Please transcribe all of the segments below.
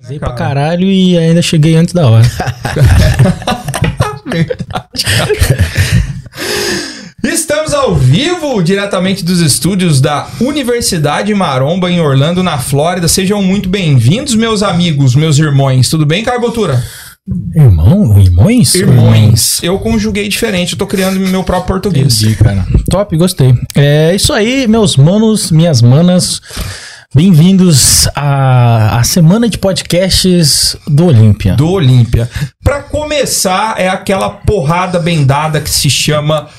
Zei pra caralho e ainda cheguei antes da hora. Estamos ao vivo, diretamente dos estúdios da Universidade Maromba, em Orlando, na Flórida. Sejam muito bem-vindos, meus amigos, meus irmãos. Tudo bem, Carbotura? Irmão? Irmãos? Irmãos. Eu conjuguei diferente, eu tô criando meu próprio português. Entendi, cara. Top, gostei. É isso aí, meus manos, minhas manas. Bem-vindos à, à semana de podcasts do Olímpia. Do Olímpia. Pra começar, é aquela porrada bendada que se chama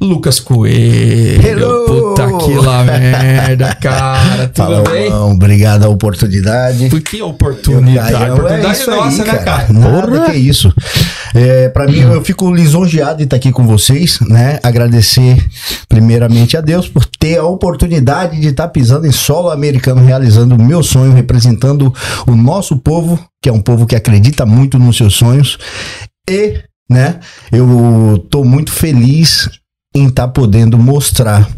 Lucas Coelho. Hello! Puta que lá merda, cara. Tudo Fala, bem? irmão. Obrigado a oportunidade. Por que oportunidade? Caio, oportunidade é isso nossa, aí, né, cara? Nada Porra. que isso. É, para mim, eu fico lisonjeado de estar aqui com vocês, né? Agradecer primeiramente a Deus por ter a oportunidade de estar pisando em solo americano, realizando o meu sonho, representando o nosso povo, que é um povo que acredita muito nos seus sonhos. E, né, eu tô muito feliz em estar podendo mostrar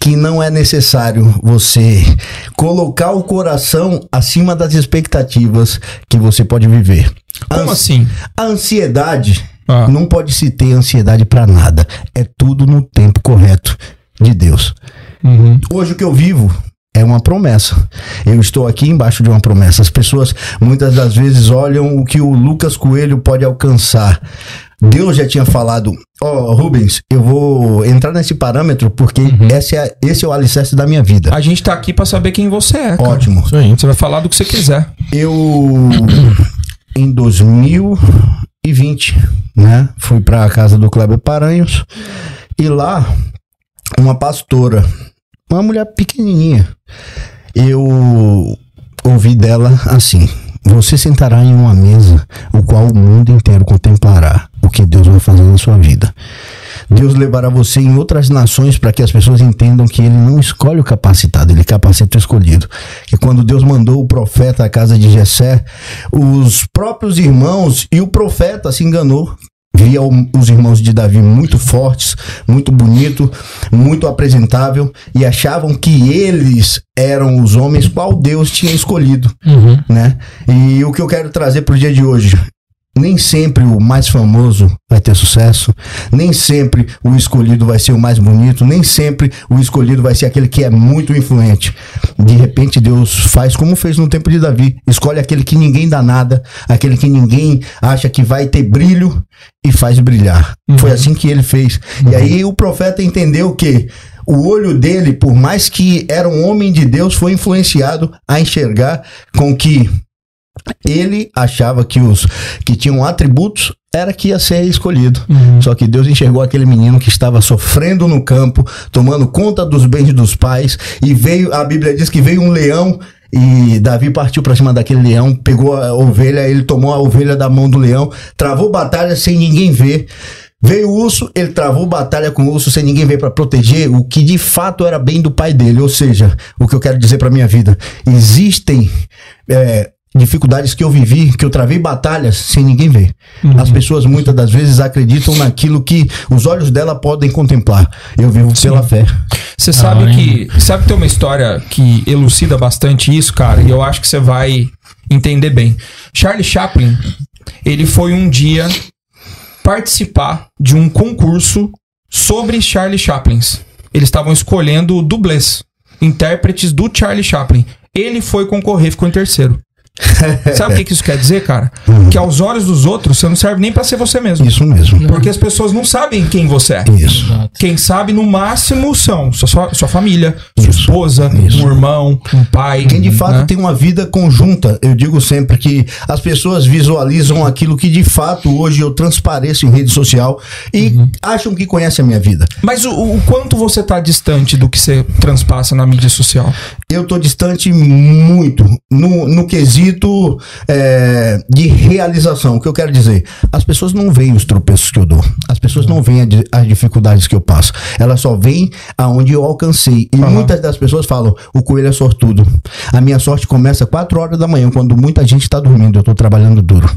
que não é necessário você colocar o coração acima das expectativas que você pode viver. Como assim? A ansiedade Ah. não pode se ter ansiedade para nada. É tudo no tempo correto de Deus. Uhum. Hoje o que eu vivo é uma promessa. Eu estou aqui embaixo de uma promessa. As pessoas muitas das vezes olham o que o Lucas Coelho pode alcançar. Deus já tinha falado, ó Rubens, eu vou entrar nesse parâmetro porque esse, é, esse é o alicerce da minha vida. A gente tá aqui pra saber quem você é. cara. Ótimo. Isso aí. Você vai falar do que você quiser. Eu, em 2020, né, fui para a casa do Kleber Paranhos e lá, uma pastora, uma mulher pequenininha, eu ouvi dela assim: Você sentará em uma mesa, o qual o mundo inteiro contemplará o que Deus vai fazer na sua vida. Deus levará você em outras nações para que as pessoas entendam que ele não escolhe o capacitado, ele capacita o escolhido. Que quando Deus mandou o profeta à casa de Jessé, os próprios irmãos e o profeta se enganou. Via o- os irmãos de Davi muito fortes, muito bonito, muito apresentável e achavam que eles eram os homens qual Deus tinha escolhido Uhum. né? E o que eu quero trazer pro dia de hoje, nem sempre o mais famoso vai ter sucesso, nem sempre o escolhido vai ser o mais bonito, nem sempre o escolhido vai ser aquele que é muito influente. De repente Deus faz como fez no tempo de Davi, escolhe aquele que ninguém dá nada, aquele que ninguém acha que vai ter brilho e faz brilhar. Foi assim que ele fez. E aí o profeta entendeu que o olho dele, por mais que era um homem de Deus, foi influenciado a enxergar com que ele achava que os que tinham atributos era que ia ser escolhido. Só que Deus enxergou aquele menino que estava sofrendo no campo, tomando conta dos bens dos pais, e veio, a Bíblia diz que veio um leão e Davi partiu para cima daquele leão, pegou a ovelha, ele tomou a ovelha da mão do leão, travou batalha sem ninguém ver. Veio o urso, ele travou batalha com o urso sem ninguém ver para proteger o que de fato era bem do pai dele. Ou seja, o que eu quero dizer para minha vida: existem é, dificuldades que eu vivi, que eu travei batalhas sem ninguém ver. As pessoas muitas das vezes acreditam naquilo que os olhos dela podem contemplar. Eu vivo pela fé. Você sabe Ah, que. Sabe que tem uma história que elucida bastante isso, cara, e eu acho que você vai entender bem. Charlie Chaplin, ele foi um dia participar de um concurso sobre Charlie Chaplins. Eles estavam escolhendo dublês, intérpretes do Charlie Chaplin. Ele foi concorrer, ficou em terceiro. Sabe o que que isso quer dizer, cara? Que aos olhos dos outros, você não serve nem pra ser você mesmo. Isso mesmo. Porque as pessoas não sabem quem você é. Isso. Quem sabe, no máximo, são sua, sua, família, sua esposa, um irmão, um pai. Quem de fato né? tem uma vida conjunta, eu digo sempre que as pessoas visualizam aquilo que de fato hoje eu transpareço em rede social e Uhum. acham que conhecem a minha vida. Mas o, o quanto você tá distante do que você transpassa na mídia social? Eu tô distante muito. No, no quesito é, de realização. O que eu quero dizer? As pessoas não veem os tropeços que eu dou. As pessoas não veem as dificuldades que eu passo. Elas só veem aonde eu alcancei. E muitas das pessoas falam: o coelho é sortudo. A minha sorte começa 4 horas da manhã, quando muita gente está dormindo. Eu estou trabalhando duro.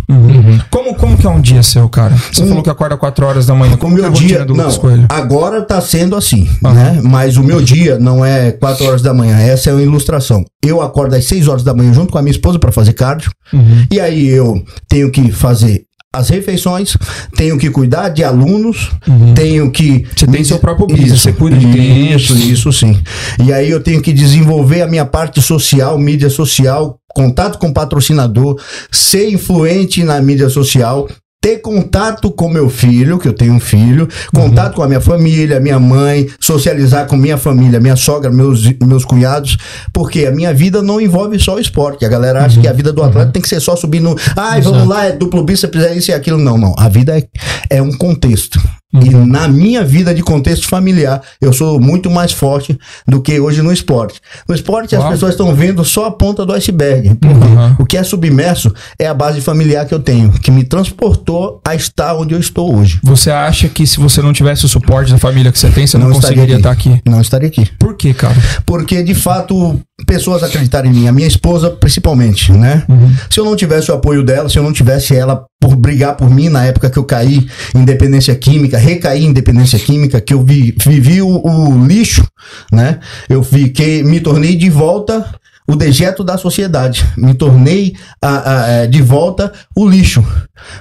Como, como que é um dia seu, cara? Você falou que acorda 4 horas da manhã. O Como é a meu rotina dia, do não, Coelho? agora tá sendo assim, né? Mas o meu dia não é 4 horas da manhã, essa é uma ilustração. Eu acordo às 6 horas da manhã junto com a minha esposa para fazer cardio, Uhum. e aí eu tenho que fazer as refeições, tenho que cuidar de alunos, tenho que Uhum. Você tem seu próprio business, você cuida de. Isso, isso sim. E aí eu tenho que desenvolver a minha parte social, mídia social, contato com patrocinador, ser influente na mídia social, ter contato com meu filho, que eu tenho um filho, contato com a minha família, minha mãe, socializar com minha família, minha sogra, meus, meus cunhados, porque a minha vida não envolve só o esporte. A galera acha que a vida do atleta tem que ser só subir no. Ai, vamos lá, é duplo bíceps, é isso e aquilo. Não, não. A vida é, é um contexto. E na minha vida de contexto familiar, eu sou muito mais forte do que hoje no esporte. No esporte, as Uau. pessoas estão vendo só a ponta do iceberg. Porque Uhum. o que é submerso é a base familiar que eu tenho, que me transportou a estar onde eu estou hoje. Você acha que se você não tivesse o suporte da família que você tem, você não, estaria conseguiria estar aqui? Não estaria aqui. Por quê, cara? Porque, de fato, pessoas acreditaram em mim, a minha esposa principalmente, né? Se eu não tivesse o apoio dela, se eu não tivesse ela por brigar por mim na época que eu caí em dependência química, recaí em dependência química, que eu vi, vivi o, o lixo, né? Eu fiquei, me tornei de volta o dejeto da sociedade, me tornei a- a- a- de volta o lixo,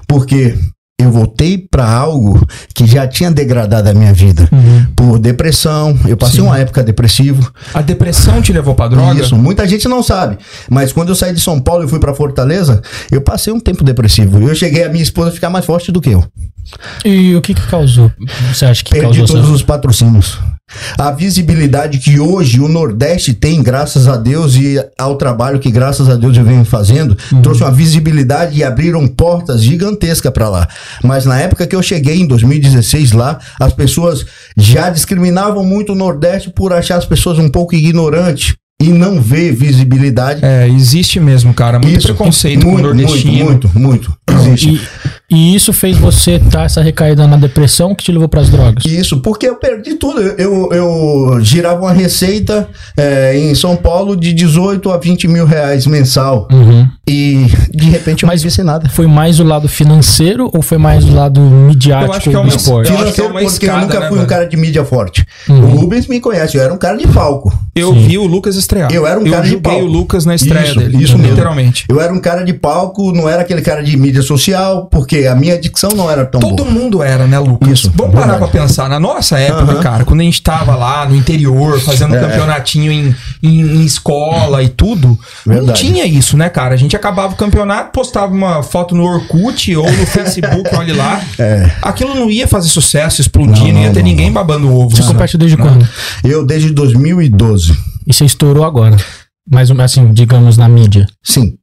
porque eu voltei para algo que já tinha degradado a minha vida por depressão. Eu passei uma época depressivo. A depressão te levou pra droga? Isso, muita gente não sabe. Mas quando eu saí de São Paulo e fui para Fortaleza, eu passei um tempo depressivo. Eu cheguei a minha esposa ficar mais forte do que eu. E o que que causou? Você acha que Perdi causou? todos essa- os patrocínios. A visibilidade que hoje o Nordeste tem, graças a Deus e ao trabalho que, graças a Deus, eu venho fazendo, trouxe uma visibilidade e abriram portas gigantescas para lá. Mas na época que eu cheguei, em 2016, lá, as pessoas já discriminavam muito o Nordeste por achar as pessoas um pouco ignorantes e não ver visibilidade. É, existe mesmo, cara. Muito Isso, preconceito com o muito, nordestino. Muito, muito, muito. Existe. E, e isso fez você dar essa recaída na depressão que te levou pras drogas? Isso, porque eu perdi tudo. Eu, eu girava uma receita é, em São Paulo de 18 a 20 mil reais mensal. Uhum. E de repente eu Mas- não vi sem nada. Foi mais o lado financeiro ou foi mais o lado midiático Eu acho que é do uma- esporte? eu acho que é uma porque eu escada, nunca né, fui um velho? cara de mídia forte. Uhum. O Rubens me conhece, eu era um cara de palco. Eu Sim. vi o Lucas estrear. Eu era um cara de palco. o Lucas na estreia Isso, dele. isso mesmo. literalmente. Eu era um cara de palco, não era aquele cara de mídia social, porque a minha dicção não era tão Todo boa. mundo era, né, Lucas? Isso, Vamos parar verdade. pra pensar. Na nossa época, Aham. cara, quando a gente tava lá no interior, fazendo É. campeonatinho em, em- em escola e tudo, não Verdade. tinha isso, né, cara? A gente acabava o campeonato, postava uma foto no Orkut ou no Facebook, olha lá. É. Aquilo não ia fazer sucesso, explodir, não, Não, ia ter não, ninguém babando ovo. Você né? compete desde quando? Eu desde 2012. E você estourou agora? Mais um, assim, digamos, na mídia. Sim.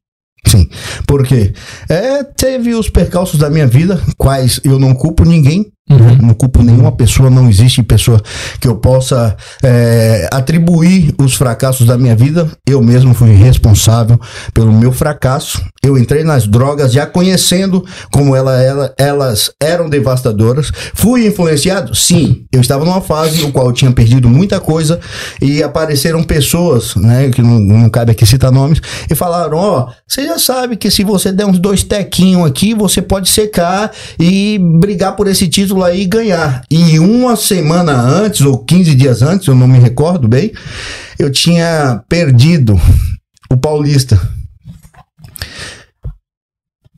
Sim. Por quê? É, teve os percalços da minha vida, quais eu não culpo ninguém. Uhum. Não culpo nenhuma pessoa, não existe pessoa que eu possa é, atribuir os fracassos da minha vida. Eu mesmo fui responsável pelo meu fracasso. Eu entrei nas drogas já conhecendo como ela, ela- elas eram devastadoras. Fui influenciado? Sim. Eu estava numa fase no qual eu tinha perdido muita coisa e apareceram pessoas, né, que não, não cabe aqui citar nomes, e falaram: Ó, você já sabe que se você der uns dois tequinhos aqui, você pode secar e brigar por esse título aí e ganhar. E uma semana antes, ou 15 dias antes, eu não me recordo bem, eu tinha perdido o Paulista.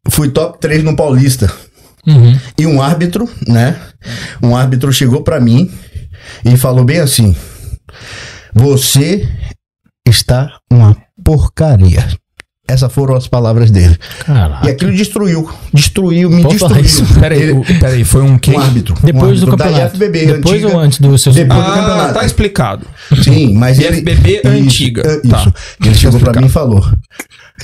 Fui top 3 no Paulista. Uhum. E um árbitro, né? Um árbitro chegou pra mim e falou bem assim: Você está uma porcaria. Essas foram as palavras dele. E Caraca. aquilo destruiu, destruiu, me falar destruiu. isso? Peraí, Ele- o- peraí, foi um quem? um árbitro. Depois um do árbitro da campeonato. IFBB Depois antiga. ou antes do seu Depois do Ah, campeonato. tá explicado. Sim, mas ele. Isso, antiga. é, Tá. Isso. Ele chegou pra mim e falou: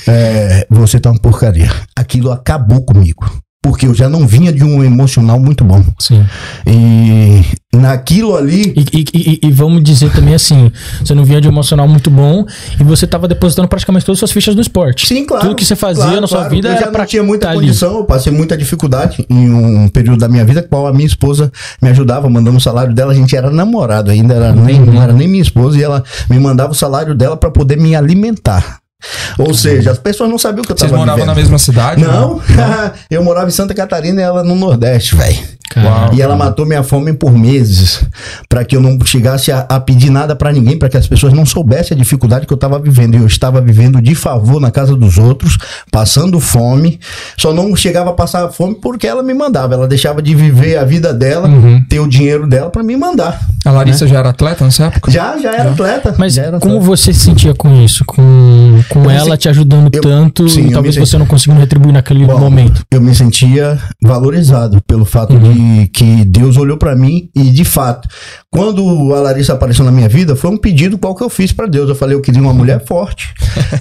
é, Você tá uma porcaria. Aquilo acabou comigo. Porque eu já não vinha de um emocional muito bom. Sim. E naquilo ali. E, e- e- e vamos dizer também assim, você não vinha de um emocional muito bom e você tava depositando praticamente todas as suas fichas no esporte. Sim, claro. Tudo que você fazia Claro, na sua claro. vida eu era não tinha muita tá ali. condição, eu passei muita dificuldade em um período da minha vida, qual a minha esposa me ajudava, mandando o salário dela, a gente era namorado ainda, era nem, Uhum. não era nem minha esposa, e ela me mandava o salário dela para poder me alimentar. Ou seja, as pessoas não sabiam o que eu Vocês tava moravam vivendo. na mesma cidade? Não, eu morava em Santa Catarina e ela no Nordeste, velho. E ela matou minha fome por meses, para que eu não chegasse a, a pedir nada para ninguém, para que as pessoas não soubessem a dificuldade que eu estava vivendo. E eu estava vivendo de favor na casa dos outros, passando fome. Só não chegava a passar fome porque ela me mandava. Ela deixava de viver a vida dela, Uhum. ter o dinheiro dela para me mandar. A Larissa já era atleta nessa época? Já, já era atleta. Mas já era como atleta. você se sentia com isso? Com, com Eu ela te ajudando eu- tanto sim, e talvez você não conseguindo retribuir naquele Bom, momento. Eu me sentia valorizado pelo fato de que Deus olhou pra mim e de fato, quando a Larissa apareceu na minha vida, foi um pedido qual que eu fiz pra Deus. Eu falei, eu queria uma mulher forte,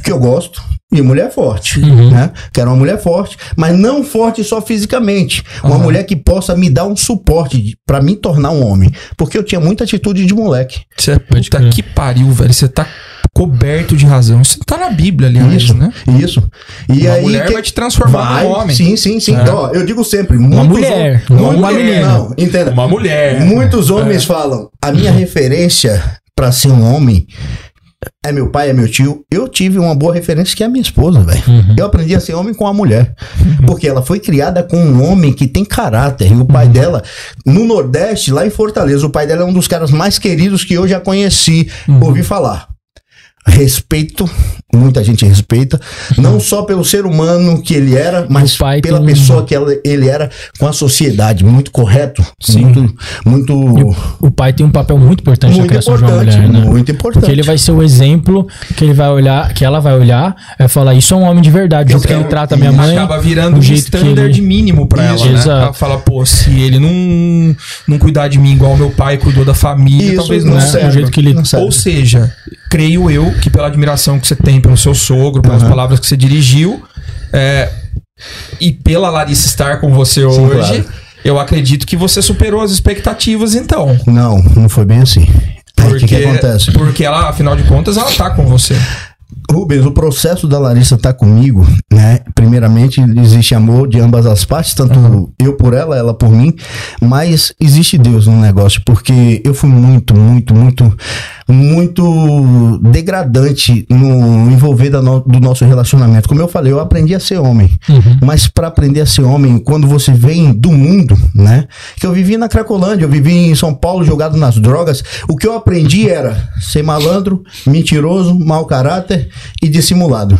que eu gosto, e mulher forte, né? Quero uma mulher forte, mas não forte só fisicamente, uma Aham. mulher que possa me dar um suporte pra me tornar um homem, porque eu tinha muita atitude de moleque. Você, Pode puta que pariu, velho. Você tá coberto de razão. Isso tá na Bíblia, aliás, Isso, né? isso. E Uma aí mulher que- vai te transformar Vai, num homem. Sim, sim, sim. É. Ó, eu digo sempre, muitos mulher, hom- uma menina. Não, entenda. Uma mulher. Muitos homens falam, a minha referência pra ser um homem é meu pai, é meu tio. Eu tive uma boa referência que é a minha esposa, velho. Uhum. Eu aprendi a ser homem com a mulher. Porque ela foi criada com um homem que tem caráter. E o pai dela, no Nordeste, lá em Fortaleza, o pai dela é um dos caras mais queridos que eu já conheci, ouvi falar. Respeito, muita gente respeita, não só pelo ser humano que ele era, mas pela tem pessoa que ela- ele era com a sociedade. Muito correto, muito, muito, E o, o pai tem um papel muito importante na muito criação de uma mulher, né? muito importante. Porque ele vai ser o exemplo que ele vai olhar, que ela vai olhar, vai falar, isso é um homem de verdade, o jeito que ele trata a minha mãe. Acaba virando do um jeito que standard ele- mínimo pra Isso, ela, né? exato. Ela fala, pô, se ele não, não cuidar de mim igual meu pai cuidou da família, Isso talvez não não né? serve. Jeito que ele. Não serve. Ou seja, creio eu que pela admiração que você tem pelo seu sogro, pelas Aham. palavras que você dirigiu, é, e pela Larissa estar com você Sim, hoje, claro. eu acredito que você superou as expectativas, então. Não, não foi bem assim. Porque, que, que acontece? porque ela, afinal de contas, ela tá com você. Rubens, o processo da Larissa estar comigo, né? Primeiramente, existe amor de ambas as partes, tanto eu por ela, ela por mim, mas existe Deus no negócio, porque eu fui muito, muito, muito, muito degradante no envolver no- do nosso relacionamento. Como eu falei, eu aprendi a ser homem, Uhum. mas para aprender a ser homem, quando você vem do mundo, né? Que eu vivi na Cracolândia, eu vivi em São Paulo jogado nas drogas, o que eu aprendi era ser malandro, mentiroso, mau caráter e dissimulado.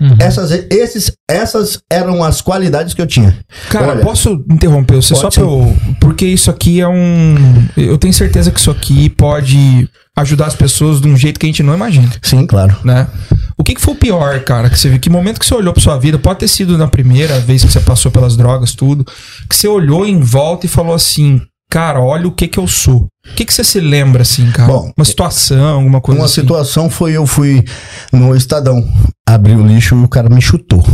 Uhum. Essas, esses, essas eram as qualidades que eu tinha. Cara, Olha, posso interromper você só pra eu. Porque isso aqui é um. Eu tenho certeza que isso aqui pode ajudar as pessoas de um jeito que a gente não imagina, Sim, claro. né? O que, que foi o pior, cara, que você viu? Que momento que você olhou pra sua vida? Pode ter sido na primeira vez que você passou pelas drogas, tudo. Que você olhou em volta e falou assim: Cara, olha o que que eu sou. O que, que você se lembra, assim, cara? Bom, uma situação, alguma coisa Uma assim. situação foi eu fui no Estadão, abri o lixo e o cara me chutou.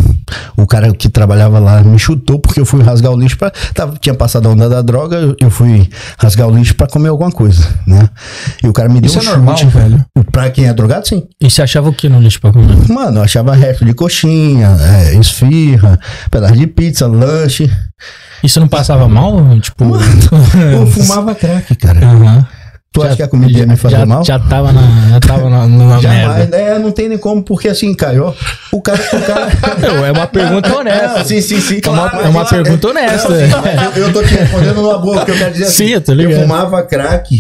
O cara que trabalhava lá me chutou porque eu fui rasgar o lixo para tinha passado a onda da droga, eu- fui rasgar o lixo para comer alguma coisa, né? E o cara me deu Isso um é normal, chute. velho. Pra quem é drogado, sim. E você achava o que no lixo pra comer? Mano, eu achava resto de coxinha, é, esfirra, pedaço de pizza, lanche. E você não passava mal? Tipo. Eu fumava crack, cara. Aham. Tu acha que a comida ia me fazer já, mal? Já tava na, já tava na, numa Jamais, merda. é, não tem nem como, porque assim, Caio, ó, o cara, o cara... Não, é uma pergunta honesta. Não, sim, sim, sim. É uma- é uma claro. pergunta honesta. Não, sim, eu, eu tô te respondendo numa boa, porque eu quero dizer assim. Sim, eu tô ligado. fumava crack.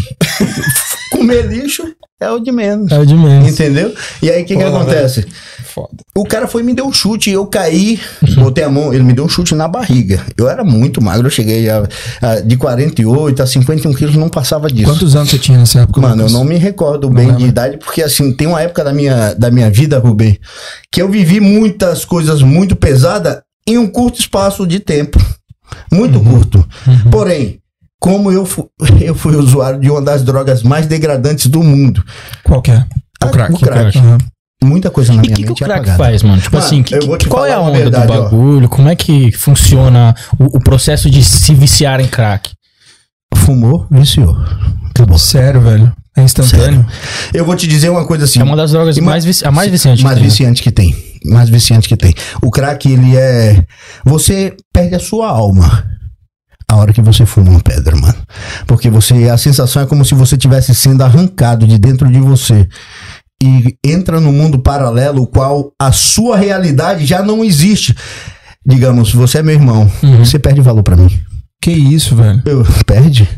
Comer lixo é o de menos. É o de menos. Entendeu? E aí o que, que acontece? Foda. O cara foi e me deu um chute, eu caí, botei a mão, ele me deu um chute na barriga. Eu era muito magro, eu cheguei a, a- de 48 a 51 quilos, não passava disso. Quantos anos você tinha nessa época? Mano, eu não me recordo bem de lembra? idade, porque assim, tem uma época da minha, da minha vida, Rubem, que eu vivi muitas coisas muito pesadas em um curto espaço de tempo. Muito curto. Porém, como eu, fu- eu fui usuário de uma das drogas mais degradantes do mundo. Qual que é? Ah, O crack. o crack. Aham. Muita coisa na E o minha que, que o mente é crack apagada. faz, mano? Tipo Mano, assim, que- te qual é a uma onda verdade, do ó. bagulho? Como é que funciona o, o processo de se viciar em crack? Fumou, viciou. Acabou. Sério, velho. É instantâneo. Eu vou te dizer uma coisa assim. É uma das drogas E ma- mais, vici a mais viciante. mais que tem, né? viciante que tem. Mais viciante que tem. O crack, ele é. Você perde a sua alma. A hora que você fuma uma pedra, mano. Porque você. A sensação é como se você tivesse sendo arrancado de dentro de você. E entra no mundo paralelo, o qual a sua realidade já não existe. Digamos, você é meu irmão. Uhum. Você perde valor pra mim. Que isso, velho. Eu, perde.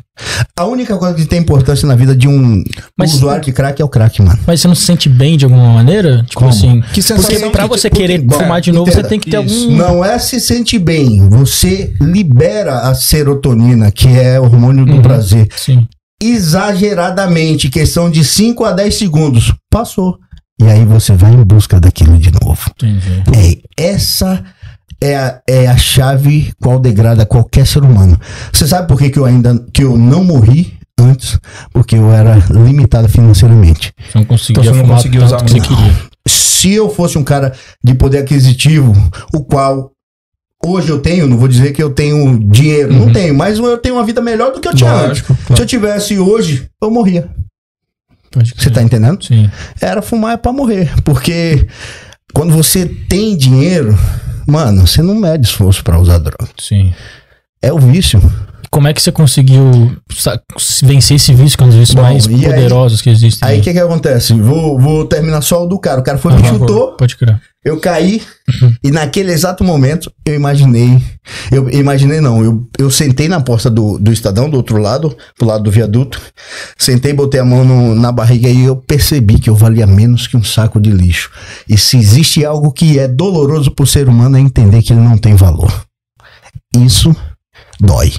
A única coisa que tem importância na vida de um Mas- usuário de crack é o crack, mano. Mas você não se sente bem de alguma maneira? Tipo Como? assim. Que sensação Porque pra você porque- querer bom, fumar de novo, entenda, você tem que ter isso. algum. Não é se sente bem, você libera a serotonina, que é o hormônio do Uhum. prazer, Sim. Exageradamente, questão de 5 a 10 segundos. Passou. E aí você vai em busca daquilo de novo. Entendi. É, essa é a, é a chave qual degrada qualquer ser humano. Você sabe por que, que eu ainda que eu não morri antes? Porque eu era limitado financeiramente. Você não conseguia Então você não tanto usar que você queria. se eu fosse um cara de poder aquisitivo, o qual hoje eu tenho, não vou dizer que eu tenho dinheiro, não Uhum. tenho, mas eu tenho uma vida melhor do que eu tinha antes. Lógico, Se claro. eu tivesse hoje, eu morria. Você tá entendendo? Sim. Era fumar é pra morrer, porque quando você tem dinheiro, mano, você não mede esforço pra usar droga. Sim. É o vício. Como é que você conseguiu vencer esse vício, que é um dos vícios Bom, mais e aí- poderosos que existem? Aí o que que acontece? Vou, vou terminar só o do cara. O cara foi, me Aham. chutou, Pode crer. Eu caí e naquele exato momento eu imaginei. Eu imaginei não, eu, eu sentei na porta do, do Estadão, do outro lado, pro lado do viaduto. Sentei, botei a mão no- na barriga e eu percebi que eu valia menos que um saco de lixo. E se existe algo que é doloroso pro ser humano é entender que ele não tem valor. Isso dói.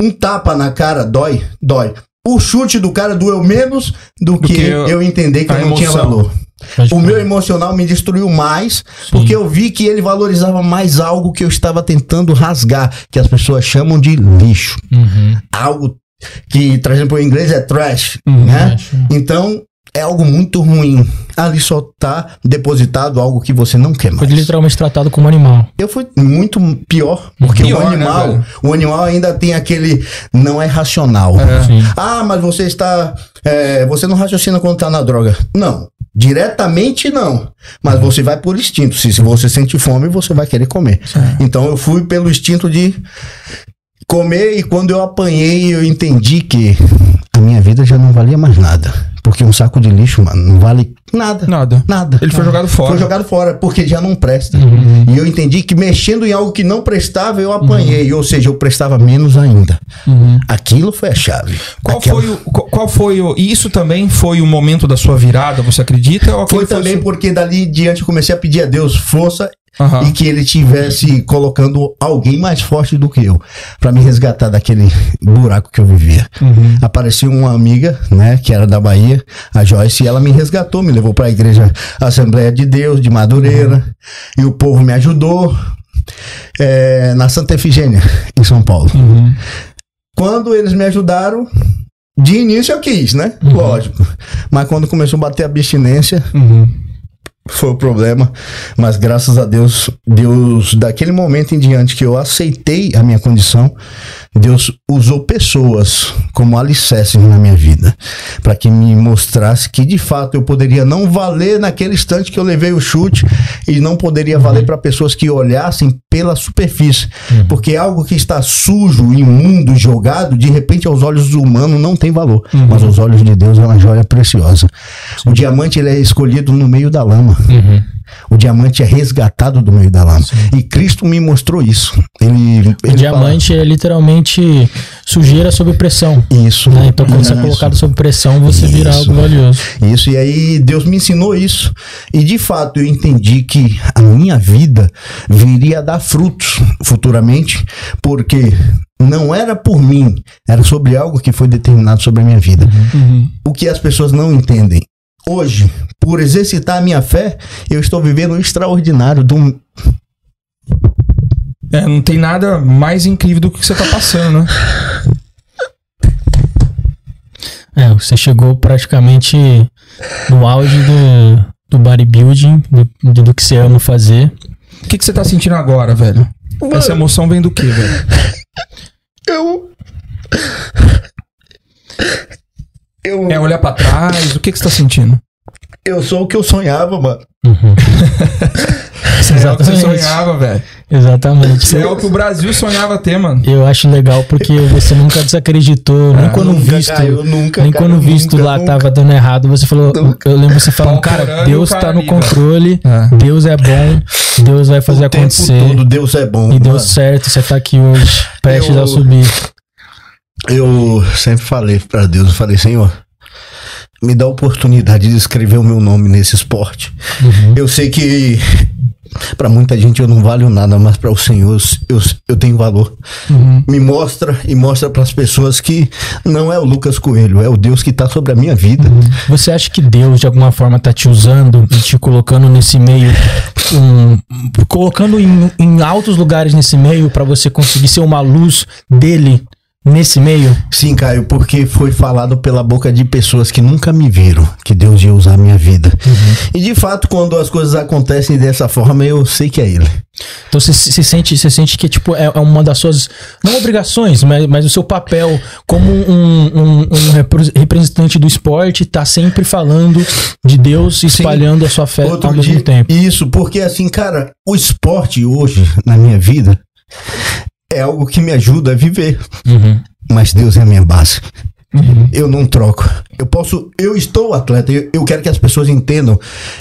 Um tapa na cara dói? Dói. O chute do cara doeu menos do, que, que eu, eu- entender que eu não tinha emoção. valor. Pode O meu emocional me destruiu mais, Sim. porque eu vi que ele valorizava mais algo que eu estava tentando rasgar, que as pessoas chamam de lixo. Uhum. Algo que, por exemplo, em inglês é trash, Uhum. né? Acho. Então, é algo muito ruim. Ali só tá depositado algo que você não quer Foi mais. literalmente tratado como animal. Eu fui muito pior, porque Pior, o né, animal, velho? o animal ainda tem aquele não é racional. É. Ah, mas você está. é, você não raciocina quando tá na droga. Não. Diretamente não. Mas você vai por instinto. Se, se você sente fome, você vai querer comer. Então eu fui pelo instinto de comer e quando eu apanhei, eu entendi que a minha vida já não valia mais nada. Porque um saco de lixo, mano, não vale nada. Nada. Nada. Ele foi jogado fora. Foi jogado fora, porque já não presta. Uhum. E eu entendi que mexendo em algo que não prestava, eu apanhei. Ou seja, eu prestava menos ainda. Uhum. Aquilo foi a chave. Qual Aquela- foi o. Qual foi o. E isso também foi o momento da sua virada, você acredita? Foi também o- porque dali em diante eu comecei a pedir a Deus força Aham. e que ele tivesse colocando alguém mais forte do que eu pra me resgatar daquele buraco que eu vivia. Uhum. Apareceu uma amiga, né, que era da Bahia, a Joyce, e ela me resgatou, me levou pra igreja Assembleia de Deus de Madureira, e o povo me ajudou é, na Santa Efigênia, em São Paulo. Uhum. Quando eles me ajudaram, de início eu quis, né? Uhum. Lógico. Mas quando começou a bater a abstinência, Uhum. Foi o problema, mas graças a Deus, Deus, daquele momento em diante que eu aceitei a minha condição, Deus usou pessoas como alicerces na minha vida, para que me mostrasse que de fato eu poderia não valer naquele instante que eu levei o chute e não poderia valer para pessoas que olhassem pela superfície, porque algo que está sujo, imundo, jogado, de repente aos olhos humanos não tem valor, mas aos olhos de Deus é uma joia preciosa. O diamante ele é escolhido no meio da lama. O diamante é resgatado do meio da lama. E Cristo me mostrou isso. Ele, O ele diamante é literalmente sujeira sob pressão. fala, isso. Né? Então, quando você é Isso. colocado sob pressão, você vira Isso. algo valioso. Isso, e aí Deus me ensinou isso. E de fato eu entendi que a minha vida viria a dar frutos futuramente, porque não era por mim, era sobre algo que foi determinado sobre a minha vida. Uhum. O que as pessoas não entendem. Hoje, por exercitar a minha fé, eu estou vivendo o extraordinário do, É, não tem nada mais incrível do que você tá passando, né? É, você chegou praticamente no auge do, do bodybuilding, do, do, que você ama fazer. O que, que você tá sentindo agora, velho? Essa emoção vem do que, velho? Eu. Eu, É olhar pra trás? O que, que você tá sentindo? eu sou o que eu sonhava, mano. Você é o que você Exatamente. sonhava, velho. Exatamente. Você é o que o Brasil sonhava ter, mano. Eu acho legal porque você nunca desacreditou, nem quando Ah, nunca visto, caiu, nunca, nem cara, quando visto nunca, lá nunca. tava dando errado, você falou, Nunca. eu lembro você falando, cara, Deus cara tá no ali, controle, É. Deus é bom, Deus vai fazer o tempo acontecer. todo Deus é bom. E deu mano. certo, você tá aqui hoje, prestes Eu- a subir. Eu sempre falei pra Deus, eu falei, Senhor, me dá a oportunidade de escrever o meu nome nesse esporte. Uhum. Eu sei que pra muita gente eu não valho nada, mas para o Senhor eu, eu tenho valor. Uhum. Me mostra e mostra pras pessoas que não é o Lucas Coelho, é o Deus que tá sobre a minha vida. Você acha que Deus de alguma forma tá te usando e te colocando nesse meio, um, colocando em, em altos lugares nesse meio pra você conseguir ser uma luz dele nesse meio? Sim, Caio, porque foi falado pela boca de pessoas que nunca me viram que Deus ia usar a minha vida. E de fato, quando as coisas acontecem dessa forma, eu sei que é Ele. Então você se sente, você sente que tipo é, é uma das suas não obrigações, mas, mas o seu papel como um, um- um repre- representante do esporte tá sempre falando de Deus e espalhando a sua fé ao mesmo dia- tempo. Isso, porque assim, cara, o esporte hoje, na minha vida, é algo que me ajuda a viver. Uhum. Mas Deus é a minha base. Eu não troco. Eu posso. Eu estou atleta. Eu, eu quero que as pessoas entendam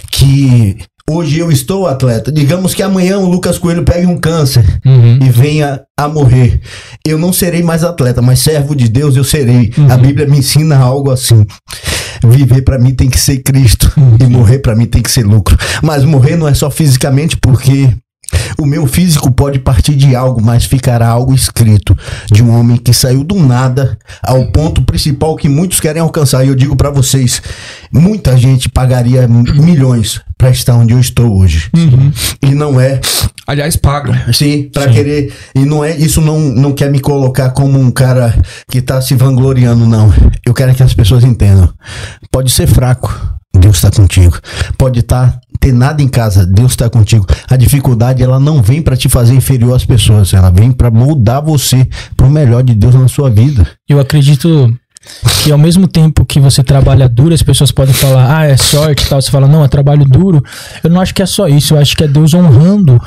que hoje eu estou atleta. Digamos que amanhã o Lucas Coelho pegue um câncer Uhum. e venha a morrer. Eu não serei mais atleta, mas servo de Deus eu serei. A Bíblia me ensina algo assim. Viver pra mim tem que ser Cristo e morrer pra mim tem que ser lucro. Mas morrer não é só fisicamente, porque o meu físico pode partir de algo, mas ficará algo escrito de um homem que saiu do nada ao ponto principal que muitos querem alcançar. E eu digo pra vocês, muita gente pagaria milhões pra estar onde eu estou hoje. E não é Aliás, pagam. Sim, pra Sim. querer. E não é isso não, não quer me colocar como um cara que tá se vangloriando, não. Eu quero que as pessoas entendam. Pode ser fraco, Deus tá contigo. Pode tá ter nada em casa, Deus tá contigo. A dificuldade ela não vem pra te fazer inferior às pessoas, ela vem pra moldar você pro melhor de Deus na sua vida. Eu acredito que ao mesmo tempo que você trabalha duro, as pessoas podem falar, ah, é sorte e tal. Você fala, não, é trabalho duro. Eu não acho que é só isso, eu acho que é Deus honrando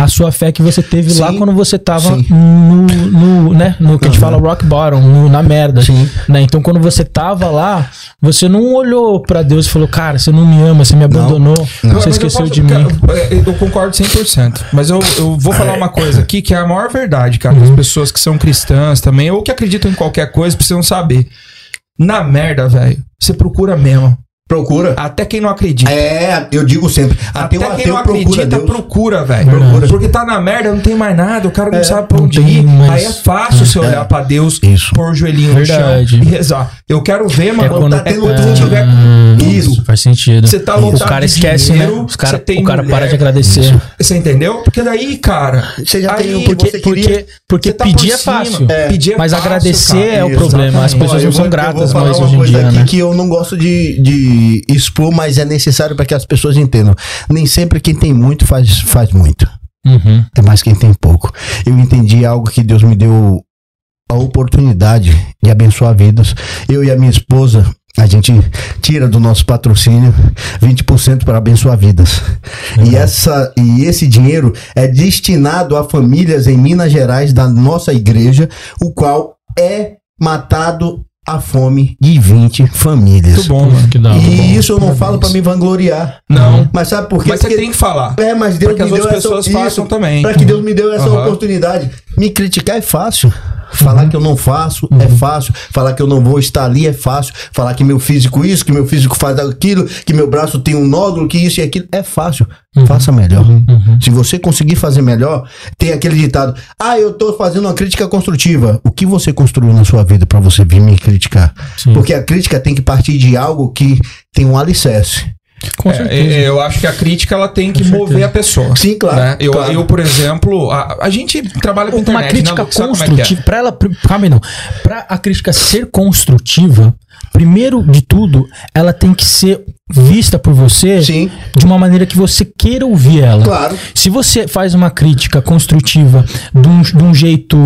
a sua fé que você teve lá Sim. quando você tava Sim. no, no, né, no que a gente fala rock bottom, no- na merda. Sim. Né? Então quando você tava lá, você não olhou pra Deus e falou, cara, você não me ama, você me abandonou, Não. você Mas eu esqueceu posso- de mim. Eu, eu concordo 100%. Mas eu, eu vou falar uma coisa aqui que é a maior verdade, cara. As pessoas que são cristãs também, ou que acreditam em qualquer coisa, precisam saber. Na merda, velho, você procura mesmo. Procura. Até quem não acredita. É, eu digo sempre, até, Até o quem não procura acredita, Deus. procura, velho. Porque tá na merda, não tem mais nada, o cara não É, sabe pra onde ir. mais- Aí é fácil você olhar pra Deus, Isso. pôr o joelhinho Verdade. no chão e rezar. Eu quero ver, mano, É quando- é quando é- tiver Hum, isso. Faz sentido. Você tá o lotado cara de esquece, dinheiro, né? Os cara, o cara mulher. para de agradecer. Você entendeu? Porque daí, cara. Você já aí tem um- porque você Porque, queria- porque você tá pedir é fácil. É. Pedir é Mas agradecer cara. é o problema. As pessoas não são gratas mais hoje em dia, né? que eu não gosto de, de expor, mas é necessário para que as pessoas entendam. Nem sempre quem tem muito faz, faz muito. Uhum. É mais quem tem pouco. Eu entendi algo que Deus me deu a oportunidade de abençoar vidas. Eu e a minha esposa, a gente tira do nosso patrocínio 20% para abençoar vidas. E, essa, e esse dinheiro é destinado a famílias em Minas Gerais da nossa igreja, o qual é matado a fome de 20 famílias. Muito bom, mano. Que hora. E isso eu não Parabéns. falo para me vangloriar. Não. Mas sabe por quê? Mas você Porque- tem que falar. é, mas Deus Pra que me as deu outras essa pessoas façam também. Para que Deus me deu essa Aham. oportunidade. Me criticar é fácil. Falar que eu não faço é fácil. Falar que eu não vou estar ali é fácil. Falar que meu físico isso, que meu físico faz aquilo, que meu braço tem um nódulo, que isso e aquilo é fácil. Faça melhor. Uhum. Se você conseguir fazer melhor, tem aquele ditado: "Ah, eu tô fazendo uma crítica construtiva". O que você construiu na sua vida para você vir me criticar? Sim. Porque a crítica tem que partir de algo que tem um alicerce. Com É, certeza. é, eu acho que a crítica ela tem que mover a pessoa. Sim, claro, né? Eu, claro. eu, por exemplo, a, a gente trabalha com internet, uma crítica né, Lu? Sabe como é é? construtiva, pra ela, calma aí não, pra a crítica ser construtiva, primeiro de tudo, ela tem que ser vista por você Sim. de uma maneira que você queira ouvir ela. Claro. Se você faz uma crítica construtiva de um, de um jeito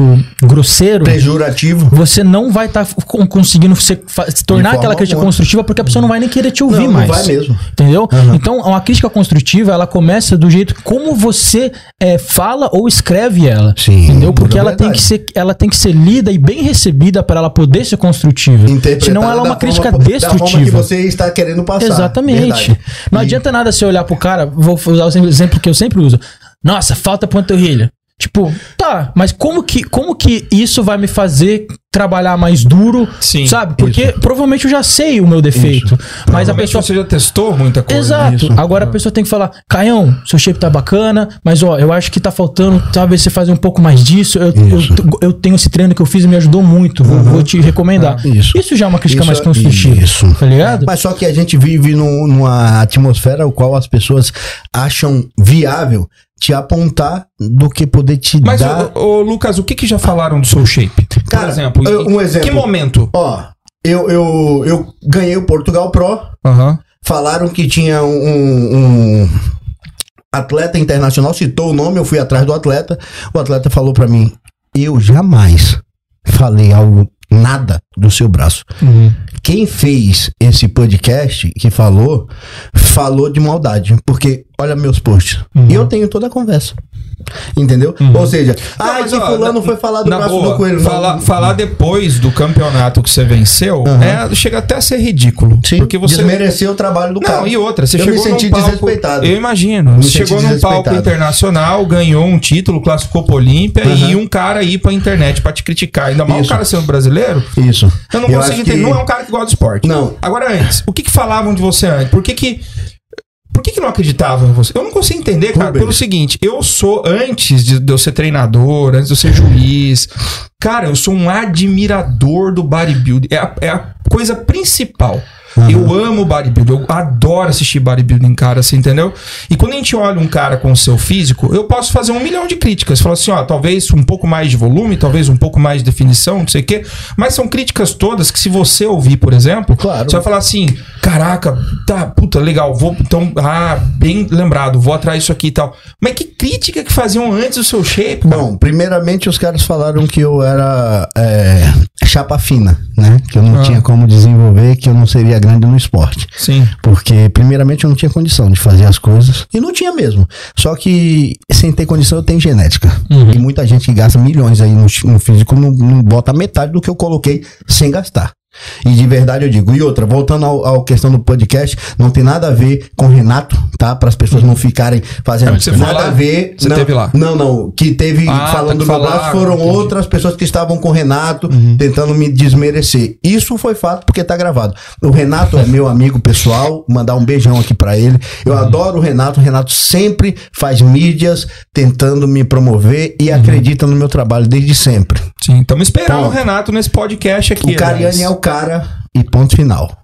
grosseiro, Pejorativo. você não vai estar conseguindo se, se tornar aquela crítica alguma. construtiva porque a pessoa não vai nem querer te ouvir Não, não mais. vai mesmo. Entendeu? Então, uma crítica construtiva, ela começa do jeito como você é, fala ou escreve ela. Sim, entendeu? Porque ela tem, que ser, ela tem que ser lida e bem recebida para ela poder ser construtiva. Senão ela é uma crítica forma- Da forma que destrutiva. você está querendo passar. Exatamente. Verdade. Não E- adianta nada você olhar pro cara, vou usar o exemplo que eu sempre uso. Nossa, falta panturrilha. Tipo, tá, mas como que, como que isso vai me fazer trabalhar mais duro? Sim, sabe? Porque provavelmente eu já sei o meu defeito. Mas a pessoa. você já testou muita coisa. Exato. Isso. Agora a pessoa tem que falar, Caião, seu shape tá bacana, mas ó, eu acho que tá faltando talvez você fazer um pouco mais disso. Eu, Isso. eu, eu tenho esse treino que eu fiz e me ajudou muito. Vou, vou te recomendar. Isso. Isso já é uma crítica Isso mais é- construtiva. isso. Tá ligado? Mas só que a gente vive num- numa atmosfera o qual as pessoas acham viável te apontar do que poder te Mas, dar. ô, Lucas, o que, que já falaram do seu shape? Cara, Por exemplo, eu- um exemplo. que momento? Ó, eu, eu, eu ganhei o Portugal Pro. Aham. Falaram que tinha um, um atleta internacional, citou o nome, eu fui atrás do atleta. O atleta falou pra mim: Eu jamais falei algo, nada do seu braço. Uhum. Quem fez esse podcast que falou, falou de maldade. Porque, olha meus posts. Uhum. E eu tenho toda a conversa. Entendeu? Ou seja, ah, mas, que ó, fulano na- foi falar do Na braço boa, do coelho. falar, Não. falar depois do campeonato que você venceu Aham. é, chega até a ser ridículo. Sim, porque você. desmereceu o trabalho do cara. Não, e outra, você Eu chegou me senti num palco, desrespeitado. Eu imagino. Me Você chegou num palco internacional, ganhou um título, classificou pro Olímpia e um cara ir pra internet pra te criticar. Ainda mais o cara sendo brasileiro. Isso. Eu não Eu consigo entender. que- Não é um cara que gosta de esporte. Não. Agora, antes, o que, que falavam de você antes? Por que que. Por que, que não acreditavam em você? Eu não consigo entender, cara, Rubens. pelo seguinte: eu sou, antes de, de eu ser treinador, antes de eu ser juiz, cara, eu sou um admirador do bodybuilding. É a, é a coisa principal. Eu amo bodybuilding, eu adoro assistir bodybuilding, cara, assim, entendeu? E quando a gente olha um cara com o seu físico, eu posso fazer um milhão de críticas. Falar assim, ó, talvez um pouco mais de volume, talvez um pouco mais de definição, não sei o quê. Mas são críticas todas que, se você ouvir, por exemplo, Claro. você vai falar assim: caraca, tá, puta, legal, vou, então, ah, bem lembrado, vou atrás disso aqui e tal. Mas que crítica que faziam antes do seu shape, cara? Bom, primeiramente os caras falaram que eu era é, chapa fina, né? Que eu não Ah. tinha como desenvolver, que eu não seria grande no esporte. Sim. Porque, primeiramente, eu não tinha condição de fazer as coisas. E não tinha mesmo. Só que, sem ter condição, eu tenho genética. Uhum. E muita gente que gasta milhões aí no, no físico não, não bota metade do que eu coloquei sem gastar. E de verdade eu digo. E outra, voltando ao, ao questão do podcast, não tem nada a ver com Renato, tá? Para as pessoas não ficarem fazendo você nada lá? a ver. Você não, teve lá? Não, não. Que teve Ah, tá falando que do braço foram entendi. Uhum. outras pessoas que estavam com o Renato tentando me desmerecer. Isso foi fato porque tá gravado. O Renato é meu amigo pessoal, mandar um beijão aqui pra ele. Eu Uhum. adoro o Renato. O Renato sempre faz mídias tentando me promover Uhum. e acredita no meu trabalho desde sempre. Sim, estamos esperando Ponto. o Renato nesse podcast aqui. o Cariani é o cara e ponto final.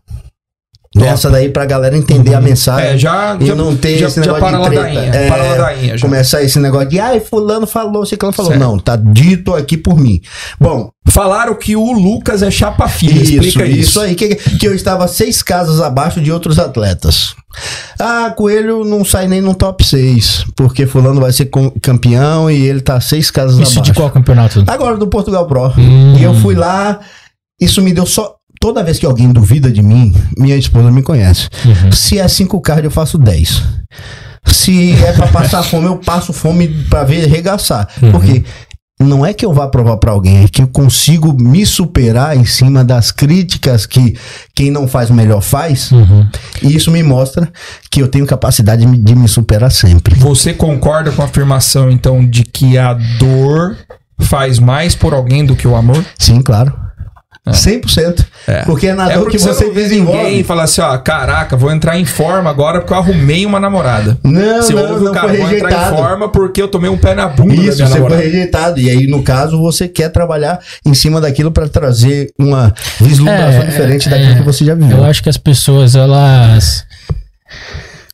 Essa daí pra galera entender a mensagem. É, já, E já, não ter já, esse já negócio para de a treta. ladainha. É, para a ladainha já. Começar esse negócio de, ai, fulano falou, ciclano falou. Certo. Não, tá dito aqui por mim. Bom, Falaram que o Lucas é chapa fina. isso, Explica isso, isso. aí, que, que eu estava seis casas abaixo de outros atletas. Ah, Coelho não sai nem no top 6, porque fulano vai ser campeão e ele tá seis casas Isso abaixo. de qual campeonato? Agora do Portugal Pro. Hum. E eu fui lá, isso me deu só. Toda vez que alguém duvida de mim, minha esposa me conhece. Uhum. Se é 5 cards, eu faço 10. Se é pra passar fome, eu passo fome pra ver regaçar. Uhum. Porque não é que eu vá provar pra alguém, é que eu consigo me superar em cima das críticas que quem não faz melhor faz. Uhum. E isso me mostra que eu tenho capacidade de me superar sempre. Você concorda com a afirmação, então, de que a dor faz mais por alguém do que o amor? Sim, claro. 100%. É. Porque é na É dor que você não vê desenvolve. ninguém fala assim, ó, caraca, vou entrar em forma agora porque eu arrumei uma namorada. Não, Você não, ouve não o cara, foi vou entrar em forma porque eu tomei um pé na bunda da Isso, minha você foi namorada. rejeitado. E aí, no caso, você quer trabalhar em cima daquilo para trazer uma vislumbração É, diferente é, daquilo é. que você já viveu. Eu acho que as pessoas, elas.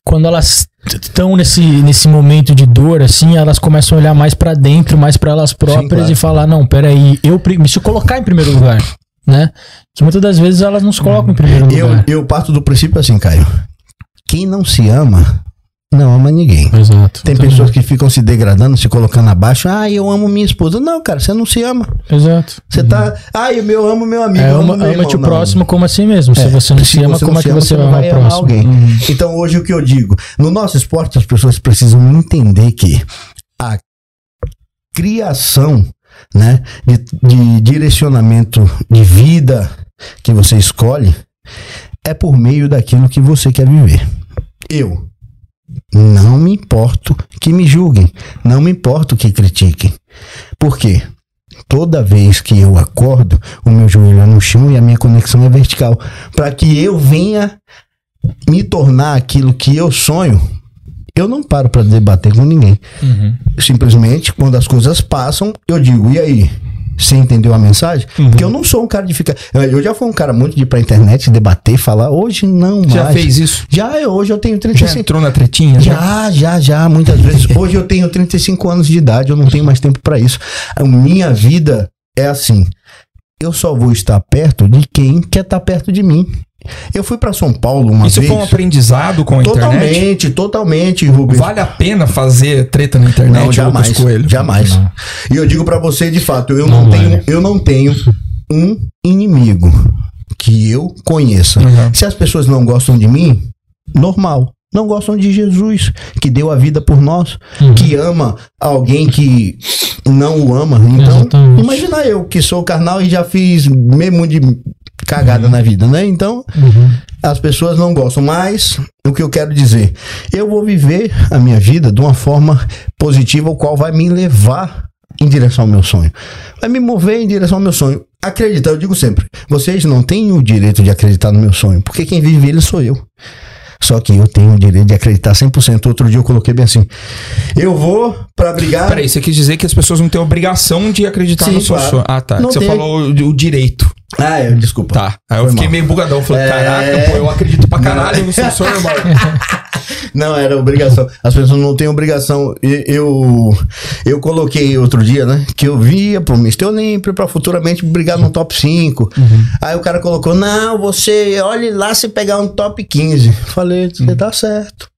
Quando elas estão nesse, nesse momento de dor, assim, elas começam a olhar mais pra dentro, mais pra elas próprias claro. e falar: não, peraí, eu me se colocar em primeiro lugar, né? Que muitas das vezes elas não se colocam em primeiro Eu, lugar. eu parto do princípio assim, Caio. Quem não se ama, não ama ninguém. Exato. Tem Também. pessoas que ficam se degradando, se colocando abaixo. Ah, eu amo minha esposa. Não, cara, você não se ama. Exato. Você tá. Ah, eu meu amo meu amigo. É, eu amo ama, meu irmão. o próximo como assim mesmo. Se É, você não se se ama, como é que se ama, você vai amar o próximo? alguém. Uhum. Então, hoje o que eu digo? No nosso esporte, as pessoas precisam entender que a criação né, de, de direcionamento de vida que você escolhe é por meio daquilo que você quer viver. Eu não me importo que me julguem, não me importo que critiquem. Por quê? Toda vez que eu acordo, o meu joelho é no chão e a minha conexão é vertical. Para que eu venha me tornar aquilo que eu sonho, eu não paro para debater com ninguém. Uhum. Simplesmente, quando as coisas passam, eu digo, e aí? Você entendeu a mensagem? Uhum. Porque eu não sou um cara de ficar. Eu já fui um cara muito de ir pra internet, debater, falar. Hoje não mais. Já fez isso? Já, hoje eu tenho Já 35 entrou na tretinha? já, já, já, muitas vezes. Hoje eu tenho 35 anos de idade, eu não tenho mais tempo pra isso. A minha vida é assim. Eu só vou estar perto de quem quer estar perto de mim. Eu fui pra São Paulo uma Isso vez. foi um aprendizado com a internet? totalmente, totalmente, Rubens. Vale a pena fazer treta na internet, Não, jamais, Lucas Coelho? jamais. Não. E eu digo pra você de fato, eu Não não, tenho, vale. eu não tenho um inimigo que eu conheça. Uhum. Se as pessoas não gostam de mim, normal. Não gostam de Jesus, que deu a vida por nós, Uhum. que ama alguém que não o ama. Então, Exatamente. imagina eu que sou carnal e já fiz mesmo de cagada na vida, né? Então, Uhum. as pessoas não gostam, mas o que eu quero dizer, eu vou viver a minha vida de uma forma positiva, o qual vai me levar em direção ao meu sonho. Vai me mover em direção ao meu sonho. Acreditar, eu digo sempre, vocês não têm o direito de acreditar no meu sonho, porque quem vive ele sou eu. Só que eu tenho o direito de acreditar 100%. Outro dia eu coloquei bem assim: eu vou pra brigar. Peraí, você quis dizer que as pessoas não têm obrigação de acreditar Sim, no seu claro. sonho. Ah, tá. Não você tem. falou o, o direito. Ah, é, desculpa. Tá. Aí eu Foi fiquei mal. meio bugadão. Falei, É. caraca, pô, eu acredito pra caralho no seu sonho, irmão. Não, era obrigação. As pessoas não têm obrigação. Eu, eu coloquei outro dia, né? Que eu via pro Mr. Olímpio pra futuramente brigar no top 5. Aí o cara colocou: Não, você olhe lá se pegar um top 15. Falei: Você tá certo.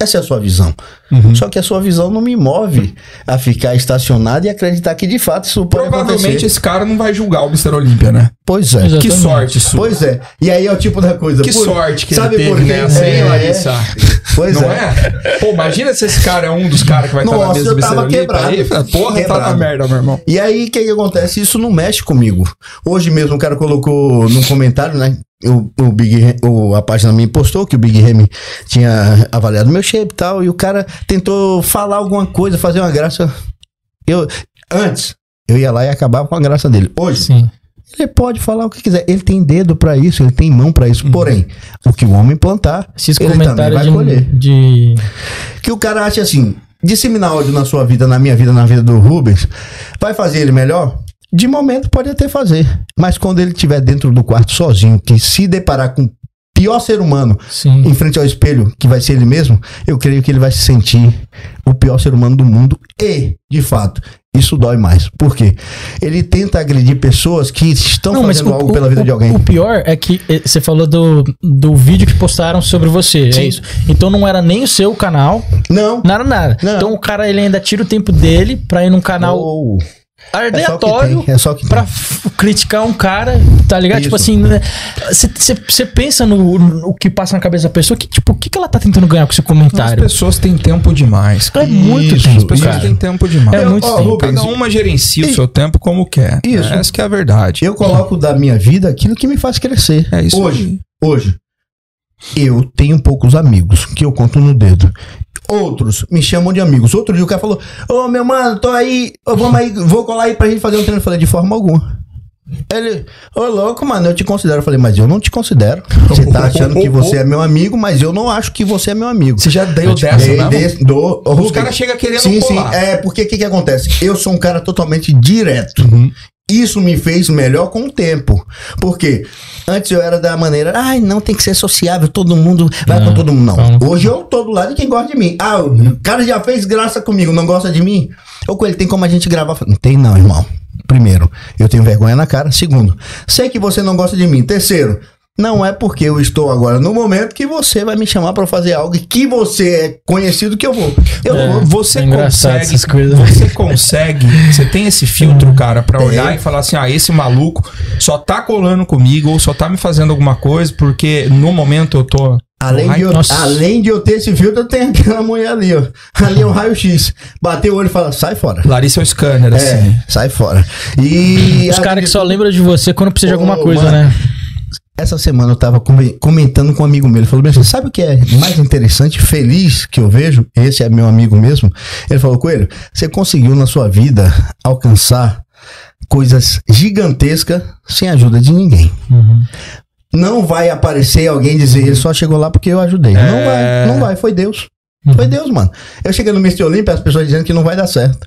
Essa é a sua visão. Uhum. Só que a sua visão não me move a ficar estacionado e acreditar que de fato isso pode Provavelmente acontecer. esse cara não vai julgar o Mr. Olímpia, né? Pois é. Exatamente. Que sorte sua. Pois é. E aí é o tipo da coisa. Que por- sorte que sabe ele teve por quê? nessa, hein, É, Larissa? Pois não é. é. Pô, imagina se esse cara é um dos caras que vai estar na Nossa, mesa eu tava quebrado. Aí, porra, tá na merda, meu irmão. E aí, o que, que acontece? Isso não mexe comigo. Hoje mesmo o cara colocou num comentário, né? O, o Big o, a página me postou que o Big Remy tinha avaliado meu shape e tal. E o cara tentou falar alguma coisa, fazer uma graça. Eu, antes, eu ia lá e acabava com a graça dele. Hoje, Sim. Ele pode falar o que quiser. Ele tem dedo pra isso, ele tem mão pra isso. Uhum. Porém, o que o homem plantar, Esses ele também vai de, colher. de. Que o cara acha assim, disseminar ódio na sua vida, na minha vida, na vida do Rubens, vai fazer ele melhor? De momento pode até fazer. Mas quando ele estiver dentro do quarto sozinho, que se deparar com o pior ser humano Sim. em frente ao espelho, que vai ser ele mesmo, eu creio que ele vai se sentir o pior ser humano do mundo. E, de fato, isso dói mais. Por quê? Ele tenta agredir pessoas que estão fazendo algo pela vida o- de alguém. o pior é que eh, você falou do, do vídeo que postaram sobre você. Sim. É isso. Então não era nem o seu canal, Não. nada, nada. Não. Então o cara ele ainda tira o tempo dele pra ir num canal Oh, é só que aleatório tem, é só que pra tem. f- criticar um cara, tá ligado? Tipo Isso. assim, você pensa no, no que passa na cabeça da pessoa, que tipo, o que, que ela tá tentando ganhar com esse As comentário? pessoas têm tempo demais. É muito Isso, tempo, As pessoas cara. têm tempo demais. É muito Ó, tempo. Rubens, Cada uma gerencia o E- seu tempo como quer. Isso. Essa que é a verdade. Eu coloco da minha vida aquilo que me faz crescer. É isso Hoje, aí. hoje, eu tenho poucos amigos que eu conto no dedo. Outros me chamam de amigos. Outro dia o cara falou: Ô meu mano, tô aí, vamos aí, vou colar aí pra gente fazer um treino. Eu falei: de forma alguma. Ele, ô louco, mano, eu te considero. Eu falei, mas eu não te considero. Você tá achando que você é meu amigo, mas eu não acho que você é meu amigo. Você já deu dessa, dei né? desse- ô, Os caras chegam querendo Sim, sim. colar. É, porque o que, que acontece? Eu sou um cara totalmente direto. Uhum. Isso me fez melhor com o tempo. Porque antes eu era da maneira, ai, não tem que ser sociável, todo mundo vai Não, com todo mundo. Não. Hoje eu tô do lado de quem gosta de mim. Ah, o cara já fez graça comigo, não gosta de mim? Ô, Coelho, tem como a gente gravar? Não tem, não, irmão. Primeiro, eu tenho vergonha na cara. Segundo, sei que você não gosta de mim. Terceiro, não é porque eu estou agora no momento que você vai me chamar pra fazer algo que você é conhecido que eu vou. Eu É. Você É engraçado consegue, essas coisas. você consegue, você tem esse filtro, cara, pra olhar Tem. e falar assim, ah, esse maluco só tá colando comigo ou só tá me fazendo alguma coisa porque no momento eu tô Além de, eu, Nossa. além de eu ter esse filtro, eu tenho aquela mulher ali, ó. Ali é um raio-x. Bateu o olho e fala, sai fora. Larissa é o scanner, assim. É, sai fora. E. Os caras que só lembram de você quando precisa de alguma coisa, mano. né? Essa semana eu tava come- comentando com um amigo meu. Ele falou assim: sabe o que é mais interessante, feliz que eu vejo? Esse é meu amigo mesmo. Ele falou, Coelho, você conseguiu na sua vida alcançar coisas gigantescas sem a ajuda de ninguém. Uhum. Não vai aparecer alguém dizer, ele só chegou lá porque eu ajudei. Não vai, não vai, foi Deus. Foi Deus, mano. Eu cheguei no Mr. Olímpia, as pessoas dizendo que não vai dar certo.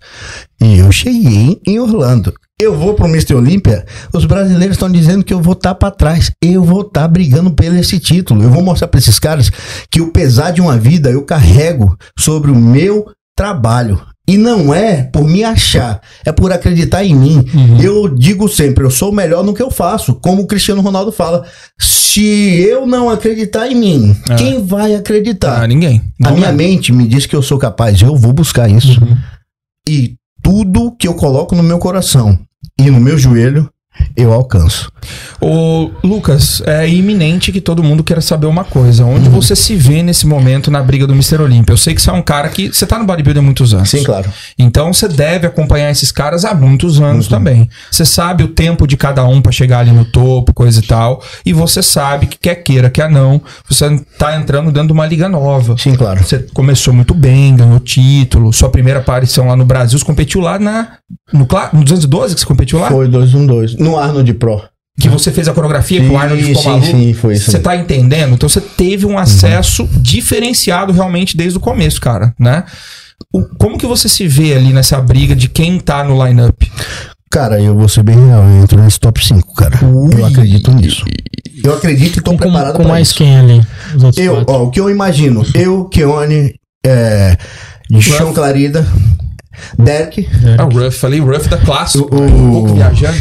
E eu cheguei em Orlando. Eu vou pro Mr. Olímpia, os brasileiros estão dizendo que eu vou estar pra trás. Eu vou estar brigando pelo esse título. Eu vou mostrar pra esses caras que o pesar de uma vida eu carrego sobre o meu trabalho. E não é por me achar, é por acreditar em mim. Eu digo sempre, eu sou o melhor no que eu faço, como o Cristiano Ronaldo fala. Se eu não acreditar em mim, É. quem vai acreditar? Ah, ninguém. A Não minha é. mente me diz que eu sou capaz, eu vou buscar isso. Uhum. E tudo que eu coloco no meu coração e no meu joelho, eu alcanço. Ô, Lucas, é iminente que todo mundo queira saber uma coisa. Onde Uhum. você se vê nesse momento na briga do Mr. Olímpia? Eu sei que você é um cara que. Você tá no bodybuilding há muitos anos. claro. Então você deve acompanhar esses caras há muitos anos Uhum. também. Você sabe o tempo de cada um pra chegar ali no topo, coisa e tal. E você sabe que quer queira, quer não, você tá entrando dentro de uma liga nova. Sim, claro. Você começou muito bem, ganhou título. Sua primeira aparição lá no Brasil, você competiu lá na. No, no 212 que você competiu lá? Foi 212. No Arnold Pro. Que você fez a coreografia que o Arnold ficou sim, maluco. sim, foi isso. Você tá entendendo? Então você teve um acesso diferenciado realmente desde o começo, cara, né? O- como que você se vê ali nessa briga de quem tá no lineup? Cara, eu vou ser bem real, eu entro nesse top 5, cara. Eu acredito nisso. Eu acredito e tô Com, com, preparado com pra mais isso. quem ali? Eu, quatro. ó, o que eu imagino, eu, Keone, é, Chão Clarida, Derek, Ah, o Ruff, falei Ruff da classe. O- um pouco viajando.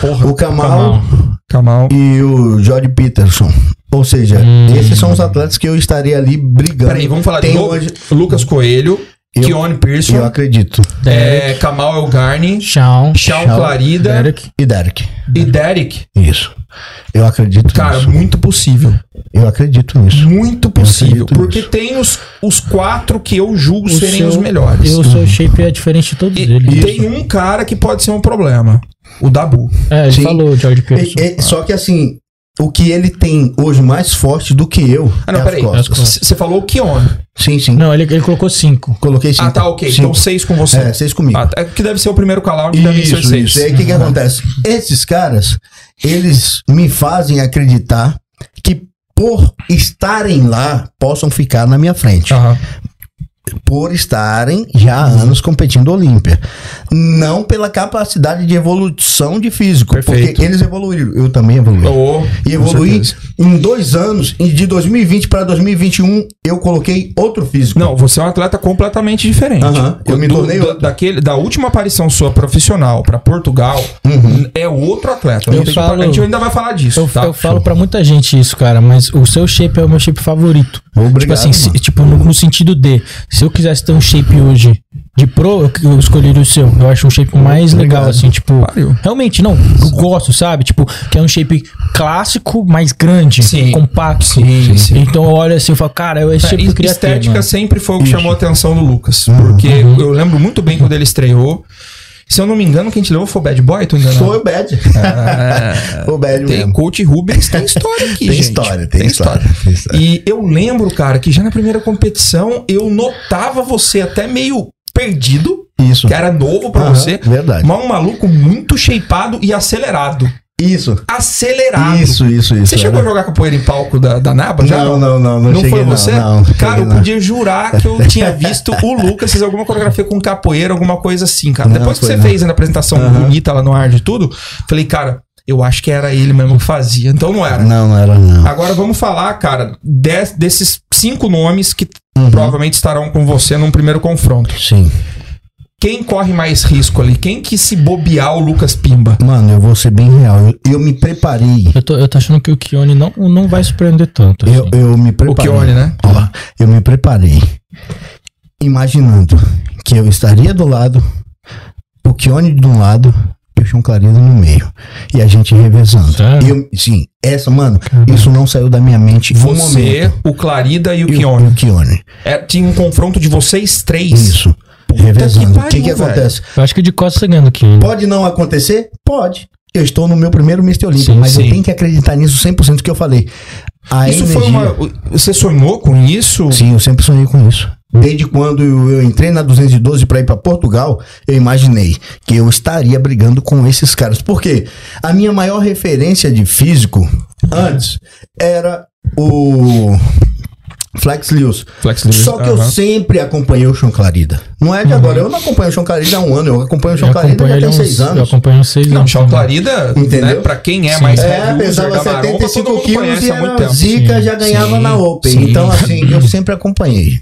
Porra, o Kamal, Kamal. Kamal. e o Jorge Peterson. Ou seja, Hum. esses são os atletas que eu estaria ali brigando. Peraí, vamos falar de Tem novo. hoje- Lucas Coelho, Eu- Keone Eu Pearson, acredito. é, Kamal Elgarni, Shawn, Shawn Clarida Derek. E Derek. e Derek. Isso. Eu acredito Cara, nisso. muito possível. Eu acredito nisso. Muito possível. Porque nisso. tem os, os quatro que eu julgo O serem seu- os melhores. E o seu shape é diferente de todos E, eles. e tem um cara que pode ser um problema. O Dabu. É, ele Sim. falou, George Pearson. E- e- só que assim, o que ele tem hoje mais forte do que eu Ah, não, é peraí. Você falou o Kione. Sim, sim. Não, ele, ele colocou cinco. Coloquei cinco. Ah, tá, ok. Cinco. Então seis com você. É, seis comigo. Ah, tá. que deve ser o primeiro call-out, deve ser Isso, seis. isso. E aí o que, que acontece? Esses caras, eles me fazem acreditar que por estarem lá, possam ficar na minha frente. Aham. Por estarem já há anos competindo Olímpia. Não pela capacidade de evolução de físico. Perfeito. Porque eles evoluíram. Eu também evoluí. Oh, E evoluí em dois anos, e de 2020 para 2021, eu coloquei outro físico. Não, você é um atleta completamente diferente. Aham, eu me Do- tornei da, outro. daquele, da última aparição sua profissional pra Portugal, é outro atleta. Eu falo- a gente ainda vai falar disso. Eu, tá? eu falo pra muita gente isso, cara, mas o seu shape é o meu shape favorito. Obrigado, tipo assim, se- tipo, no, no sentido de, se eu quisesse ter um shape hoje de pro, eu, escolheria o seu. Eu acho um shape mais Obrigado. legal, assim, tipo. Valeu. Realmente, não, eu gosto, sabe? Tipo, que é um shape clássico, mais grande, Sim. compacto. Sim, sim. Então eu olho assim e falo, cara, esse É, shape que eu queria ter. estética sempre foi o que Isso. chamou a atenção do Lucas. Porque eu lembro muito bem quando ele estreou. Se eu não me engano, quem te levou foi o Bad Boy, tô enganado. Foi o Bad. o Bad Tem mesmo. coach Rubens, tem história aqui, Tem gente. história, tem história, tem história. E eu lembro, cara, que já na primeira competição eu notava você até meio perdido, Isso. que era novo pra Aham, você. Verdade. Mas um maluco muito shapeado e acelerado. Isso. Acelerado. Isso, isso, isso. Você chegou a era- jogar capoeira em palco da, da Naba já? Não, não, não, não Não cheguei, foi não, você? não, cara, cheguei, eu não. podia jurar que eu tinha visto o Lucas fazer alguma coreografia com capoeira, alguma coisa assim, cara. Não, Depois que você não. fez na apresentação Aham. bonita lá no ar de tudo, falei, cara, eu acho que era ele mesmo que fazia. Então não era. Não, não era, não. Agora vamos falar, cara, de- desses cinco nomes que Uhum. provavelmente estarão com você num primeiro confronto. Sim. Quem corre mais risco ali? Quem que se bobear o Lucas Pimba? Mano, eu vou ser bem real. Eu, eu me preparei. Eu tô, eu tô achando que o Kione não, não vai surpreender tanto. assim. Eu, eu me O preparei. Keone, né? Ó, eu me preparei. Imaginando que eu estaria do lado, o Kione de um lado e o Chão Clarida no meio. E a gente revezando. Sério? Eu- sim, essa, mano, isso não saiu da minha mente um Você, momento. o Clarida e o E o, Keone. o Kione. É, tinha um confronto de vocês três. Isso. Revezando. que O que, que acontece? Eu acho que de costas você ganha do. Pode não acontecer? Pode. Eu estou no meu primeiro Mr. Olímpia, Sim, mas sim. eu tenho que acreditar nisso 100% que eu falei. A Isso energia... foi uma. Você sonhou com isso? Sim, eu sempre sonhei com isso. Desde quando eu, eu entrei na 212 para ir para Portugal, eu imaginei que eu estaria brigando com esses caras. Por quê? A minha maior referência de físico antes era o Flex Lewis. Flex Lewis, Só que eu sempre acompanhei o Chão Clarida. Não é de agora. Eu não acompanho o Chão Clarida há um ano. Eu acompanho o Chão Eu Clarida acompanho já ele tem uns, seis eu anos. acompanho uns seis Não, anos. Chão também. Clarida, Entendeu? né? Pra quem é Sim. mais É, pesava da maromba, todo 75 mundo quilos e há era zica, Sim, já ganhava sim, na Open. sim, então, sim. assim, eu sempre acompanhei.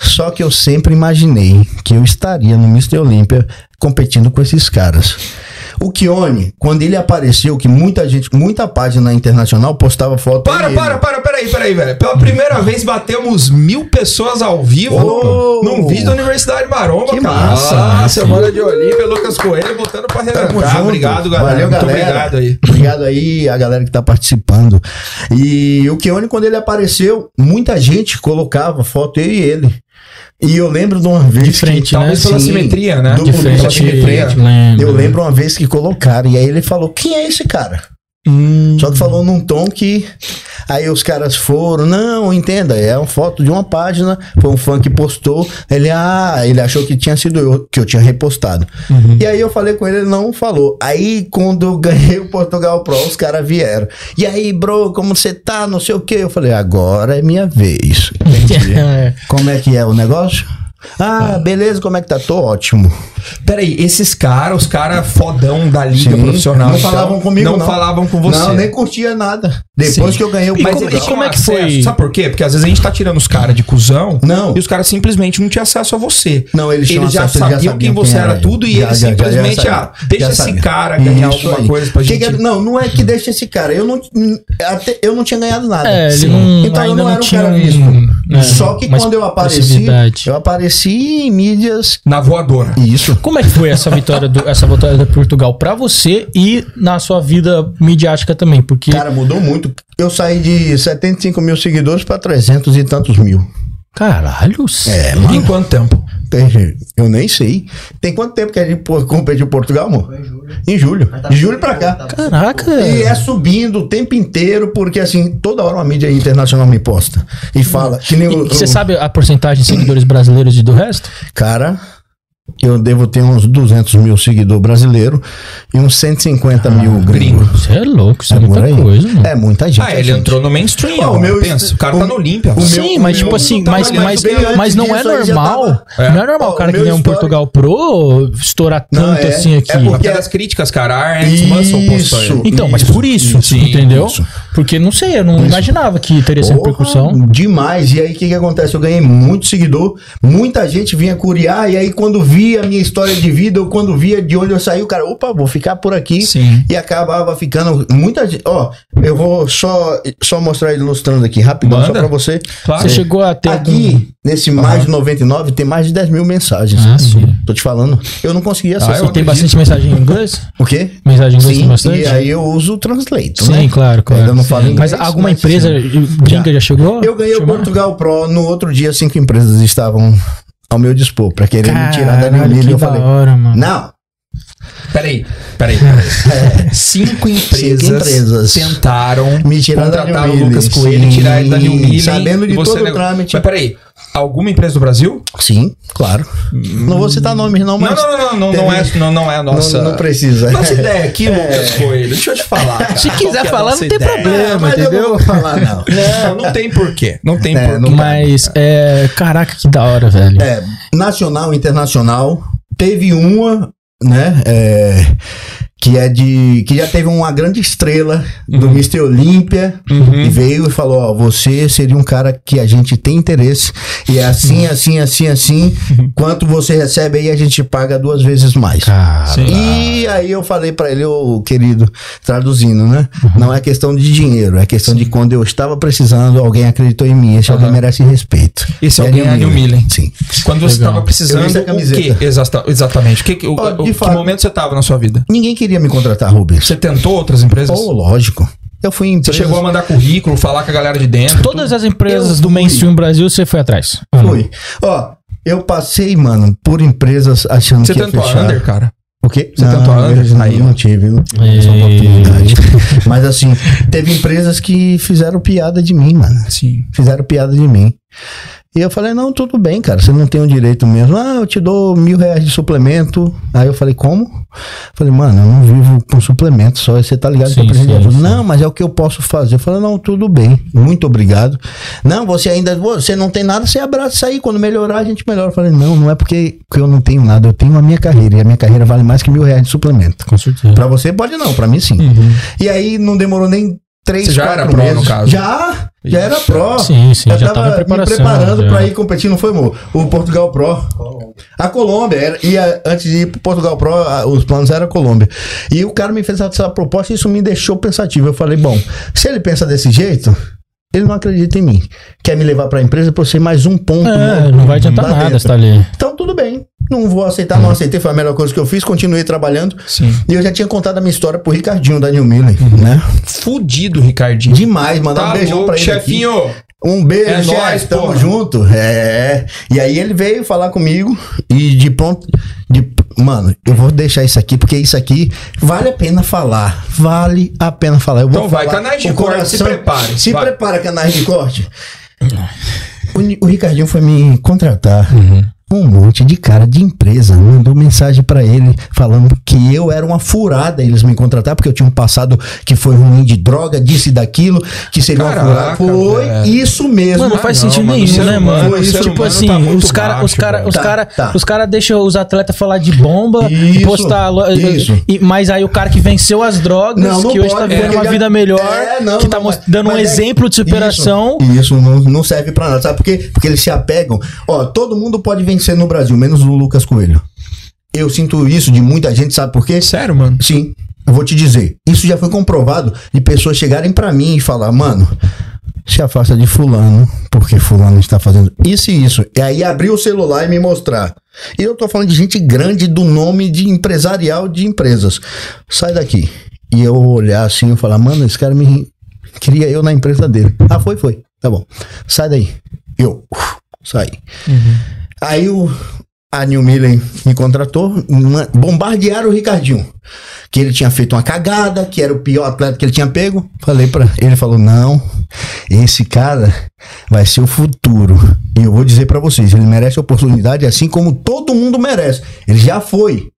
Só que eu sempre imaginei que eu estaria no Mr. Olímpia competindo com esses caras. O Kione, quando ele apareceu, que muita gente, muita página internacional postava foto Para, dele. para, para, peraí, peraí, velho. Pela primeira vez batemos mil pessoas ao vivo Oh! num vídeo da Universidade Maromba, Que cara. massa, Ah, semana de Olímpia, Lucas Coelho botando pra arrebentar. junto. Obrigado, galera. Valeu, Muito galera. obrigado aí. Obrigado aí a galera que tá participando. E o Keone, quando ele apareceu, muita gente colocava foto eu e ele. E eu lembro de uma vez. De frente, que, Talvez né? pela Sim, simetria, né? do- De pela frente, simetria. lembro. Eu lembro uma vez que colocaram, e aí ele falou: Quem é esse cara? Hum. Só que falou num tom que. Aí os caras foram, não, entenda, é uma foto de uma página, foi um fã que postou. Ele, ah, ele achou que tinha sido eu, que eu tinha repostado. Uhum. E aí eu falei com ele, ele não falou. Aí quando eu ganhei o Portugal Pro, os caras vieram. E aí, bro, como você tá? Não sei o quê. Eu falei, agora é minha vez. É. como é que é o negócio? Ah, beleza, como é que tá? Tô ótimo. Peraí, esses caras, os caras fodão da liga Sim. profissional. Não então, falavam comigo, Não, não. falavam com você. Não, nem curtia nada. Depois Sim. que eu ganhei o E Mas como- eles e como é que foi? acesso. Sabe por quê? Porque às vezes a gente tá tirando os caras de cuzão Não. e os caras simplesmente não tinham acesso a você. Não, eles tinham já acesso, eles já sabiam sabiam quem você era era. tudo e Já, eles já, já, já simplesmente, sabia. ah, deixa Já esse sabia. cara ganhar Isso alguma aí. coisa pra Que gente. que é- não, não é que deixa esse cara. Eu não, até, eu não tinha ganhado nada. É, não, Então eu não não, era um tinha cara um- visto. é, Só que quando eu apareci, eu apareci em mídias. Na voadora. Isso. Como é que foi essa vitória do, essa vitória da Portugal pra você e na sua vida midiática também? Porque Cara, mudou muito. Eu saí de 75 mil seguidores para 300 e tantos mil. caralho, É, Em mano. quanto tempo? Tem- eu nem sei. Tem quanto tempo que a gente competiu em Portugal, amor? Em julho. De julho pra cá. caraca. E é subindo o tempo inteiro, porque assim, toda hora uma mídia internacional me posta. E fala. Que nem E o, você o- sabe a porcentagem de seguidores brasileiros e do resto? Cara, eu devo ter uns 200 mil seguidores brasileiros e uns 150 mil gringos. Você é louco, isso é, É muita aí. coisa, mano. É muita gente. Ah, é ele gente. entrou no mainstream. Ó, o meu pensa, o cara tá o- no Olímpia. Sim, mas tipo assim, tá mas, mas, mas não é normal. tava- É. Não é normal o cara o que ganha um Portugal Pro estourar Não, tanto é. assim aqui. É porque- das críticas, cara, a Ernst Muscle postou Isso. Então, mas Isso, por isso, isso, entendeu? isso. Porque não sei, eu não imaginava que teria essa repercussão. Demais. E aí, o que, que acontece? Eu ganhei muito seguidor, muita gente vinha curiar, e aí, quando via a minha história de vida, ou quando via de onde eu saí, o cara, opa, vou ficar por aqui. Sim. E acabava ficando muita gente. Ó, eu vou só, só mostrar ilustrando aqui, rapidão, Manda. só pra você. Claro. Você chegou a ter Aqui, algum... nesse mais de 99, tem mais de 10 mil mensagens. Ah, sim. Tô te falando. Eu não conseguia acessar. eu Tem bastante mensagem em inglês? O quê? Mensagem em inglês tem Sim, bastante? e aí eu uso o Translate, Sim, né? claro, claro. Ainda não Sim. falo inglês, mas alguma mas empresa gringa já chegou? Eu ganhei o? Portugal Pro, no outro dia cinco empresas estavam ao meu dispor pra querer me tirar da Caralho, New que Eu falei, hora, mano. não, Peraí, peraí. Cinco empresas, Cinco empresas. tentaram Me tirar da contratar o Lucas Coelho e tirar ele da New Millen. sabendo de todo o trâmite. Mas peraí, alguma empresa do Brasil? sim, claro. Não vou citar nomes não, mas... não, não, não, não, teve- não, é, não, não é a nossa... Não, não precisa. Nossa ideia aqui, Lucas Coelho, deixa eu te falar. cara. Se quiser é falar, não tem ideia? problema, mas eu entendeu? não vou falar não. Não, não tem porquê. Não tem É, porquê. não- Mas, é, caraca, que da hora, velho. É, nacional, internacional. Teve uma, né? é, que é de. que já teve uma grande estrela do Uhum. Mr. Olímpia e veio e falou: Ó, você seria um cara que a gente tem interesse, e é Uhum. assim, assim, assim, assim. Quanto você recebe aí, a gente paga duas vezes mais. Cara. E aí eu falei pra ele, ô querido, traduzindo, né? Uhum. Não é questão de dinheiro, é questão de quando eu estava precisando, alguém acreditou em mim. Esse alguém Aham. merece respeito. Esse E alguém é New Millen. Sim. Quando você estava precisando, o camiseta. quê? Exata- exatamente. O que, que, o, Ó, de o- que fato. momento você estava na sua vida? Ninguém queria me contratar, Rubens. Você tentou outras empresas? Oh, lógico. Eu fui em Você empresas- chegou a mandar currículo, falar com a galera de dentro? Todas as empresas Eu do fui. mainstream Brasil você foi atrás. Fui. Ó, eu passei, mano, por empresas achando Você que ia tentou a. Under, cara? O quê? Você tentou a Under? eu Aí, não, tive, não tive E- essa oportunidade. Mas assim, teve empresas que fizeram piada de mim, mano. Sim. Fizeram piada de mim. E eu falei, não, tudo bem, cara, você não tem o direito mesmo. Ah, eu te dou mil reais de suplemento. Aí eu falei, como? Falei, mano, eu não vivo com suplemento, só você tá ligado que Sim, eu preciso de sim, ajuda. sim. Não, mas é o que eu posso fazer. Eu falei, não, tudo bem, muito obrigado. Não, você ainda, você não tem nada, você abraça aí, quando melhorar a gente melhora. Eu falei, não, não é porque, porque eu não tenho nada, eu tenho a minha carreira, e a minha carreira vale mais que mil reais de suplemento. Com certeza. Pra você pode não, pra mim sim. E aí não demorou nem três, Você já quatro era pró, meses. no caso? Já, já era pró. Sim, sim, Eu já tava tava me preparando já. pra ir competir, não foi, amor? O Portugal Pro. A Colômbia. Era, ia, antes de ir pro Portugal Pro, a- os planos eram a Colômbia. E o cara me fez essa proposta e isso me deixou pensativo. Eu falei, bom, se ele pensa desse jeito, ele não acredita em mim. Quer me levar pra empresa pra eu ser mais um ponto. É, não vai adiantar lá nada tá ali. Então, tudo bem. Não vou aceitar, não aceitei. Foi a melhor coisa que eu fiz. Continuei trabalhando. Sim. E eu já tinha contado a minha história pro Ricardinho da New Millen, né? Fudido, Ricardinho. Demais, mandar Tá um beijão louco, pra ele. aqui. Um beijo, É chefe, nóis, tamo porra. junto. É. E aí ele veio falar comigo e de pronto. De, mano, eu vou deixar isso aqui, porque isso aqui vale a pena falar. Vale a pena falar. Eu vou Então vai, falar canais de corte, se prepare, Se vai. prepara, canais de corte. O, o Ricardinho foi me contratar. Uhum. Um monte de cara de empresa mandou mensagem pra ele falando que eu era uma furada eles me contratar porque eu tinha um passado que foi ruim de droga, disse daquilo, que seria Caraca, uma furada. Foi velho. isso mesmo. Mano, não faz sentido nenhum, né, mano? o ser tipo humano assim, tá os caras os cara, velho. os Tá, cara, tá. os cara deixam os atletas falar de bomba e Isso, postar. lo- isso. e- mas aí o cara que venceu as drogas, Não, não que hoje tá vivendo porque uma vida melhor, É, não, que tá dando um é- exemplo de superação. Isso, isso não, não serve pra nada, sabe por quê? Porque eles se apegam. Ó, todo mundo pode vencer no Brasil, menos o Lucas Coelho. Eu sinto isso de muita gente, sabe por quê? Sério, mano? Sim, eu vou te dizer. Isso já foi comprovado de pessoas chegarem pra mim e falar, mano, se afasta de fulano, porque fulano está fazendo isso e isso. E aí abrir o celular e me mostrar. E eu tô falando de gente grande do nome de empresarial de empresas. Sai daqui. E eu olhar assim e falar, mano, esse cara me queria eu na empresa dele. Ah, foi, foi. Tá bom. Sai daí. Eu saí. Aí o, a New Millen me contratou, ma- bombardearam o Ricardinho. Que ele tinha feito uma cagada, que era o pior atleta que ele tinha pego. Falei pra ele, falou: Não, esse cara vai ser o futuro. E eu vou dizer pra vocês: ele merece oportunidade assim como todo mundo merece. Ele já foi.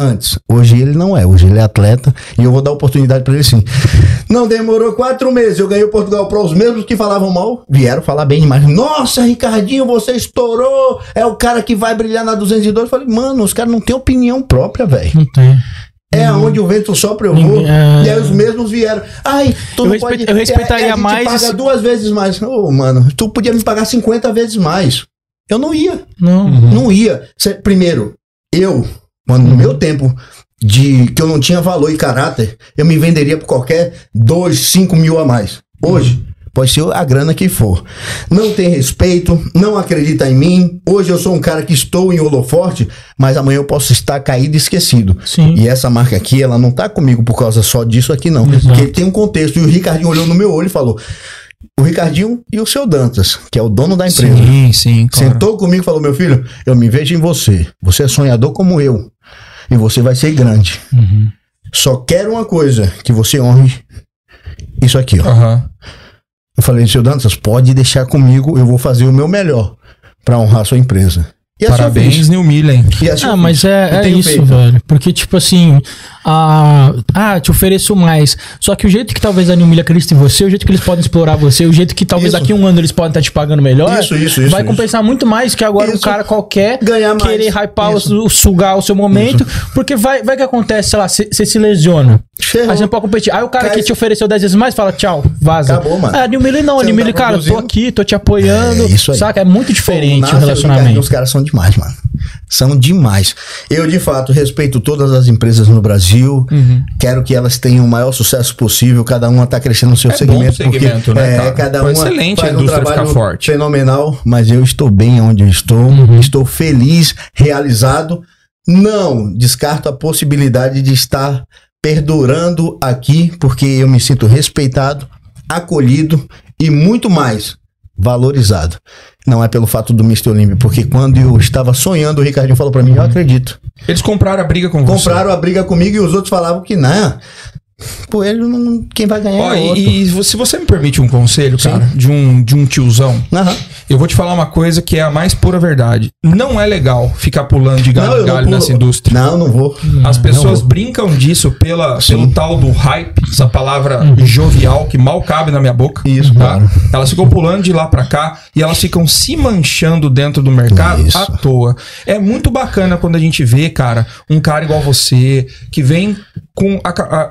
Antes, hoje ele não é, hoje ele é atleta e eu vou dar oportunidade pra ele sim. Não demorou quatro meses, eu ganhei o Portugal Pro, os mesmos que falavam mal vieram falar bem demais. Nossa, Ricardinho, você estourou, é o cara que vai brilhar na 202. Eu falei, mano, os caras não têm opinião própria, velho. Não tem. É aonde o vento sopra, eu vou. é. E aí os mesmos vieram. Ai, tu Eu não pode. eu respeitaria é, a gente mais paga esse- duas vezes mais. Ô, mano, tu podia me pagar 50 vezes mais. Eu não ia. Não. Não ia. Cê- primeiro, eu, quando no meu tempo de que eu não tinha valor e caráter, eu me venderia por qualquer 2, 5 mil a mais. Hoje, pode ser a grana que for. Não tem respeito, não acredita em mim. Hoje eu sou um cara que estou em holoforte, mas amanhã eu posso estar caído e esquecido. Sim. E essa marca aqui, ela não tá comigo por causa só disso aqui, não. Exato. Porque tem um contexto. E o Ricardinho olhou no meu olho e falou: o Ricardinho e o seu Dantas, que é o dono da empresa. Sim, sim, claro. Sentou comigo e falou: Meu filho, eu me vejo em você. Você é sonhador como eu. E você vai ser grande. Uhum. Só quero uma coisa: que você honre isso aqui, ó. Aham. Eu falei: Seu Dantas, pode deixar comigo, eu vou fazer o meu melhor pra honrar a sua empresa. E Parabéns. New Millen. Ah, mas é, é isso, feito. velho. Porque, tipo assim, ah, ah, te ofereço mais. Só que o jeito que talvez a New Milha acredite em você, o jeito que eles podem explorar você, o jeito que talvez Isso. daqui a um ano eles podem estar te pagando melhor, Isso, isso, isso, vai isso. compensar muito mais que agora um Isso. cara qualquer Ganhar mais. querer hypar, o- Isso. sugar o seu momento. Porque vai, vai que acontece, sei lá, você se lesiona. Ferrou. Aí você não pode competir. Aí o cara Cai- que te ofereceu 10 vezes mais fala tchau, vaza. Acabou, mano. É, a New Milha não. A New não tá cara, tô aqui, tô te apoiando. É, isso aí. Saca? É muito diferente Pô, o relacionamento. Os caras são demais, mano. São demais. Eu, de fato, respeito todas as empresas no Brasil. Uhum. Quero que elas tenham o maior sucesso possível. Cada uma tá crescendo no seu É bom segmento. pro segmento, porque, né, é, cada uma excelente faz a um indústria trabalho ficar forte. Fenomenal, mas eu estou bem onde eu estou. Uhum. Estou feliz, realizado. Não descarto a possibilidade de estar perdurando aqui, porque eu me sinto respeitado, acolhido e muito mais valorizado. Não é pelo fato do Mr. Olímpio, porque quando eu estava sonhando, o Ricardinho falou pra mim, eu acredito. Eles compraram a briga com você. Compraram a briga comigo e os outros falavam que não. Pô, ele não. Quem vai ganhar Ó, é outro. e, e se você me permite um conselho, cara, de um, de um tiozão, Aham. eu vou te falar uma coisa que é a mais pura verdade. Não é legal ficar pulando de galho em galho nessa indústria. Não, não vou. As pessoas vou. brincam disso pela, Sim. pelo tal do hype, essa palavra jovial que mal cabe na minha boca. Isso, tá? claro. Elas ficam pulando de lá pra cá e elas ficam se manchando dentro do mercado Isso. à toa. É muito bacana quando a gente vê, cara, um cara igual você, que vem com a- a-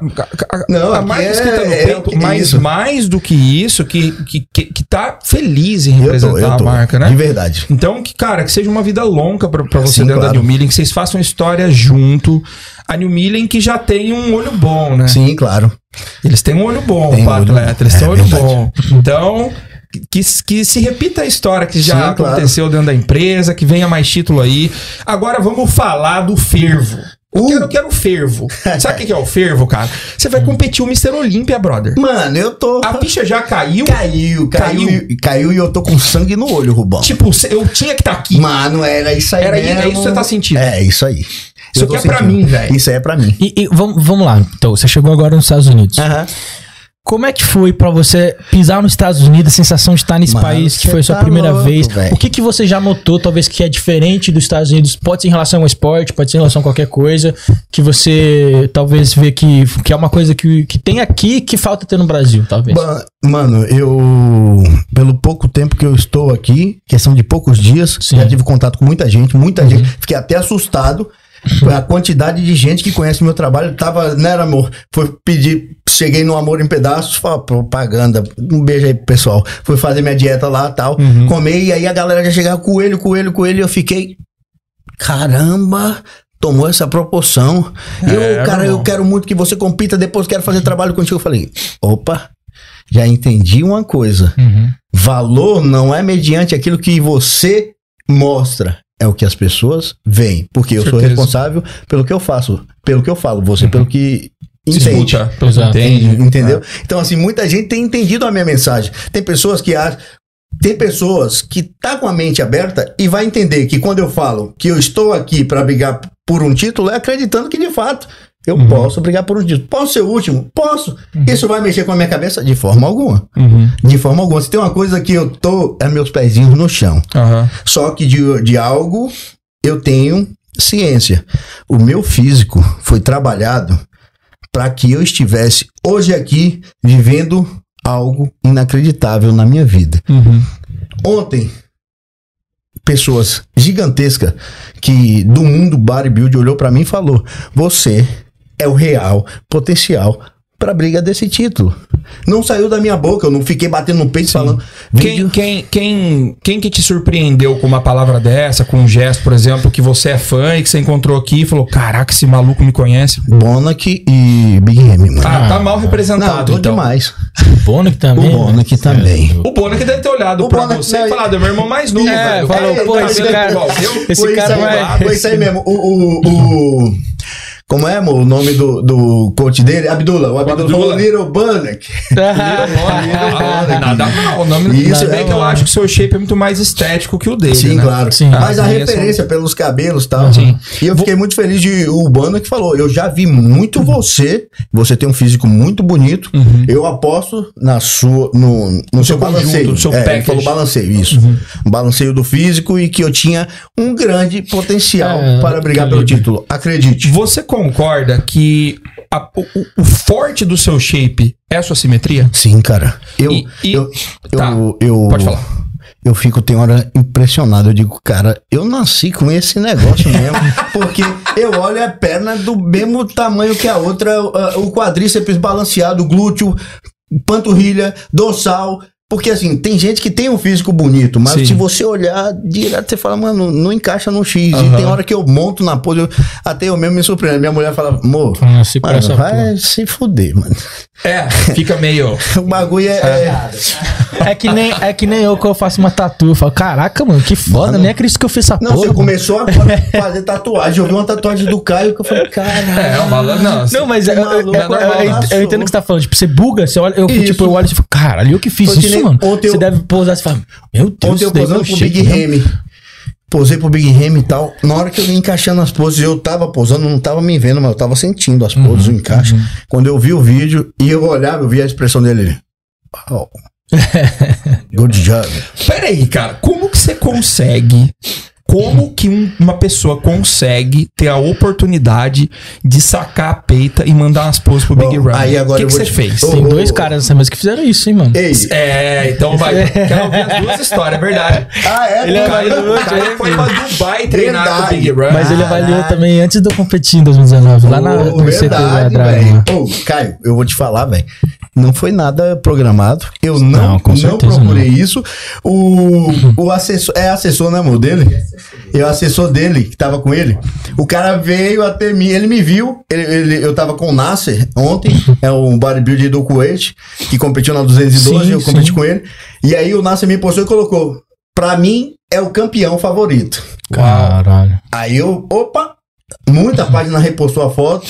Não, a marca é- escrita no é peito, que- mas isso. mais do que isso, que, que, que, que tá feliz em Eu tô, representar eu tô. a marca, né? De verdade. Então, que, cara, que seja uma vida longa pra, pra você Sim, dentro da claro. New Millen, que vocês façam história junto. A New Millen que já tem um olho bom, né? Sim, claro. Eles têm um olho bom, Tem pra olho- atleta. Eles é têm um olho verdade. bom. Então, que, que se repita a história que já Sim, claro. aconteceu dentro da empresa, que venha mais título aí. Agora vamos falar do fervo. Eu Uh. quero, eu quero o fervo. Sabe o que é o fervo, cara? Você vai competir o Mr. Olímpia, brother. Mano, eu tô. A ficha já caiu. Caiu, caiu, Caiu. e- caiu e eu tô com sangue no olho, Rubão. Tipo, eu tinha que estar aqui. Mano, era isso aí Era aí- mesmo. é isso que você tá sentindo. É, isso aí. Isso aqui é pra sentindo. mim, velho. Isso aí é pra mim. E, e vamos, vamos lá. Então, você chegou agora nos Estados Unidos. Aham. Como é que foi pra você pisar nos Estados Unidos, a sensação de estar nesse Mano, país que foi a sua tá primeira louco, vez? velho. O que, que você já notou, talvez, que é diferente dos Estados Unidos? Pode ser em relação ao esporte, pode ser em relação a qualquer coisa, que você talvez vê que, que é uma coisa que, que tem aqui que falta ter no Brasil, talvez. Mano, eu. Pelo pouco tempo que eu estou aqui, questão de poucos dias, Sim. já tive contato com muita gente, muita gente. Fiquei até assustado. A quantidade de gente que conhece meu trabalho tava, né, amor? Foi pedir, cheguei no Amor em Pedaços, fala, propaganda. Um beijo aí pro pessoal. Fui fazer minha dieta lá tal, comer, e aí a galera já chegava coelho, coelho, coelho, e eu fiquei. Caramba! Tomou essa proporção. eu, É, cara, eu quero muito que você compita, depois quero fazer trabalho contigo. Eu falei, opa, já entendi uma coisa. Uhum. Valor não é mediante aquilo que você mostra, é o que as pessoas veem. Porque eu sou responsável pelo que eu faço, pelo que eu falo, você pelo que Se entende. escuta, pelo que Exato. entende. Entendeu? Então, assim, muita gente tem entendido a minha mensagem. Tem pessoas que acham. Tem pessoas que tá com a mente aberta e vai entender que quando eu falo que eu estou aqui para brigar por um título, é acreditando que de fato eu Uhum. posso brigar por um título. Posso ser o último? Posso. Isso vai mexer com a minha cabeça? De forma alguma. Uhum. De forma alguma. Se tem uma coisa que eu tô, é meus pezinhos no chão. Só que de, de algo eu tenho ciência. O meu físico foi trabalhado para que eu estivesse hoje aqui vivendo algo inacreditável na minha vida. Uhum. Ontem, pessoas gigantescas que do mundo bodybuild olhou para mim e falou: "Você é o real potencial para briga desse título". Não saiu da minha boca, eu não fiquei batendo no peito falando Quem, quem, quem, quem que te surpreendeu com uma palavra dessa, com um gesto, por exemplo, que você é fã e que você encontrou aqui e falou: Caraca, esse maluco me conhece. Bonac e Big M, mano. Ah, tá mal Não, representado, tô então. demais. O Bono também. O Bonac também. O Bona que deve ter olhado O pra Bona- você não, e falado, é meu irmão mais novo. É, velho. falou, Tá pô, vendo esse cara- esse Foi cara isso aí, vai- Foi isso aí mesmo. O, o, o- Como é, amor, o nome do, do coach dele? Abdullah. O Abdullah, Abdullah. falou Little Bannock. Ah, Nada mal. O nome Isso, se bem é que eu acho que o seu shape é muito mais estético que o dele. Sim, né? claro. Sim. Mas a Ah, referência pelos cabelos e tal. Sim. E eu fiquei muito feliz de o Bano que falou: eu já vi muito você. Você tem um físico muito bonito. Eu aposto na sua, no, no, seu, seu conjunto, balanceio. no seu é, ele falou balanceio, isso. Um balanceio do físico e que eu tinha um grande potencial É, para brigar pelo título. Acredite. Você concorda que a- o, o- forte do seu shape é a sua simetria? Sim, cara. Eu, E- e- eu, tá, eu, eu- pode falar. Eu fico, tem hora, impressionado. Eu digo, cara, eu nasci com esse negócio mesmo. porque eu olho a perna do mesmo tamanho que a outra, o quadríceps balanceado, glúteo, panturrilha, dorsal. Porque assim, tem gente que tem um físico bonito, mas Sim. se você olhar direto, você fala, mano, não encaixa no X. Aham. E tem hora que eu monto na pose, eu- até eu mesmo me surpreendo. Minha mulher fala, amor, mano, essa vai porra. se fuder, mano. É, fica meio. O bagulho é. é- É que, nem, é que nem eu que eu faço uma tatu. Eu falo, caraca, mano, que foda, Mano. nem acredito que eu fiz essa Não, porra. você mano. começou a fazer tatuagem. Eu vi uma tatuagem do Caio que eu falei, caralho. É, uma não, Não, mas eu, maluco, eu- é normal, eu- entendo o que você tá falando. Tipo, você buga, você olha, eu, Isso. tipo, eu olho e falo, caralho, eu que fiz Foi que isso, nem mano. ontem Você eu- deve pousar e fala, meu Deus, Ontem eu daí é posando meu pro shape, Big né? Remy. Posei pro Big Remy e tal. Na hora que eu ia encaixando as poses, eu tava posando, não tava me vendo, mas eu tava sentindo as poses, o encaixe. Quando eu vi o vídeo e eu olhava, eu vi a expressão dele. ele, Wow. Good job. Pera aí, cara. Como que você consegue. Como que um- uma pessoa consegue ter a oportunidade de sacar a peita e mandar umas poses pro Big Bom, Run? aí agora o que, você te- fez? Tem ô, dois ô. caras nessa mesa que fizeram isso, hein, mano. Ei. É, então vai. Quero ouvir as duas histórias, é verdade. Ah, é? Ele O é cara? cara, avaliou, o cara foi pra Dubai treinar com o Verdade. Big Run. Mas ele Caralho. avaliou também antes de eu competir em 2019, lá na, no CT da verdade, velho. Ô, Caio, eu vou te falar, velho. Não foi nada programado. Eu não, Não, não, procurei isso. O, o assessor, é assessor, né, amor, dele? É o assessor dele, que tava com ele. O cara veio até mim, ele me viu. Ele, ele- eu tava com o Nasser ontem, é o bodybuilder do Kuwait, que competiu na 212, Sim, eu competi sim. com ele. E aí o Nasser me postou e colocou: Pra mim, é o campeão favorito. Caralho. Aí eu, opa, muita página repostou a foto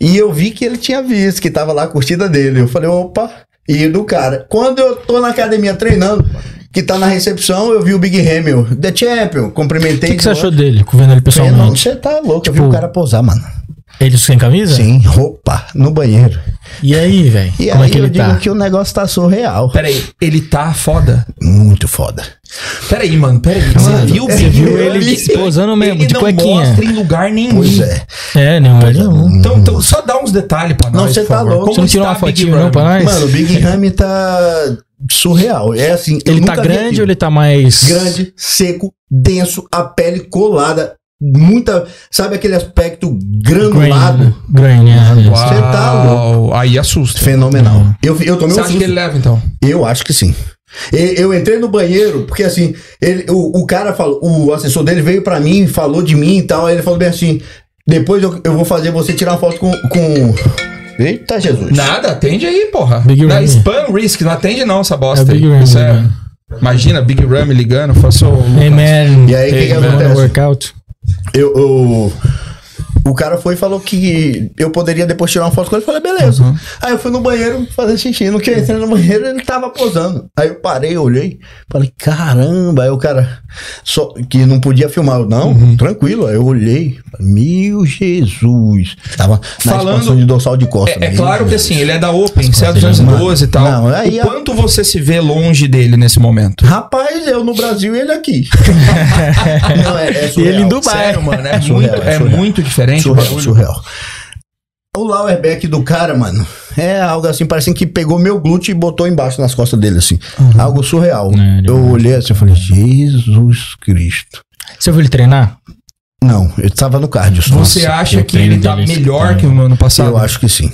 e eu vi que ele tinha visto, que tava lá a curtida dele. Eu falei, opa, e do cara. Quando eu tô na academia treinando, que tá na recepção, eu vi o Big Hamil, The Champion, O cumprimentei. que, que você achou dele, vendo ele Não, pessoalmente? você tá louco, eu vi Tipo- o cara posar, mano. Ele sem camisa? Sim, roupa, no banheiro. E aí, velho? E Como aí é que eu ele digo tá? que o negócio tá surreal. Peraí, ele tá foda. Muito foda. Peraí, mano, peraí. Mano, você viu você viu ele posando mesmo, ele de não cuequinha. mostra em lugar nenhum. Pois é. É, não, ele não. Então, então, só dá uns detalhes pra Não, nós, você por tá favor. louco. Como Você não tirou uma Big fotinho não pra nós? Mano, o Big Ramy tá surreal. É assim, ele tá grande ou ele tá mais... grande, seco, denso, a pele colada, muita, sabe aquele aspecto granulado, Grain, né? Você tá Uau, Aí assusta. fenomenal. Eu, eu tomei Você um acha susto. que ele leva, então? Eu acho que sim. Eu entrei no banheiro, porque assim, ele, o, o cara falou, o assessor dele veio pra mim, falou de mim e tal, aí ele falou bem assim, depois eu, eu vou fazer você tirar uma foto com... com... Eita Jesus. Nada, atende aí, porra. Big Ramy. spam risk, não atende não essa bosta É o Big aí. Isso é-. Imagina, Big Ram me ligando, faço o Hey, man. E aí, o que Hey, que man, acontece? workout. Eu, eu- o cara foi e falou que eu poderia depois tirar uma foto com ele. Eu falei, beleza. Uhum. Aí eu fui no banheiro fazer xixi. No que eu entrei no banheiro, ele tava posando. Aí eu parei, olhei. Falei, caramba. Aí o cara, só que não podia filmar. Eu, não, Uhum. tranquilo. Aí eu olhei. Meu Jesus. Tava na Falando- expansão de dorsal de costa. É, é Meu claro que assim, ele é da Open, você é 212 e tal. Não, aí o a- quanto você se vê longe dele nesse momento? Rapaz, eu no Brasil e ele aqui. não, é, é E ele em Dubai. Sério, mano, é, É surreal, muito, é é surreal. muito diferente o Surreal, surreal. O lowerback do cara, mano, é algo assim, parece que pegou meu glúteo e botou embaixo nas costas dele, assim. Algo surreal. É, eu olhei assim e falei, Jesus Cristo. Você viu ele treinar? Não, ele tava no cardio. Você acha eu que ele tá melhor que o ano passado? Eu acho que sim.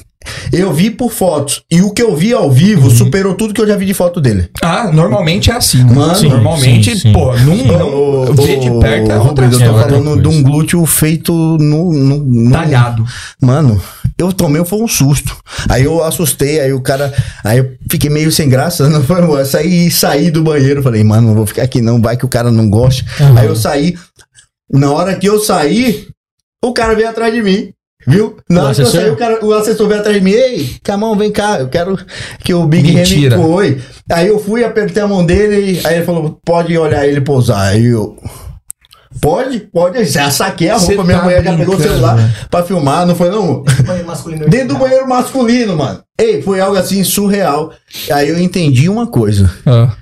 Eu vi por fotos. E o que eu vi ao vivo superou tudo que eu já vi de foto dele. Ah, normalmente é assim. né? Mano, Sim, normalmente, sim, sim. pô, não, não ver de perto é outra Rubens, eu tô é falando coisa. de um glúteo feito no, no, no- talhado. Mano, eu tomei foi um susto. Aí eu assustei, aí o cara. Aí eu fiquei meio sem graça. Não foi, eu saí saí do banheiro. Falei, mano, não vou ficar aqui não, vai que o cara não goste. Uhum. Aí eu saí. Na hora que eu saí, o cara veio atrás de mim. Viu? Na O hora que eu assessor? saí, o, cara, o assessor veio atrás de mim, ei, Camão, vem cá, eu quero que o Big Mentira. Remy foi. Aí eu fui, apertei a mão dele, aí ele falou, pode olhar ele pousar. Aí eu. Pode? Pode. Já saquei a Cê roupa, minha tá mulher já pegou o celular velho. pra filmar, não foi não? Dentro do banheiro masculino, mano. Ei, foi algo assim surreal. Aí eu entendi uma coisa. Ah.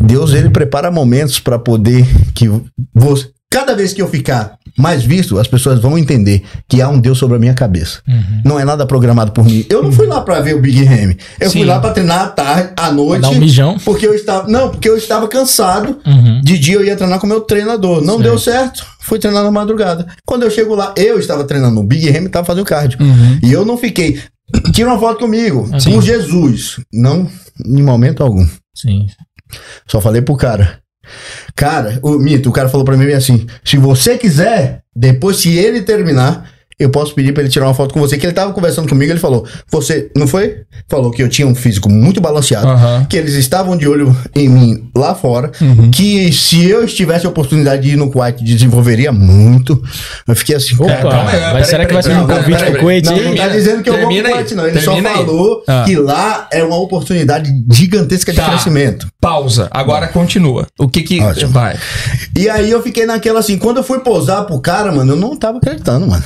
Deus ele prepara momentos para poder que você, cada vez que eu ficar mais visto, as pessoas vão entender que há um Deus sobre a minha cabeça. Não é nada programado por mim. Eu não fui lá para ver o Big Ramy. Eu Sim. fui lá para treinar à tarde, à noite. Dar um mijão. Porque eu estava, não, porque eu estava cansado. Uhum. De dia eu ia treinar com o meu treinador. Não Certo. deu certo. Fui treinar na madrugada. Quando eu chego lá, eu estava treinando. O Big Ramy estava fazendo cardio. Uhum. E eu não fiquei. Tira uma foto comigo. Sim. Com Jesus. Não, em momento algum. Sim. Só falei pro cara. Cara, o Mito, o cara falou pra mim assim: se você quiser, depois se ele terminar, eu posso pedir pra ele tirar uma foto com você. Que ele tava conversando comigo, ele falou: Você, não foi? Falou que eu tinha um físico muito balanceado, Aham. que eles estavam de olho em mim lá fora, Uhum. que se eu tivesse a oportunidade de ir no Kuwait, desenvolveria muito. Eu fiquei assim, Opa, cara, calma mas peraí, será que vai ser um convite pro Kuwait Não, não tá dizendo que eu vou pro Kuwait, não. Ele só falou Ah. que lá é uma oportunidade gigantesca de Tá. crescimento. Pausa. Agora continua. O que que Ótimo. vai? E aí eu fiquei naquela assim, quando eu fui posar pro cara, mano, eu não tava acreditando, mano.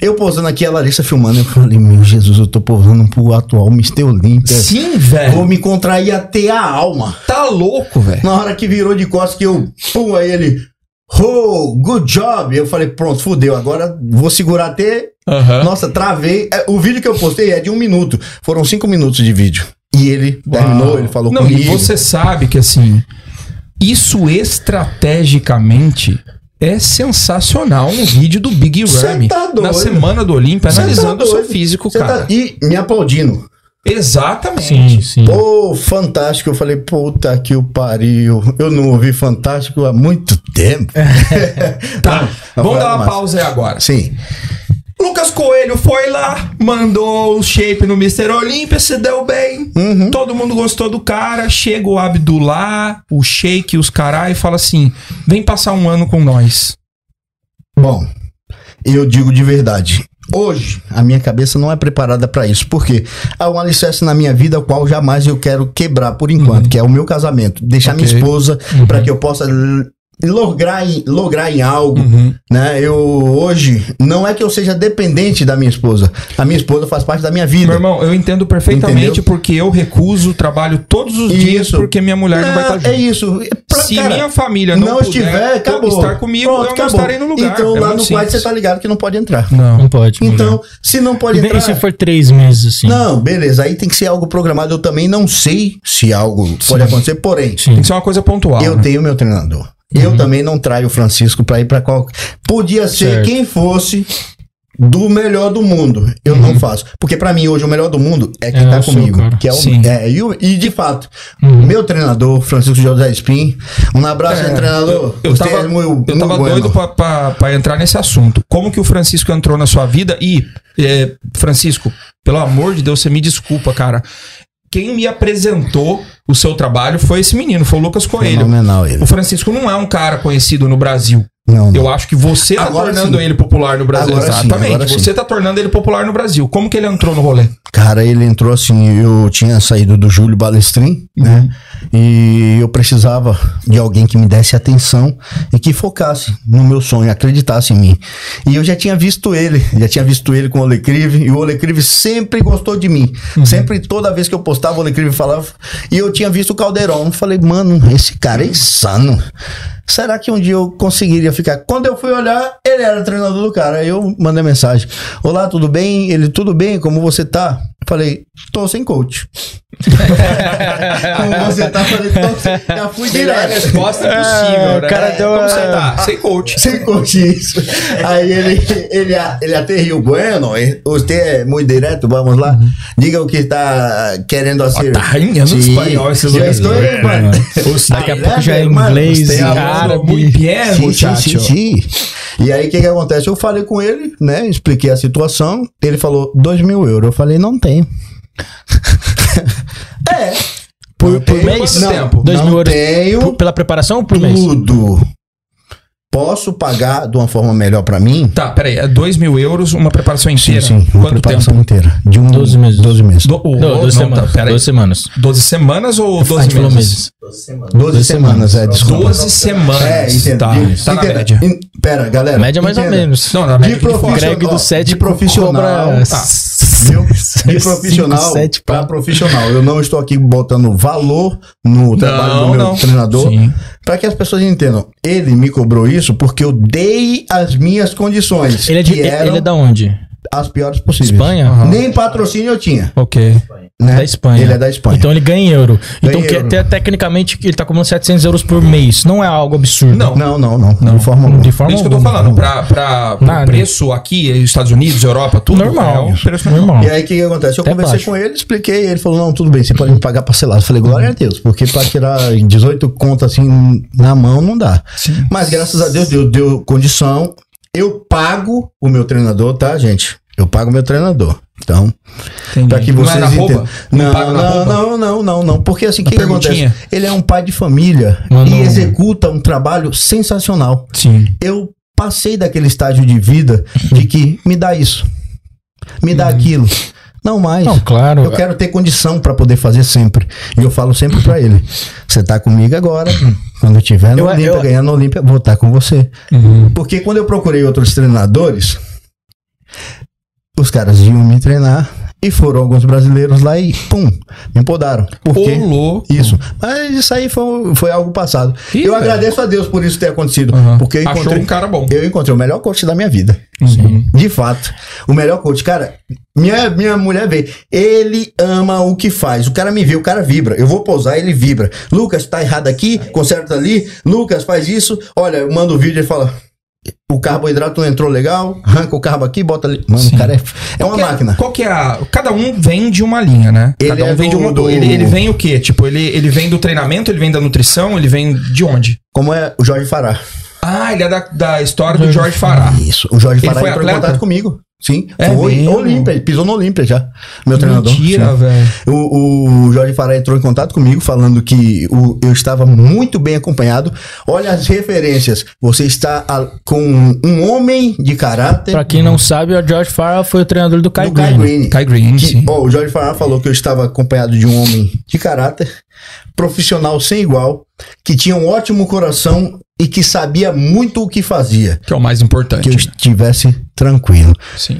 Eu posando aqui, a Larissa filmando, eu falei, meu Jesus, eu tô posando pro atual Mr. Olímpia. Sim, Vou velho. me contrair até a alma. Tá louco, velho. Na hora que virou de costas que eu, pum, aí ele, oh, good job. Eu falei, pronto, fudeu, agora vou segurar até... Aham. Nossa, travei. É, O vídeo que eu postei é de um minuto. Foram cinco minutos de vídeo. E ele terminou, ele falou Não, comigo. e você sabe que assim, isso estrategicamente é sensacional um vídeo do Big Cê Ramy tá na semana do Olímpia, Cê tá analisando o seu físico, Você cara. tá- E me aplaudindo. Exatamente. Sim, sim. Pô, fantástico. Eu falei, puta que o pariu. Eu não ouvi fantástico há muito tempo. Tá. Vamos dar uma massa. pausa aí agora. Sim. Lucas Coelho foi lá, mandou o shape no Mr. Olímpia, se deu bem. Uhum. Todo mundo gostou do cara. Chega o Abdullah, o Sheik, os carai e fala assim: vem passar um ano com nós. Bom, eu digo de verdade. Hoje, a minha cabeça não é preparada pra isso. Porque há um alicerce na minha vida, o qual jamais eu quero quebrar por enquanto, que é o meu casamento. Deixar minha Ok. esposa pra que eu possa lograr em, lograr em algo. Né? Eu hoje, não é que eu seja dependente da minha esposa. A minha esposa faz parte da minha vida. Meu irmão, eu entendo perfeitamente Entendeu? porque eu recuso trabalho todos os dias Isso. porque minha mulher não, vai estar É junto. isso. Pra- Se cara, minha família não, não, puder estiver, acabou. estar comigo, Pronto, eu não acabou. estarei no lugar. Então É lá no simples. você tá ligado que não pode entrar. Não. Não pode. Então, se não pode E entrar. se for três meses, assim? Não, beleza. Aí tem que ser algo programado. Eu também não sei se algo pode acontecer, porém, Sim. Tem que ser uma coisa pontual. eu né? tenho meu treinador. Eu também não traio o Francisco pra ir pra qual. Podia ser Certo. quem fosse do melhor do mundo. Eu não faço. Porque pra mim hoje o melhor do mundo é quem É tá comigo. que é o, é, e, e de fato, Uhum. meu treinador, Francisco José Spin. Um abraço, É, treinador. Eu Você tava, é muito- eu muito tava bueno. doido pra entrar nesse assunto. Como que o Francisco entrou na sua vida? E, é, Francisco, pelo amor de Deus, você me desculpa, cara. Quem me apresentou o seu trabalho foi esse menino, foi o Lucas Coelho. Fenomenal ele. O Francisco não é um cara conhecido no Brasil. Não, não. Eu acho que você tá Agora tornando sim. ele popular no Brasil. Agora sim, Exatamente. sim. você tá tornando ele popular no Brasil. Como que ele entrou no rolê? Cara, ele entrou assim, eu tinha saído do Júlio Balestrin, né? E eu precisava de alguém que me desse atenção e que focasse no meu sonho, acreditasse em mim. E eu já tinha visto ele, já tinha visto ele com o Olecrive, e o Olecrive sempre gostou de mim. Sempre, toda vez que eu postava, o Olecrive falava. E eu tinha visto o Caldeirão. Eu falei, mano, esse cara é insano. Será que um dia eu conseguiria ficar? Quando eu fui olhar, ele era treinador do cara. Aí eu mandei mensagem: Olá, tudo bem? Ele, tudo bem? Como você tá? Falei, tô sem coach. Como você tá? Falei, tô sem... Já fui direto. resposta possível, né? o cara deu Como você tá? Sem coach. Sem coach isso. Aí ele, ele, ele até riu, bueno, eh, você é muito direto, vamos lá. Diga o que está querendo fazer. tá arranhando Sim, espanhol esse já Lucas, estou, né? mano. Daqui a pouco já é inglês, é árabe. muito muchacho. sim. E aí, o que que acontece? Eu falei com ele, né? Expliquei a situação. Ele falou, dois mil euros. Eu falei, não tenho. É. Por, Não por tenho mês? quanto tempo? Dois não mil euros tenho por- pela preparação ou por mês? tudo. posso pagar de uma forma melhor pra mim? Tá, peraí. É 2 mil euros, uma preparação inteira. Sim, sim, uma Quanto preparação tempo? inteira. De um 12 meses. 12 meses. Do, o- Não, 12 não, semanas. tá, peraí. 12 semanas. 12 semanas ou A 12 gente falou meses? 12 semanas, é, desculpa. 12 semanas. É, entendo. Tá, De- tá na entenda. média. In- Pera, galera. Média mais ou entenda. menos. Não, na De média que profissional, Greg do 7 de profissional, Tá. Viu? De profissional para profissional. Eu não estou aqui botando valor no trabalho do meu não. treinador. Para que as pessoas entendam. Ele me cobrou isso porque eu dei as minhas condições. Ele é, de, ele é da onde? as piores possíveis. Espanha? Aham. Nem patrocínio eu tinha. Ok. Né? Da Espanha. Ele é da Espanha. Então ele ganha em euro. então, que, euro. até, tecnicamente, ele tá cobrando 700 euros por mês. Não é algo absurdo. Não. não, não, não, De forma alguma. De É forma isso que eu tô falando. Pra, pra, Nada. preço aqui, Estados Unidos, Europa, tudo. Normal. É um preço normal. Normal. E aí o que, que acontece? Eu Até conversei baixo. com ele, expliquei, ele falou: não, tudo bem, você pode me pagar parcelado. Eu falei, glória a Deus, porque pra tirar 18 contas assim na mão não dá. Sim. Mas graças a Deus deu, deu condição. Eu pago o meu treinador, tá, gente? Eu pago meu treinador. Então, pra que Não vocês é na entendam. Não, Não, na não, roupa? não, não, não, não. Porque assim, o Na que, que acontece? perguntinha. Ele é um pai de família e executa um trabalho sensacional. Sim. Eu passei daquele estágio de vida de que me dá isso, me dá aquilo. Não mais. Não, claro. Eu quero ter condição pra poder fazer sempre. E eu falo sempre pra ele: você tá comigo agora. Quando eu tiver no Olímpia, eu- ganhando no Olímpia, vou estar com você. Uhum. Porque quando eu procurei outros treinadores, os caras iam me treinar e foram alguns brasileiros lá e pum, me podaram. Por quê? Ô, louco. Isso. Mas isso aí foi, foi algo passado. Ih, eu velho. agradeço a Deus por isso ter acontecido. Uhum. Porque eu Achou encontrei, um cara bom. eu encontrei o melhor coach da minha vida. Sim. De fato. O melhor coach. Cara, minha, minha mulher vê. Ele ama o que faz. O cara me vê, o cara vibra. Eu vou pousar, ele vibra. Lucas, tá errado aqui, conserta ali. Lucas, faz isso. Olha, eu mando o vídeo e fala. O carboidrato não entrou legal, arranca o carbo aqui, bota ali. Mano, Sim. o cara é, é uma que máquina. Qual que é a. Cada um vem de uma linha, né? Ele Cada um é vem de do- uma. do- Ele, ele vem o quê? Tipo, ele, ele vem do treinamento, ele vem da nutrição, ele vem de onde? Como é o Jorge Fará. Ah, ele é da, da história do Jorge Fará. Isso. O Jorge Ele Fará foi entrou atleta? em contato comigo. Sim. É foi mesmo? Olímpia. Ele pisou no Olímpia já. Meu treinador. Mentira, velho. O, o Jorge Fará entrou em contato comigo falando que o- eu estava muito bem acompanhado. Olha as referências. Você está a- com um homem de caráter. Pra quem não sabe, o George Farrell foi o treinador do Kai do Kai Green. Green. Kai Green, Que- sim. ó, o Jorge Fará falou que eu estava acompanhado de um homem de caráter, profissional sem igual, que tinha um ótimo coração e que sabia muito o que fazia. Que é o mais importante. Que eu né? estivesse tranquilo. Sim.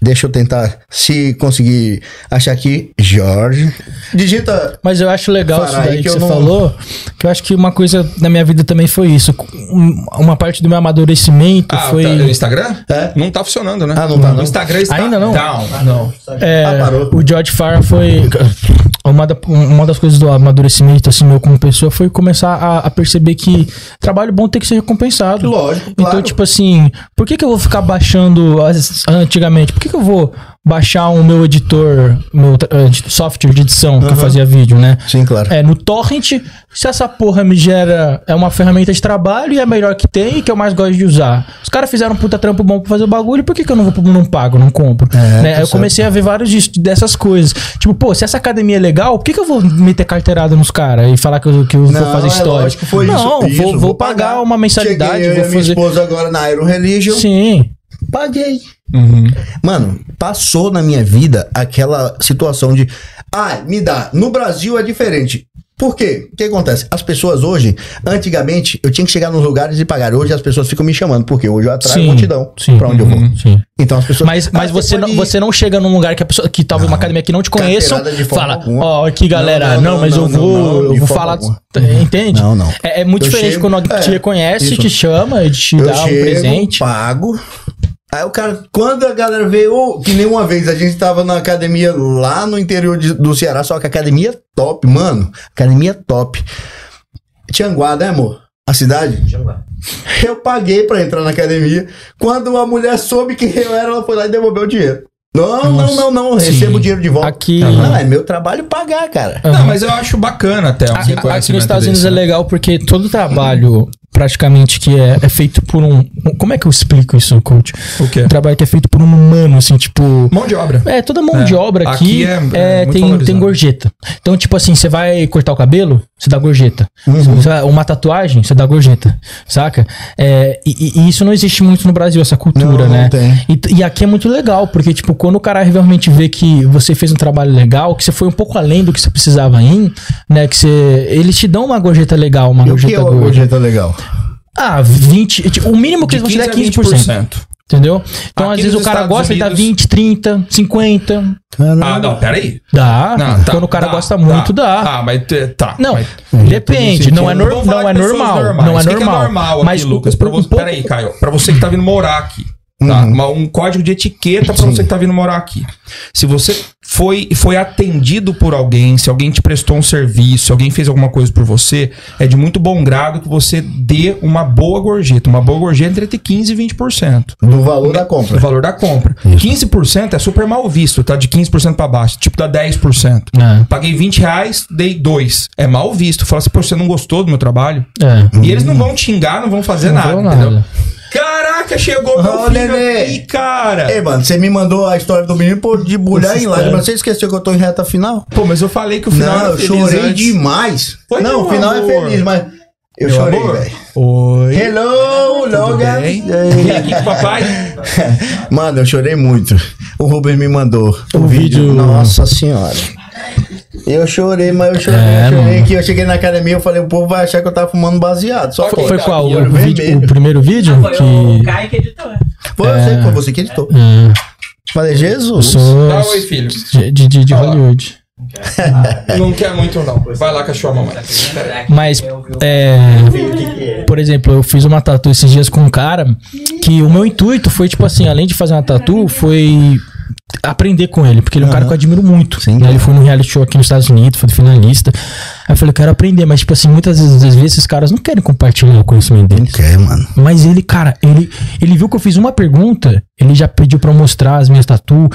Deixa eu tentar, se conseguir achar aqui, Jorge. Digita Mas eu acho legal isso aí daí que que, eu você não- falou. Que eu acho que uma coisa da minha vida também foi isso. Um- Uma parte do meu amadurecimento Ah, foi. tá, o Instagram? É. Não tá funcionando, né? Ah, não tá, O não? Instagram está Ainda não? down. Não. É, Ah, parou. o George Farr foi. Uma, da- uma das coisas do amadurecimento, assim, meu como pessoa, foi começar a, a perceber que trabalho bom tem que ser recompensado. Lógico, Então, claro. tipo assim, por que, que eu vou ficar baixando as- antigamente? Por que, que eu vou baixar o meu editor, meu eh, software de edição que eu fazia vídeo, né? Sim, claro. É, no torrent, se essa porra me gera. É uma ferramenta de trabalho e é a melhor que tem e que eu mais gosto de usar. Os caras fizeram um puta trampo bom pra fazer o bagulho, por que, que eu não, vou, não pago, não compro? É, Né? tá Aí eu certo. comecei a ver vários dessas coisas. Tipo, pô, se essa academia é legal, por que, que eu vou meter carteirada nos caras e falar que eu, que eu vou fazer é história? lógico, foi não, isso. vou, isso, vou pagar, uma mensalidade, Cheguei eu vou a minha fazer. esposa agora na Iron Religion. Sim. Paguei. Uhum. Mano, passou na minha vida aquela situação de. Ah, me dá. No Brasil é diferente. Por quê? O que acontece? As pessoas hoje, antigamente, eu tinha que chegar nos lugares e pagar. Hoje as pessoas ficam me chamando, porque hoje eu atraio Sim, multidão sim. pra onde eu vou. Uhum. Sim. Então as pessoas. Mas, mas Ah, você, não, ir. você não chega num lugar que a pessoa que talvez uma academia que não te forma fala, ó, aqui galera, Não, não, não, mas não, eu vou, eu vou falar, alguma. entende? Não, não. É, é muito Eu diferente chego- quando alguém é, te reconhece, isso. te chama e te Eu dá um chego, presente. pago. Aí o cara, quando a galera veio, que nem uma vez a gente tava na academia lá no interior de- do Ceará, só que academia top, mano. Academia top. Tianguá, né, amor? A cidade? Eu paguei pra entrar na academia. Quando a mulher soube quem eu era, ela foi lá e devolveu o dinheiro. Não, Nossa. não, não, não. Recebo o dinheiro de volta. Aqui- Não, é meu trabalho pagar, cara. Não, mas eu acho bacana até um A- Aqui nos Estados Unidos desse, é né? legal porque todo trabalho, praticamente, que é, é feito por um. Como é que eu explico isso, coach? O quê? Um trabalho que é feito por um humano, assim, tipo. Mão de obra. É, toda mão É. de obra aqui, Aqui é- é é, tem, tem gorjeta. Então, tipo assim, você vai cortar o cabelo, você dá gorjeta. Você vai- Uma tatuagem, você dá gorjeta. Saca? É, e, e- isso não existe muito no Brasil, essa cultura, Não, não né? tem. E, e aqui é muito legal, porque, tipo, quando o cara realmente vê que você fez um trabalho legal, que você foi um pouco além do que você precisava ir, né? Que você. Eles te dão uma gorjeta legal, uma E o que gorjeta é gorda. gorjeta legal? Ah, 20. tipo, O mínimo que eles vão te dar é 15 a 15%. 20%. Entendeu? Então, Aqui às vezes, o cara Estados gosta, ele dá Unidos- 20, 30, 50. Ah, não, peraí. Dá. Não, tá, quando o cara dá, gosta muito, dá. Ah, mas tá. Não, mas- depende. Não é, nor- não é normal. normais. Não é O que que normal. é normal Mas aqui, Lucas, pra você. pouco- Peraí, Caio. Pra você que tá vindo morar aqui. Tá? Uhum. Uma- um código de etiqueta pra você que tá vindo morar aqui. Se você foi, foi atendido por alguém, se alguém te prestou um serviço, se alguém fez alguma coisa por você, é de muito bom grado que você dê uma boa gorjeta. Uma boa gorjeta entre 15% e 20%. Do valor da compra. valor da compra. 15% é super mal visto, tá? De 15% pra baixo. Tipo, dá 10%. É. Paguei 20 reais, dei 2. É mal visto. Fala assim, pô, você não gostou do meu trabalho? É. E eles não vão te xingar, não vão fazer Não nada, vão entendeu? Caraca, chegou meu Ô, filho nenê. aqui, cara. Ei, mano, você me mandou a história do menino por de bulhar em live, Sério. mas você esqueceu que eu tô em reta final? Pô, mas eu falei que o final não, eu chorei antes. demais. Foi, não, o final amor. é feliz, mas eu Meu chorei, velho. Oi. Hello? Ei. Vem aqui com o papai. Mano, eu chorei muito. O Rubens me mandou o, O vídeo. vídeo- Nossa senhora. Eu chorei, mas eu chorei, É, eu chorei mano. que eu cheguei na academia, eu falei, o povo vai achar que eu tava fumando baseado. Só Foi, foi. qual? O, vídeo, o primeiro vídeo? Ah, Foi o que... Caio que editou. Foi você, foi você que editou. Hum, Falei, Jesus. sou Dá oi, filho. de, de, de-. Hollywood. Não quer muito, não. Vai lá com a sua mamãe. Mas, é, por exemplo, eu fiz uma tatu esses dias com um cara que o meu intuito foi, tipo assim, além de fazer uma tatu, foi aprender com ele, porque ele é um cara que eu admiro muito. Sim. né? Ele foi num reality show aqui nos Estados Unidos, foi finalista. Aí eu falei, eu quero aprender, mas, tipo assim, muitas vezes, às vezes esses caras não querem compartilhar o conhecimento Não deles. quer, mano. Mas ele, cara, ele, ele viu que eu fiz uma pergunta, ele já pediu pra eu mostrar as minhas tatu,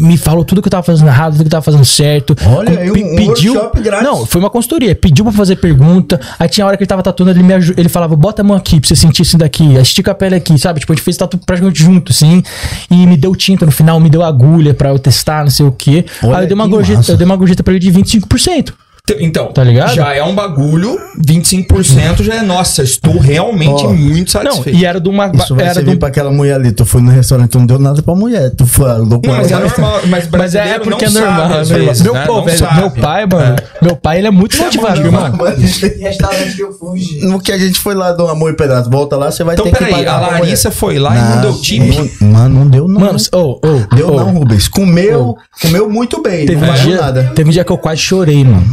me falou tudo que eu tava fazendo errado, tudo que eu tava fazendo certo. Olha aí, um- pe- um workshop grátis. Não, foi uma consultoria. Pediu pra fazer pergunta, aí tinha a hora que ele tava tatuando, ele me ele falava, bota a mão aqui pra você sentir isso daqui, estica a pele aqui, sabe? Tipo, a gente fez tatu praticamente junto, assim, e me deu tinta no final, me deu agulha pra eu testar, não sei o quê. Olha aí eu dei uma gorjeta, massa. eu dei uma gorjeta pra ele de 25%. Então, Tá ligado? já é um bagulho, 25% já é, nossa, estou realmente Ó, muito Não, satisfeito. e era de uma... Isso vai era servir um- pra aquela mulher ali. Tu foi no restaurante, tu não deu nada pra mulher. Tu falou com Não, mas é normal, mas Mas é porque é não normal. sabe, é normal. vezes, meu, né? pô, Não velho, sabe. meu pai, mano. Meu pai, ele é muito motivado, muito irmão. Restaurante que eu fugi. No que a gente foi lá do Amor e Pedaço, volta lá, você vai Então, ter que peraí, pagar a Larissa foi lá e não deu tip? não- Mano, não deu não. Mano, ô, ô, deu ô, não, Rubens. Comeu, comeu muito bem. Teve não valeu dia, nada. teve um dia que eu quase chorei, mano.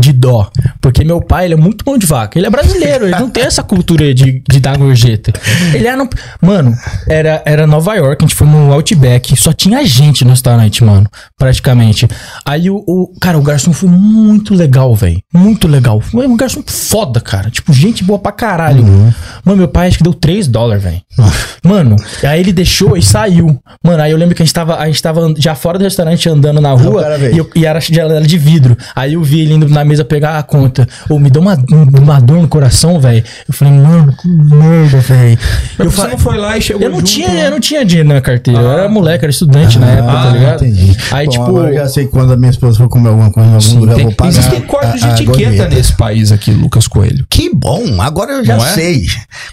De dó. Porque meu pai, ele é muito mão de vaca. Ele é brasileiro, ele não tem essa cultura de, de dar gorjeta. Ele era. no- Mano, era, era Nova York, a gente foi no Outback, só tinha gente no restaurante, mano. Praticamente. Aí o. o- cara, o garçom foi muito legal, velho. Muito legal. Foi um garçom foda, cara. Tipo, gente boa pra caralho. Mano, meu pai acho que deu 3 dólares, velho. Mano, aí ele deixou e saiu. Mano, aí eu lembro que a gente tava, a gente tava já fora do restaurante andando na rua cara veio. e, eu- e era, ela era de vidro. Aí eu vi ele indo na mesa pegar a conta. Ou me deu uma, uma dor no coração, velho. Eu falei, mano, que merda, velho. Eu, não foi lá e chegou eu não junto, tinha, né? eu não tinha dinheiro na carteira. Eu era moleque, era estudante na época, tá ligado? Ah, entendi. Aí, Bom, tipo. eu já sei quando a minha esposa for comer alguma coisa em algum lugar, eu tem- vou pagar. existem códigos de etiqueta nesse país aqui, Lucas Coelho. Que bom, agora eu já Não é? sei.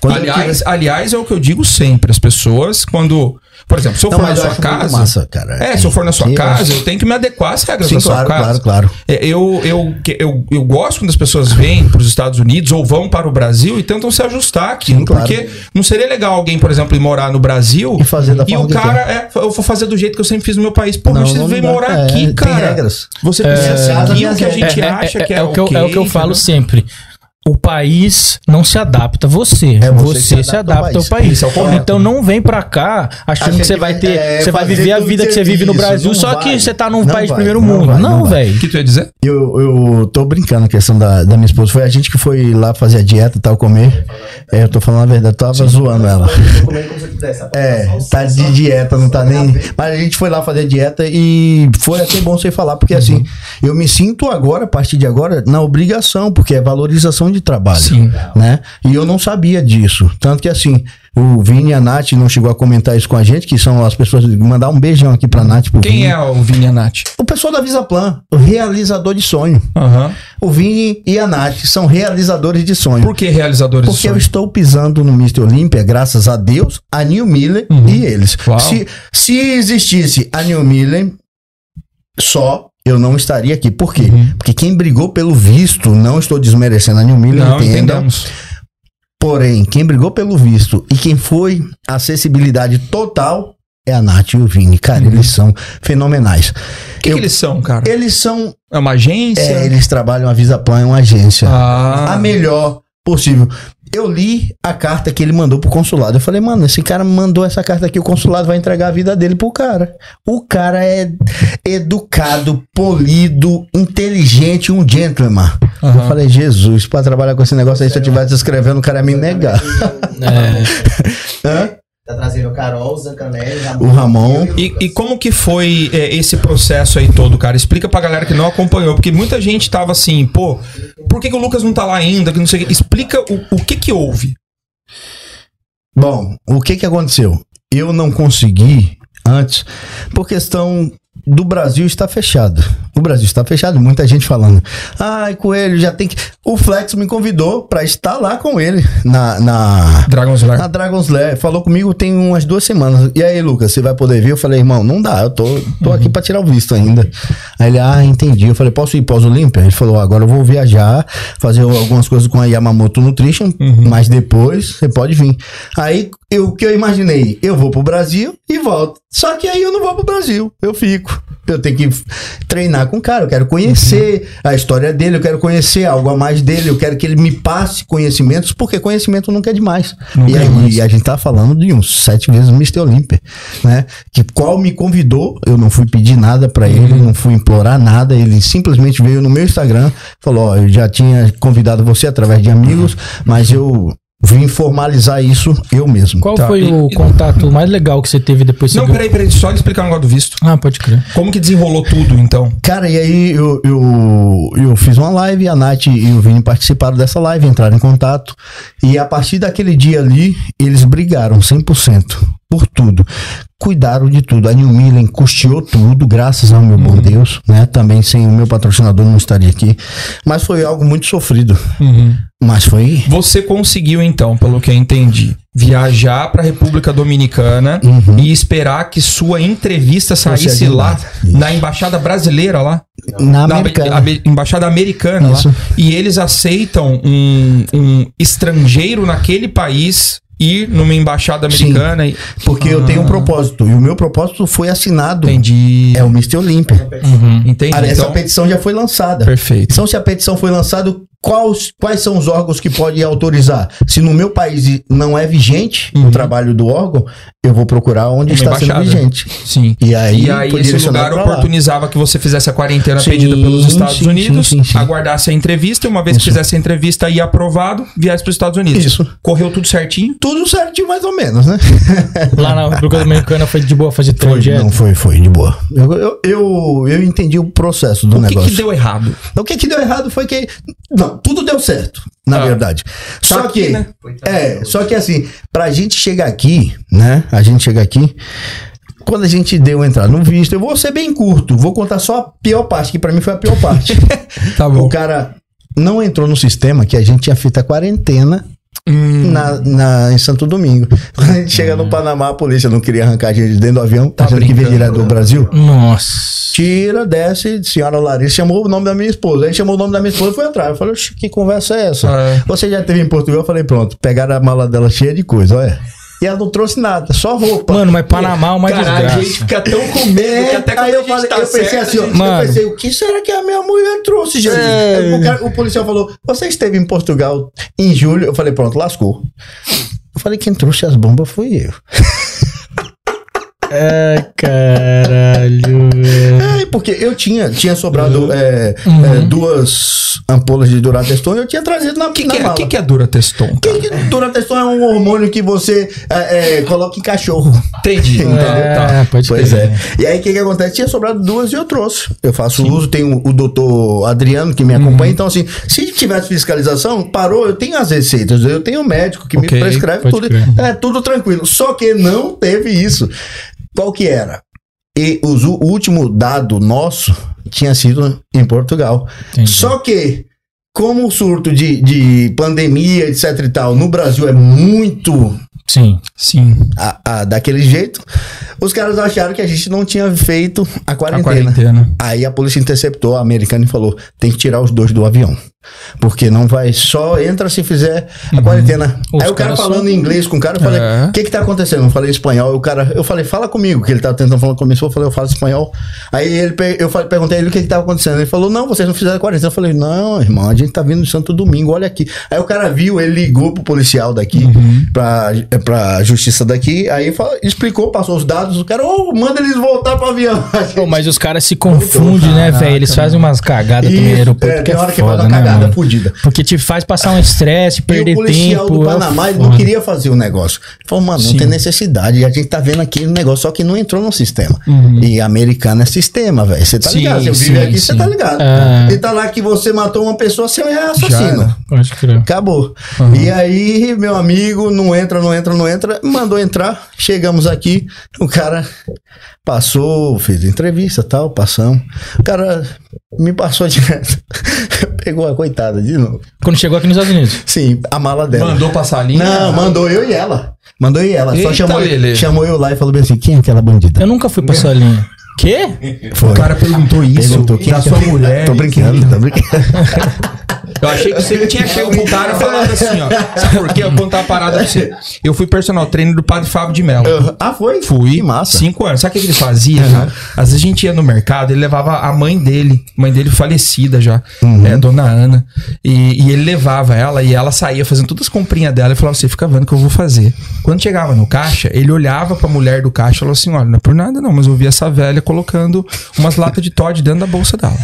Eu aliás, tiver- aliás, é o que eu digo sempre. As pessoas, quando. Por exemplo, se eu Não, for na sua casa. massa, cara. É, se eu for na sua casa, eu eu tenho que me adequar às regras Sim, da sua claro, casa. claro, claro. É, Eu, eu, eu, eu gosto quando as pessoas vêm para os Estados Unidos ou vão para o Brasil e tentam se ajustar aqui. Sim, claro. Porque não seria legal alguém, por exemplo, ir morar no Brasil E fazer da e forma o que cara, é, eu vou fazer do jeito que eu sempre fiz no meu país. Pô, Não, você dá. morar É, aqui, cara. regras. Você precisa seguir o que a É, gente é, acha é, que é, é o que eu, ok, é o que eu falo sempre. O país não se adapta a você. É você você que se adapta ao país. Isso é o correto. então não vem pra cá achando Acha que você que vai ter. é, você vai viver a vida que você vive no. Brasil, Não só vai. que você tá num Não país vai, primeiro não mundo. vai, não, velho. O que tu ia dizer? Eu, eu tô brincando a questão da, da minha esposa. Foi a gente que foi lá fazer a dieta e tal, comer. É, eu tô falando a verdade, eu tava zoando ela. É, tá de dieta, não tá nem. Mas a gente foi lá fazer dieta e foi até bom você falar, porque assim, eu me sinto agora, a partir de agora, na obrigação, porque é valorização de trabalho. Sim. Né? E eu não sabia disso. Tanto que assim, o Vini e a Nath não chegou a comentar isso com a gente, que são as pessoas. Mandar um beijão aqui pra Nath. Pro Quem Vini. é o Vini e a Nath? O pessoal da Visaplan, o realizador de sonho. Aham. O Vini e a Nath são realizadores de sonho. Por que realizadores Porque de eu sonho? estou pisando no Mr. Olímpia, graças a Deus, a New Miller e eles. Uau. Se, se existisse a New Miller só, eu não estaria aqui. Por quê? Porque quem brigou pelo visto, não estou desmerecendo a New Miller, Não, entendam. entendemos. Porém, quem brigou pelo visto e quem foi acessibilidade total é a Nath e o Vini. Cara, eles são fenomenais. O que, que eles são, cara? Eles são. É uma agência? É, eles trabalham a Visaplan, é uma agência. Ah, a melhor possível. Eu li a carta que ele mandou pro consulado. Eu falei, mano, esse cara mandou essa carta aqui, o consulado vai entregar a vida dele pro cara. O cara é educado, polido, inteligente, um gentleman. Eu Aham. falei, Jesus, pra trabalhar com esse negócio aí, se eu tivesse escrevendo, o cara ia me negar. É, Hã? Tá trazendo o Carol, o Zancanelli, O Ramon. E, e como que foi é, esse processo aí todo, cara? Explica pra galera que não acompanhou, porque muita gente tava assim, pô, por que, que o Lucas não tá lá ainda? Que não sei. Explica o, o que que houve. Bom, o que que aconteceu? Eu não consegui antes, por questão do Brasil estar fechado. O Brasil está fechado, muita gente falando. Ai, Coelho, já tem que. O Flex me convidou pra estar lá com ele na, na, Dragon's Lair. na Dragon's Lair. Falou comigo tem umas duas semanas. E aí, Lucas, você vai poder vir? Eu falei, irmão, não dá, eu tô, tô aqui pra tirar o visto ainda. Aí ele, ah, entendi. Eu falei, posso ir pós-Olímpia? Ele falou, agora eu vou viajar, fazer algumas coisas com a Yamamoto Nutrition, mas depois você pode vir. Aí, o que eu imaginei? Eu vou pro Brasil e volto. Só que aí eu não vou pro Brasil, eu fico. Eu tenho que treinar com o cara, eu quero conhecer a história dele, eu quero conhecer algo a mais dele, eu quero que ele me passe conhecimentos, porque conhecimento nunca é demais. Nunca e é demais. e a gente tá falando de uns sete vezes Mr. Olímpia, né? Que qual me convidou, eu não fui pedir nada pra ele, não fui implorar nada, ele simplesmente veio no meu Instagram, falou, ó, eu já tinha convidado você através de amigos, mas eu vim formalizar isso eu mesmo. Qual Tá, foi e- o contato mais legal que você teve depois Não, peraí, peraí, só de explicar o negócio do visto. Ah, pode crer. Como que desenrolou tudo, então? Cara, e aí eu, eu, eu fiz uma live, a Nath e o Vini participaram dessa live, entraram em contato. E a partir daquele dia ali, eles brigaram 100% por tudo. Cuidaram de tudo. A New Millen custeou tudo, graças ao meu bom Deus, né? Também sem o meu patrocinador não estaria aqui. Mas foi algo muito sofrido. Mas foi. Você conseguiu, então, pelo que eu entendi, viajar pra República Dominicana Uhum. e esperar que sua entrevista saísse lá. Isso. na Embaixada Brasileira lá? Na Na Americana. Abe- Embaixada Americana Isso. lá. E eles aceitam um, um estrangeiro naquele país ir numa embaixada Sim. americana e. Porque eu tenho um propósito. E o meu propósito foi assinado. Entendi. É o Mr. Olímpia. Entendi. Essa Então, petição já foi lançada. perfeito. Então, se a petição foi lançada, quais, quais são os órgãos que podem autorizar? Se no meu país não é vigente o trabalho do órgão, eu vou procurar onde Uma está embaixada. sendo vigente. Sim. E aí, E aí esse lugar oportunizava que você fizesse a quarentena Sim, pedida pelos Estados sim, Unidos, sim, sim, sim. aguardasse a entrevista, e uma vez que Isso. fizesse a entrevista e aprovado, viesse para os Estados Unidos. Isso. Correu tudo certinho? Tudo certinho, mais ou menos, né? Lá na República Dominicana foi de boa fazer Foi, trajeto. não foi, foi, de boa. Eu, eu, eu, eu entendi o processo do O que, negócio. que deu errado? O que, que deu errado foi que. Não, tudo deu certo, na Ah. verdade. Só Tá aqui, que. né? É, só que assim, pra gente chegar aqui, né? A gente chegar aqui. Quando a gente deu entrar no visto, eu vou ser bem curto, vou contar só a pior parte, que pra mim foi a pior parte. Tá o cara não entrou no sistema que a gente tinha feito a quarentena Hum, na, na- em Santo Domingo. Quando a gente chega no Panamá, a polícia não queria arrancar a gente de dentro do avião, Tá achando que brincando. direto do Brasil. Nossa. Tira, desce, senhora Larissa chamou o nome da minha esposa. Aí chamou o nome da minha esposa e foi entrar. Eu falei, "Oxe, que conversa é essa? É. Você já teve em Portugal? Eu falei, pronto, pegaram a mala dela cheia de coisa, olha. E ela não trouxe nada, só roupa. Mano, mas Panamá é uma Cara, a desgraça. gente fica tão com medo que até É, aí eu, falei, tá eu pensei certo, assim, gente- Mano. eu pensei, o que será que a minha mulher trouxe, gente? É. O, cara- o policial falou, você esteve em Portugal em julho? Eu falei, pronto, lascou. Eu falei, quem trouxe as bombas foi eu. É, caralho, velho. Aí porque eu tinha, tinha sobrado é, Uhum. é, duas ampolas de Durateston e eu tinha trazido na, O que, na que, é, mala. que, que é Durateston? Que que Durateston é um hormônio que você é, é, coloca em cachorro. Entendi. Entendeu? É, Tá. pode Pois é. E aí o que, que acontece? Tinha sobrado duas e eu trouxe. Eu faço uso, tem o, o doutor Adriano que me acompanha. Uhum. Então, assim, se tivesse fiscalização, parou, eu tenho as receitas, eu tenho o médico que Ok, me prescreve tudo. crer. É tudo tranquilo. Só que não teve isso. Qual que era? E os- o último dado nosso tinha sido em Portugal. Entendi. Só que, como o surto de, de pandemia, etc e tal, no Brasil é muito Sim. Sim. a- a- daquele jeito, os caras acharam que a gente não tinha feito a A quarentena. quarentena. Aí a polícia interceptou a americana e falou: tem que tirar os dois do avião. Porque não vai, só entra se fizer a quarentena. Uhum. Os Aí o cara falando são- em inglês com o cara, eu falei: É. o que que tá acontecendo? Eu falei espanhol. O cara, eu falei: fala comigo, que ele tava tentando falar comigo. Eu falei: eu falo espanhol. Aí ele, eu falei, perguntei ele o que que tava acontecendo. Ele falou: não, vocês não fizeram a quarentena. Eu falei: não, irmão, a gente tá vindo de Santo Domingo, olha aqui. Aí o cara viu, ele ligou pro policial daqui, Uhum. pra, pra justiça daqui. Aí fala- explicou, passou os dados. O cara, ô, manda eles voltar pro avião. Mas os caras se confundem, né, velho? Eles fazem umas cagadas no aeroporto é, que é hora que faz foda, né, fudida. Porque te faz passar um estresse, perder o policial tempo. do é Panamá não queria fazer o negócio. Ele falou, mano, não Sim. tem necessidade. A gente tá vendo aqui o negócio, só que não entrou no sistema. Uhum. E americano é sistema, velho. Você tá Sim, ligado? Você vive aqui, você tá ligado. É. E tá lá que você matou uma pessoa, você é assassino. Acabou. Uhum. E aí, meu amigo, não entra, não entra, não entra. Mandou entrar. Chegamos aqui. O cara passou, fez entrevista e tal, passamos. O cara me passou direto. Pegou a coitada de novo. Quando chegou aqui nos Estados Unidos. Sim, a mala dela. Mandou passar a linha? Não, mandou eu e ela. Mandou eu e ela. Só Eita, chamou, Lelê. chamou eu lá e falou bem assim: quem é aquela bandida? Eu nunca fui pra sua linha. Quê? Foi. O cara perguntou isso Perguntou quem da é sua mulher. Tô brincando, tô brincando. Eu achei que você tinha chegado pro cara falado assim, ó. Sabe por quê? Eu contar uma parada pra você. Eu fui personal trainer do padre Fábio de Mello. Ah, foi? Fui. Que massa. Cinco anos. Sabe o que ele fazia? cara? Às vezes a gente ia no mercado, ele levava a mãe dele, mãe dele falecida já, Uhum. é, dona Ana. E, e ele levava ela e ela saía fazendo todas as comprinhas dela e falava assim: fica vendo o que eu vou fazer. Quando chegava no caixa, ele olhava pra mulher do caixa e falou assim: olha, não é por nada não, mas eu vi essa velha colocando umas latas de Todd dentro da bolsa dela.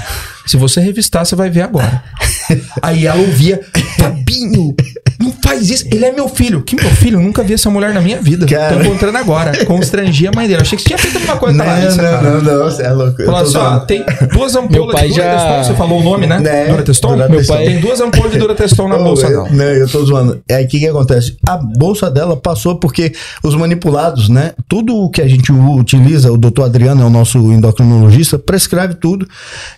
Se você revistar, você vai ver agora. Aí ela ouvia, Fabinho, não faz isso. Ele é meu filho. Que meu filho? Eu nunca vi essa mulher na minha vida. Cara. Tô encontrando agora. Constrangia a mãe dele. Eu achei que você tinha feito alguma coisa Não, Larissa, não, cara. não, não, você é louco. Falou assim, ó, tem duas Meu ampolas pai de já- Durateston. Você falou o nome, né? Né? Durateston? Durateston. Meu pai- Tem duas ampolas de Durateston na Ô, bolsa eu, dela. Não, eu tô zoando. É aí o que, que acontece? A bolsa dela passou porque os manipulados, né? Tudo o que a gente utiliza, o doutor Adriano é o nosso endocrinologista, prescreve tudo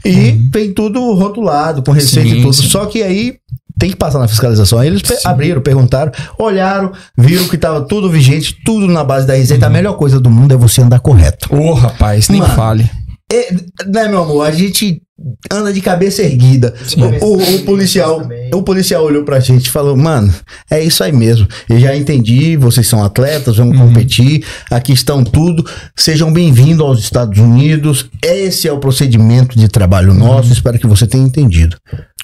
e vem tudo rotulado, com receita Sim, e tudo. sim. Só que aí tem que passar na fiscalização. Aí eles pe- abriram, perguntaram, olharam, viram que tava tudo vigente, tudo na base da receita. A melhor coisa do mundo é você andar correto. Ô, rapaz, nem Mano. fale. É, né, meu amor? A gente anda de cabeça erguida. O, o- o policial, o policial olhou pra gente e falou: Mano, é isso aí mesmo. Eu já entendi. Vocês são atletas, vamos competir. Aqui estão tudo. Sejam bem-vindos aos Estados Unidos. Esse é o procedimento de trabalho nosso. Espero que você tenha entendido.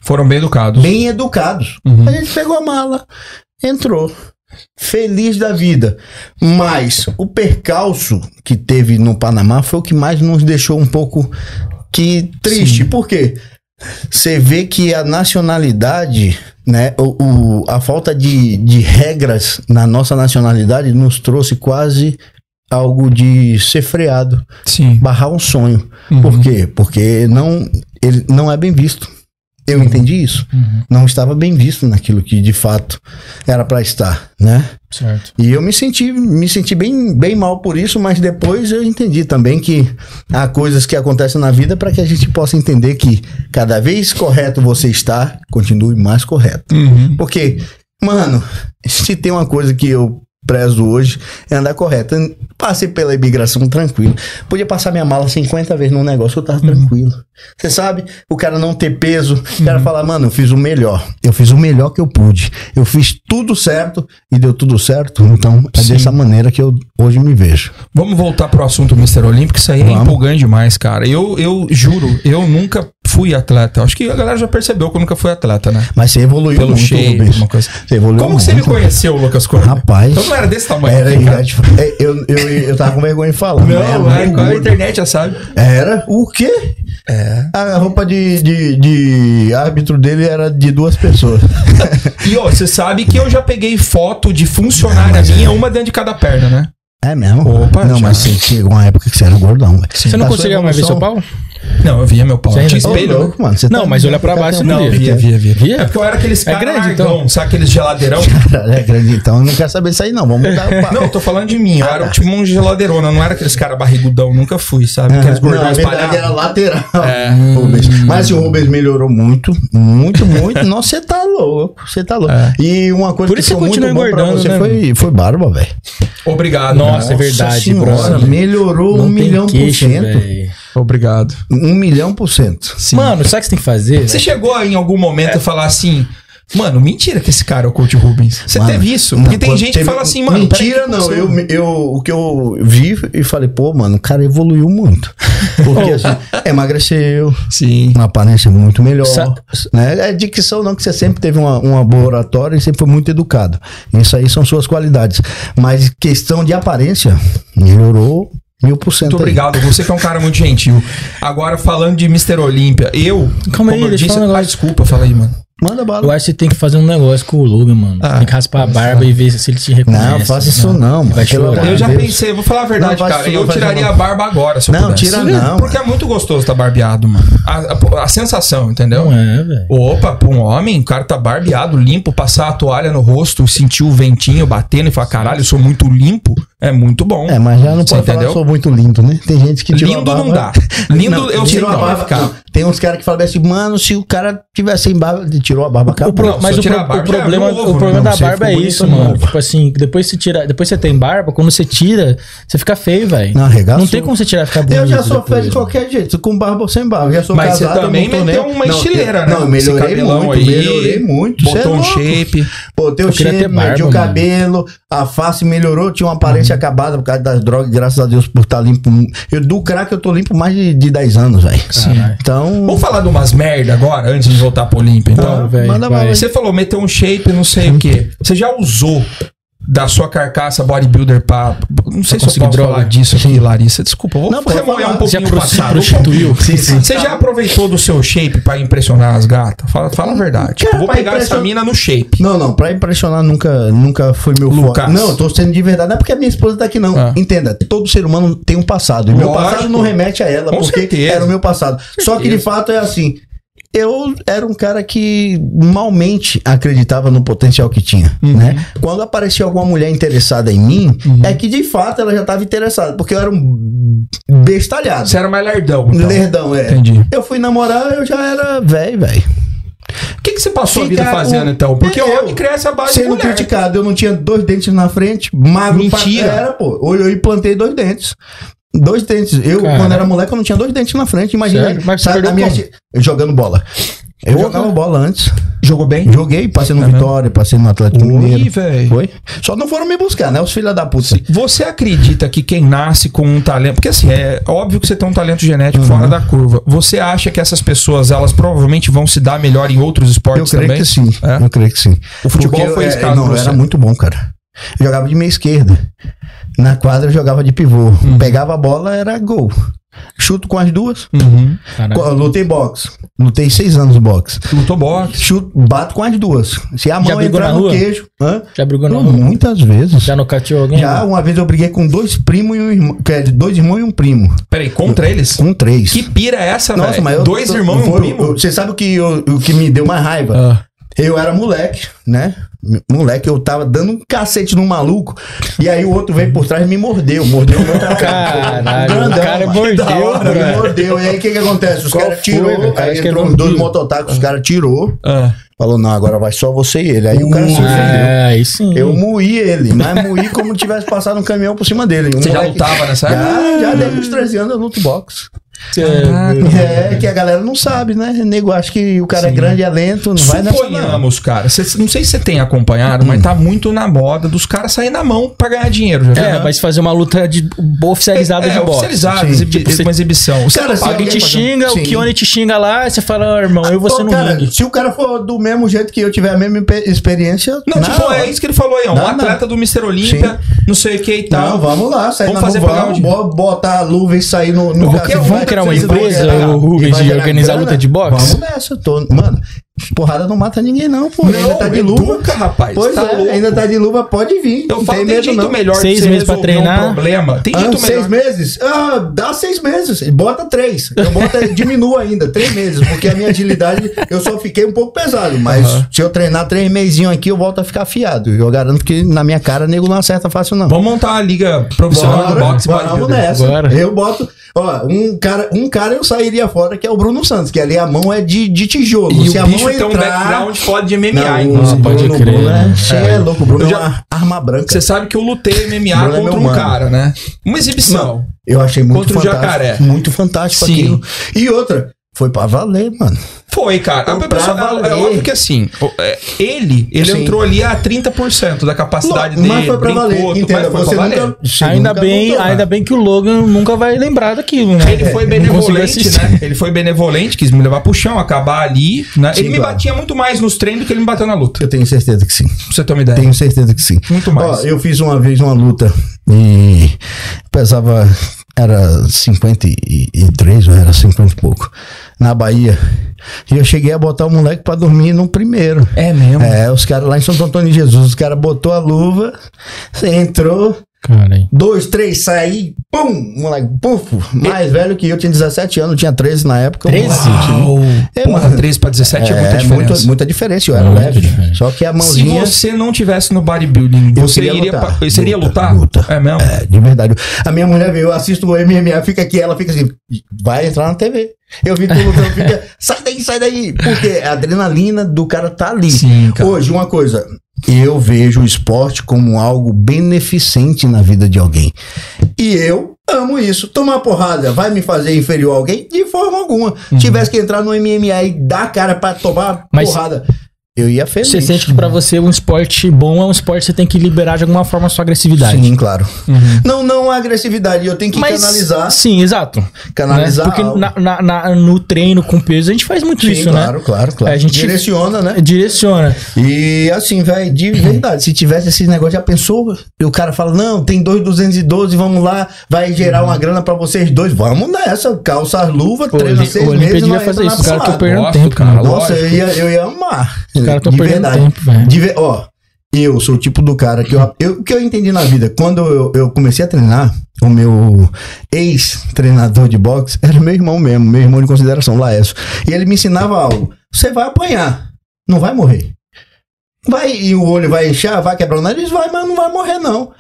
Foram bem educados. Bem educados. A gente pegou a mala, entrou. Feliz da vida. Mas o percalço que teve no Panamá foi o que mais nos deixou um pouco que triste. Por quê? Você vê que a nacionalidade, né, o, o- a falta de, de regras na nossa nacionalidade nos trouxe quase algo de ser freado, Sim. barrar um sonho. Uhum. Por quê? Porque não, ele não é bem visto. Eu entendi isso. Uhum. Não estava bem visto naquilo que de fato era para estar, né? Certo. E eu me senti, me senti bem, bem mal por isso, mas depois eu entendi também que há coisas que acontecem na vida para que a gente possa entender que cada vez correto você está, continue mais correto. Uhum. Porque, mano, se tem uma coisa que eu prezo hoje é andar correto. Eu Passei pela imigração tranquilo. Podia passar minha mala 50 vezes num negócio que eu tava tranquilo. Você sabe, o cara não ter peso, o cara falar, mano, eu fiz o melhor. Eu fiz o melhor que eu pude. Eu fiz tudo certo e deu tudo certo. Então, é Sim. dessa maneira que eu hoje me vejo. Vamos voltar pro assunto Mr. Olímpico, isso aí é Vamos. empolgante demais, cara. Eu, eu juro, eu nunca fui atleta. Acho que a galera já percebeu que eu nunca fui atleta, né? Mas você evoluiu Pelo muito, shape. Você evoluiu Como que você me muito. conheceu, Lucas Correia? Rapaz. Então era desse tamanho. Era, aqui, cara. é, eu, eu, eu tava com vergonha de falar. Não, era é, com a internet já sabe. Era? O quê? É. A roupa de, de, de árbitro dele era de duas pessoas. E ó, você sabe que eu já peguei foto de funcionária minha, uma dentro de cada perna, né? É mesmo? Opa, não, mas você chegou uma época que você era gordão. velho. Você não conseguia mais ver seu pau? Não, eu via meu pau. Você ainda- Tinha Ô, espelho, né? louco, mano, você Não, mas olha pra baixo, você não via. via, via, via. Via? É porque eu era aqueles É caras grande, então. sabe aqueles geladeirão? É grande, então eu não quero saber disso aí, não. Vamos mudar o papo. Não, eu tô falando de mim. Eu era tipo um geladeirona, não era aqueles caras barrigudão, nunca fui, sabe? Aqueles Não, gordões na verdade espalhados. era lateral. É. Rubens. Mas o Rubens melhorou muito, muito, muito. Nossa, você tá louco, você tá louco. É. E uma coisa Por que isso foi você muito continua bom pra você né, foi, foi barba, velho. Obrigado. Nossa, é verdade, senhora, brother. melhorou um tem milhão queixo, por cento. véi. Obrigado. Um milhão por cento. Sim. Mano, sabe o que você tem que fazer? Você chegou em algum momento a falar assim, mano, mentira que esse cara é o Coach Rubens. Você Mano, teve isso? não, Porque tem quando gente teve- que fala assim, mano. Mentira, peraí, não. que Eu, eu, o que eu vi e falei, pô, mano, o cara evoluiu muito. Porque assim, emagreceu, Sim. uma aparência muito melhor. Sa- né? É dicção, não, que você sempre teve uma, uma boa oratória e sempre foi muito educado. Isso aí são suas qualidades. Mas questão de aparência, melhorou mil por cento. Muito aí. obrigado. Você que é um cara muito gentil. Agora, falando de Mr. Olímpia, eu. Calma aí, como eu deixa eu disse. falar um Ah, desculpa, fala aí, mano. Manda Eu bala. acho que você tem que fazer um negócio com o Lube, mano. Ah, tem que raspar a barba e ver se ele te reconhece. Não, faça isso não, mano. Vai chorar. Eu já Deus. pensei, vou falar a verdade, Não, cara. não, Eu tiraria isso a não. barba agora, se eu Não, pudesse. tira não. Porque é muito gostoso estar barbeado, mano. A, a- a sensação, entendeu? Não é, velho. Opa, pra um homem, o cara tá barbeado, limpo, passar a toalha no rosto, sentir o ventinho batendo e falar, caralho, eu sou muito limpo, é muito bom. É, mas já não pode falar entendeu? sou muito lindo, né? Tem gente que tirou Lindo a barba. não dá. Lindo eu sei tirou que a não barba. ficar. não. Tem uns caras que falam assim, mano, se o cara tivesse sem barba, ele tirou a barba, O acabou. pro- Não, mas o, eu pro- barba, o é problema, novo, o problema não, da barba é isso, mano. novo. Tipo assim, depois você tira, depois você tem barba, quando você tira, você fica feio, velho. Não, arregaçou. Não tem como você tirar e ficar bonito. Eu já sou feio de qualquer jeito, com barba ou sem barba. Eu já sou Mas casado, você também eu não meteu uma Não, estileira, eu- né? Não, eu melhorei muito, melhorei muito. É Botou um shape. Botei o Eu shape, medi o cabelo, a face melhorou, tinha uma aparência acabada por causa das drogas, graças a Deus por estar limpo. Eu, do crack eu tô limpo mais de, de 10 anos, velho. Então. Vamos falar de umas merda agora, antes de voltar pro Olímpia, então? Ah, aí. Você falou, meteu um shape, não sei o quê. Você já usou da sua carcaça bodybuilder pra. Não sei se eu posso droga. falar disso aqui, Larissa. Desculpa, vou Não, remoer falar. um pouquinho Já pro- passado. prostituiu? Sim, sim. Você já aproveitou do seu shape pra impressionar as gatas? Fala, fala a verdade. Tipo, Cara, vou pra pegar essa impressionar- mina no shape. Não, não, pra impressionar nunca, nunca foi meu Lucas. foco. Não, eu tô sendo de verdade. Não é porque a minha esposa tá aqui, não. Ah. Entenda, todo ser humano tem um passado. E meu Lógico. passado não remete a ela, Com porque certeza. era o meu passado. Só que de fato é assim. Eu era um cara que malmente acreditava no potencial que tinha, Uhum. né? Quando aparecia alguma mulher interessada em mim, é que de fato ela já estava interessada, porque eu era um bestalhado. Você era mais lerdão. Então. Lerdão, é. Entendi. Eu fui namorar, eu já era velho, velho. O que, que você passou a vida fazendo, o- então? Porque o eu- homem cresce a base de Sendo mulher. criticado, eu não tinha dois dentes na frente, magro Mentira. pra era, pô. Eu plantei dois dentes. Dois dentes. Eu, Cara. quando era moleque, eu não tinha dois dentes na frente. Imagina. Sério? Mas você sabe, perdeu minha como? jogando bola. Eu Porra. jogava bola antes. Jogou bem? Joguei, passei no? Vitória, passei no Atlético Ui, Mineiro. velho. Foi? Só não foram me buscar, né? Os filhos da puta. Você acredita que quem nasce com um talento. Porque assim, é óbvio que você tem um talento genético Uhum. fora da curva. Você acha que essas pessoas, elas provavelmente vão se dar melhor em outros Eu esportes creio também? que sim. É? Eu creio que sim. O futebol Porque foi eu, esse é, caso Não, eu era muito bom, cara. Eu jogava de meia esquerda. Na quadra eu jogava de pivô. Uhum. Pegava a bola, era gol. Chuto com as duas. Uhum. Lutei boxe. Lutei seis anos boxe. Lutou boxe. Chuto, bato com as duas. Se a mão entrar no queijo. Hã? Já brigou na rua? muitas vezes. Já nocauteou alguém? Já uma vez eu briguei com dois primos e um irmão. Dois irmãos e um primo. Peraí, contra eles? Com três. Que pira é essa, Nossa, velho? mas eu. Dois irmãos e um primo? Você sabe o que, eu- o que me deu mais raiva? Ah. Eu era moleque, né? Moleque, eu tava dando um cacete no maluco. E aí o outro veio por trás e me mordeu. Mordeu o meu trabalho. Caralho, o cara mano. mordeu, hora. Me mordeu. E aí o que que acontece? Os caras tirou. velho? Cara, Aí entrou dois mototacos, os caras tirou. Ah. Falou, não, agora vai só você e ele. Aí o cara se ofendeu. É, aí sim. Eu moí ele, mas moí como tivesse passado um caminhão por cima dele. Um Você já moleque- lutava nessa época? Já, já desde os 13 anos eu luto boxe. É, que a galera não sabe, né? O nego acha que o cara é grande e é lento, não vai nessa não. Suponhamos, cara. cê- não sei se você tem acompanhado, mas tá muito na moda dos caras saírem na mão pra ganhar dinheiro. Já viu? É, vai se fazer uma luta de oficializada é, de boxe. oficializado, Sim. exibi- Tipo, você- uma exibição. Você Cara, não se paga Alguém te alguém fazer- xinga, Sim. o Kione te xinga lá, você fala, "Ó, irmão, eu você Ô, no cara, ringue. se o cara for do mesmo jeito que eu tiver a mesma experiência. Não, na tipo, hora. é isso que ele falou aí, ó. Um Não, atleta do Mr. Olímpia, não sei o que e tal. Não, vamos lá, sair Vamos na fazer pagar vamos bo- botar a luva e sair no, Qualquer um, criar uma empresa, o Rubens, de organizar luta de boxe? Vamos nessa, tô, mano. Porrada não mata ninguém, não, pô. ainda tá de luva. educa, rapaz. Pois tá é, louco. ainda tá de luva, pode vir. Eu não falo, tem tem medo, jeito não. melhor Seis meses pra treinar. um problema. Tem Ah, jeito seis melhor. meses? Ah, dá seis meses. Bota três. Eu boto, diminuo ainda, três meses, porque a minha agilidade, eu só fiquei um pouco pesado. Mas se eu treinar três meizinhos aqui, eu volto a ficar afiado. Eu garanto que na minha cara, nego não acerta fácil, não. Vamos montar uma liga profissional do boxe. vamos bodybuilder. nessa. Bora. Eu boto. Ó, um cara, um cara eu sairia fora, que é o Bruno Santos, que ali a mão é de, de tijolo. E se o a mão tem um entrar. background foda de MMA, Não, inclusive. o pode Bruno, crer, Bruno né? é, cê é louco. O Bruno Eu é já- uma arma branca. Você sabe que eu lutei MMA Bruno é contra um mano. cara, né? Uma exibição. Eu achei muito Contra o fantástico. jacaré. Muito fantástico Sim. aquilo. E outra, foi pra valer, mano. Foi, cara. Foi A pessoa- pra é, é valer. óbvio que assim, é, ele, ele Sim. entrou ali a 30% da capacidade Não, dele. mas foi pra brincou, valer. Entenda, mas foi você pra valer. nunca, Ainda nunca bem, lutou, ainda né? bem que o Logan nunca vai lembrar daquilo, né? Ele foi benevolente, né? Ele foi benevolente, quis me levar pro chão, acabar ali, né? Sim, ele me batia muito mais nos treinos do que ele me bateu na luta. Eu tenho certeza que sim. Pra você ter uma ideia. Tenho certeza que sim. Muito mais. Ó, eu fiz uma vez uma luta e pesava, era 53 ou era 50 e pouco, na Bahia. E eu cheguei a botar o moleque pra dormir no primeiro. É mesmo? É, os caras lá em Santo Antônio de Jesus, os caras botou a luva, entrou, Cara, aí. dois, três, saí, pum, moleque, pufo. Mais velho que eu, tinha 17 anos, tinha 13 na época. 13? Uau. É, Porra, mano. 13 pra 17 é, muita É, diferença. muita, muita diferença, eu era Muita leve. diferença. Só que a Se mãozinha. você não tivesse no bodybuilding, você iria, lutar. pa- você iria Luta, lutar? luta. É mesmo? É, de verdade. A minha mulher veio, eu assisto o MMA, fica aqui, ela fica assim, vai entrar na TV. Eu vi tu lutando, fica, sai daí, sai daí. Porque a adrenalina do cara tá ali. Sim, cara. Hoje, uma coisa, eu vejo o esporte como algo beneficente na vida de alguém. E eu amo isso. Tomar porrada vai me fazer inferior a alguém? De forma alguma. Tivesse que entrar no MMA e dar cara pra tomar Mas- porrada, eu ia feliz. Você sente que pra você um esporte bom é um esporte que você tem que liberar de alguma forma a sua agressividade. Sim, claro. Não, não a agressividade, eu tenho que Mas, canalizar. Sim, exato. Canalizar Né? Porque na- na- na- no treino com peso a gente faz muito Sim, isso, claro, né? claro, claro. A gente- Direciona, né? Direciona. E assim, velho, de verdade, se tivesse esse negócio, já pensou? E o cara fala: não, tem dois 212, vamos lá, vai gerar uma grana pra vocês dois. Vamos nessa, calça as luvas, treina o seis Olímpia meses. devia nós fazer isso. Estão porrada. perdendo Gosto, tempo, cara. cara. Nossa, eu ia, eu ia amar. Caras estão De perdendo verdade. tempo, velho. De ó, eu sou o tipo do cara que eu, eu, o que eu entendi na vida, quando eu, eu comecei a treinar, o meu ex-treinador de boxe era meu irmão mesmo, meu irmão de consideração, Laércio. E ele me ensinava algo: você vai apanhar, não vai morrer. Vai e o olho vai inchar, vai quebrar o nariz, vai, mas não vai morrer, não.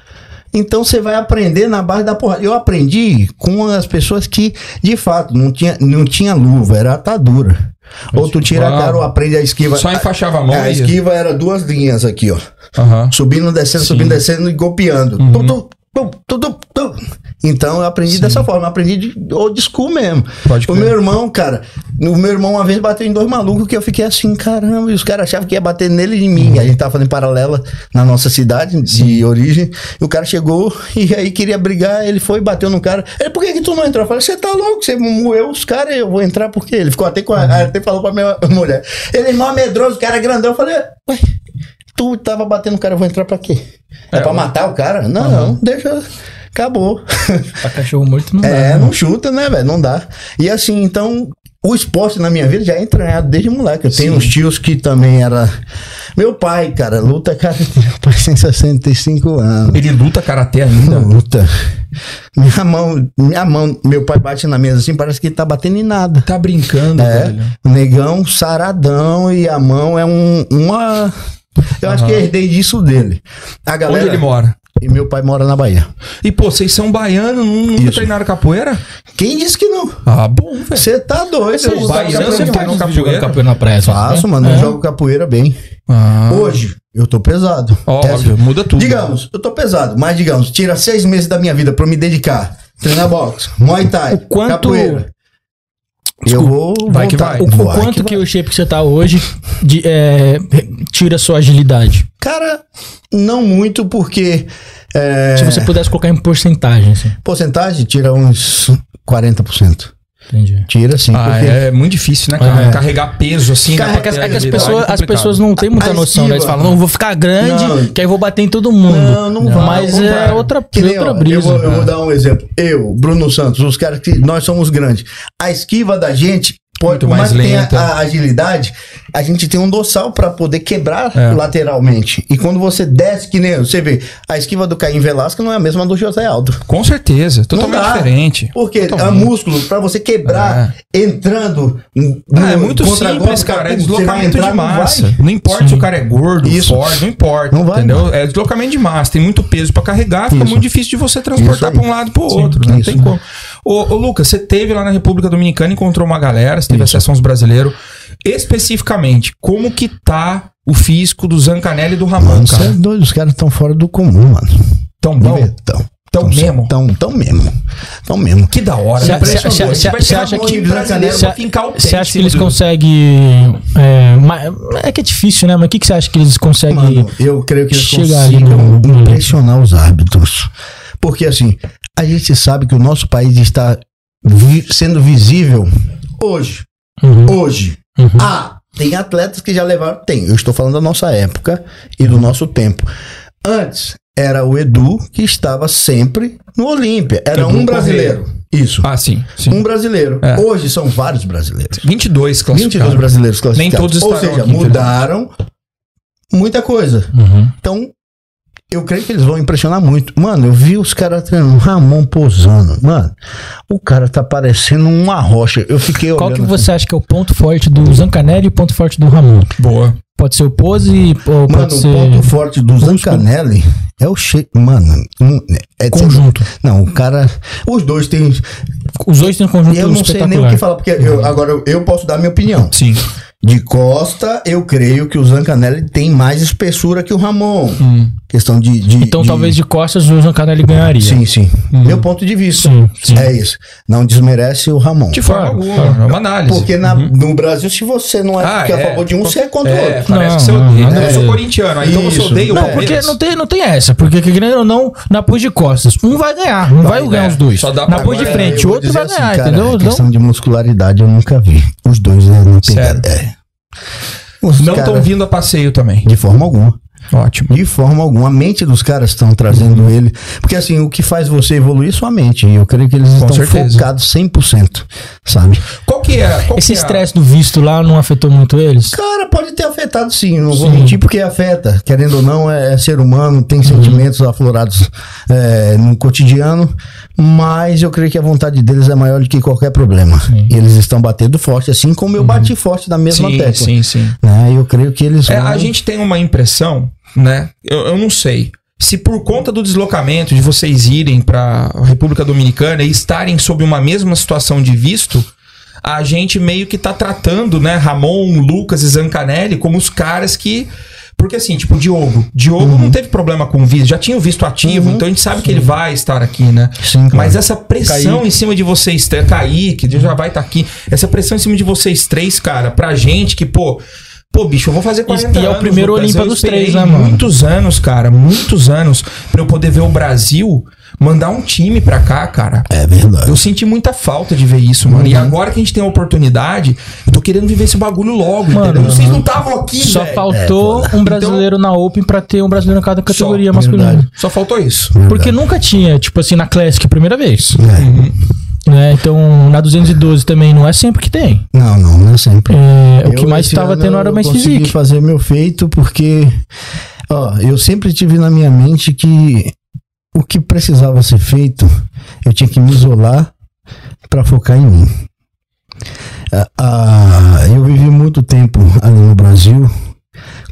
Então você vai aprender na base da porrada. Eu aprendi com as pessoas que, de fato, não tinha, não tinha luva, era atadura. Ou tu tira a cara ou aprende a esquiva. Só enfaixava a mão A esquiva era duas linhas aqui, ó. Subindo, descendo, subindo, descendo e golpeando. Uhum. Tum, tum, tum. Então eu aprendi dessa forma, eu aprendi de old school mesmo. Pode o meu irmão, cara, o meu irmão uma vez bateu em dois malucos que eu fiquei assim, caramba, e os caras achavam que ia bater nele e em mim. A gente tava fazendo paralela na nossa cidade de origem. E o cara chegou e aí queria brigar, ele foi bateu no cara. Ele, por que, que tu não entrou? Eu falei, você tá louco, você moeu os caras, eu vou entrar por quê? Ele ficou até com a, até falou pra minha mulher. Ele é mó medroso, o cara é grandão. Eu falei, ué, tu tava batendo o cara, eu vou entrar pra quê? É, É, pra eu- matar o cara? Não, não, deixa. Acabou. Pra cachorro morto não dá. É, né? não chuta, né, velho? Não dá. E assim, então, o esporte na minha vida já é treinado desde moleque. Eu tenho Sim. uns tios que também era. Meu pai, cara, luta, cara, meu pai tem 65 anos. Ele luta karatê ainda? Luta. Minha mão, minha mão, meu pai bate na mesa assim, parece que ele tá batendo em nada. Tá brincando, É, velho. negão, saradão e a mão é um, uma. Eu acho que herdei disso dele. A galera. Onde ele mora? E meu pai mora na Bahia. E, pô, vocês são baianos, nu- nunca Isso. treinaram capoeira? Quem disse que não? Ah, bom, velho. Você tá doido? Você eu é baiano, você faz um capoeira? capoeira na praia, Faço, né? mano. Eu É. jogo capoeira bem. Ah, Hoje, eu tô pesado. óbvio, muda tudo. Digamos, eu tô pesado, mas digamos, tira seis meses da minha vida pra me dedicar. Treinar boxe, Muay Thai, O quanto- capoeira. Eu vou vai que voltar. vai. O, o quanto que, vai. o shape que você tá hoje de- é, tira a sua agilidade? Cara, não muito, porque é, Se você pudesse colocar em porcentagem, assim. porcentagem tira uns 40%. Entendi. Tira sim, Ah, porque é muito difícil, né, cara? É. Carregar peso assim? É é que as, pessoas, é as pessoas não têm muita A noção, né? Eles esquiva. falam, não, vou ficar grande, Não. que aí eu vou bater em todo mundo. Não, não vai, Mas é outra, Que nem, outra ó, brisa. Eu vou, eu vou dar um exemplo. Eu, Bruno Santos, os caras que nós somos grandes. A esquiva da gente pode Muito mais mais lenta. a agilidade, a gente tem um dorsal para poder quebrar É. lateralmente. E quando você desce, que nem você vê, a esquiva do Caim Velasco não é a mesma do José Aldo. Com certeza, totalmente dá. diferente. Porque é Totalmente. músculo para você quebrar entrando. Ah, é muito simples, cara. É deslocamento de massa. Não importa se o cara é gordo, Isso. forte, não importa. Não vai, entendeu? não. É deslocamento de massa. Tem muito peso pra carregar, fica Isso. muito difícil de você transportar pra um lado e pro outro. Não isso. tem como. Ô, ô, Lucas, você teve lá na República Dominicana, encontrou uma galera, você teve acesso aos brasileiros. Especificamente, como que tá o físico do Zancanelli e do Ramon, Mano, você é cara? doido, os caras estão fora do comum, mano. Tão bom? Tão. Tão mesmo? Tão, tão mesmo. Tão mesmo. Que da hora. Cê- né? acha que- pé Você acha que eles conseguem. É, é que é difícil, né? Mas o que, que você acha que eles conseguem. Mano, eu creio que eles no- impressionar os árbitros. Porque assim, a gente sabe que o nosso país está vi- sendo visível hoje. Uhum, Hoje. Uhum. Ah, tem atletas que já levaram. Tem. Eu estou falando da nossa época e do nosso tempo. Antes, era o Edu que estava sempre no Olímpia. Era Edu um brasileiro. Isso. Ah, sim. sim. Um brasileiro. É. Hoje são vários brasileiros. 22 classificados. 22 brasileiros classificados. Nem todos Ou seja, aqui, mudaram muita coisa. Uhum. Então, eu creio que eles vão impressionar muito. Mano, eu vi os caras treinando, Ramon posando. Mano, o cara tá parecendo uma rocha. Eu fiquei Qual olhando. que você acha que é o ponto forte do Zancanelli e o ponto forte do Ramon? Boa. Pode ser o pose ou Mano, pode o ser ponto forte do Zancanelli é o shape. Mano, um- é conjunto. Não, o cara. Os dois têm. Os dois têm um conjunto Eu não sei nem o que falar, porque eu, agora eu- eu posso dar minha opinião. Sim. De costa, eu creio que o Zancanelli tem mais espessura que o Ramon. Questão de. de- Então de- talvez de costas o Zancanelli ganharia. Sim, sim. Meu ponto de vista. Sim, sim. É isso. Não desmerece o Ramon. De forma Claro, alguma. claro. É uma análise. Porque na- no Brasil, se você não é, Ah, que é a é. favor de um, você é contra o É, outro. parece Não, que você odeia. não, eu sou é. corintiano, aí então você odeia o Não, porque não tem, não tem essa. Porque, querendo ou não, na pose de costas, um vai ganhar. Não vai, ganhar os dois. só dá na pra- pose de frente, o outro vai assim, ganhar, cara, entendeu? A Então, questão de muscularidade eu nunca vi. Os dois né, não? É. Os Não estão vindo a passeio também. De forma alguma. Ótimo. De forma alguma. A mente dos caras estão trazendo Uhum. ele. Porque assim, o que faz você evoluir é sua mente. E eu creio que eles Com estão certeza. focados 100%. Sabe? Qual que é? Qual esse é estresse do visto lá não afetou muito eles? Cara, pode ter afetado sim, não vou mentir porque afeta. Querendo ou não, é, é ser humano, tem sentimentos aflorados é, no cotidiano, mas eu creio que a vontade deles é maior do que qualquer problema. E eles estão batendo forte, assim como eu bati forte da mesma Sim, tecla. sim, sim. Né? Eu creio que eles É, vão... a gente tem uma impressão, né? Eu, eu não sei. Se por conta do deslocamento de vocês irem para a República Dominicana e estarem sob uma mesma situação de visto, a gente meio que tá tratando, né, Ramon, Lucas e Zancanelli como os caras que porque assim, tipo, Diogo. Diogo não teve problema com o visto, já tinha o visto ativo, então a gente sabe que ele vai estar aqui, né? Sim, claro. Mas essa pressão em cima de vocês, três, Kaique, já vai estar aqui. Essa pressão em cima de vocês três, cara, pra gente que, pô. Pô, bicho, eu vou fazer 40 E é o anos, primeiro Olímpia eu dos três, né, mano? Muitos anos, cara, muitos anos pra eu poder ver o Brasil mandar um time pra cá, cara. É verdade. Eu senti muita falta de ver isso, mano. E Uhum. agora que a gente tem a oportunidade, eu tô querendo viver esse bagulho logo, Mano, entendeu? Vocês uhum. não estavam aqui, Só velho. faltou um brasileiro na Open pra ter um brasileiro em cada categoria masculina. verdade. Só faltou isso. Porque nunca tinha, tipo assim, na Classic, primeira vez. É. Né? Então, na 212 também não é sempre que tem. Não, não, não é sempre. É, o que mais estava tendo era mais consegui físico. fazer meu feito porque ó, eu sempre tive na minha mente que o que precisava ser feito, eu tinha que me isolar para focar em mim. Ah, eu vivi muito tempo ali no Brasil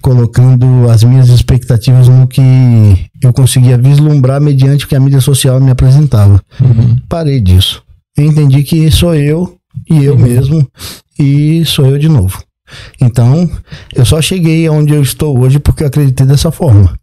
colocando as minhas expectativas no que eu conseguia vislumbrar mediante o que a mídia social me apresentava. Parei disso. Eu entendi que sou eu e eu mesmo e sou eu de novo. Então, eu só cheguei aonde eu estou hoje porque eu acreditei dessa forma.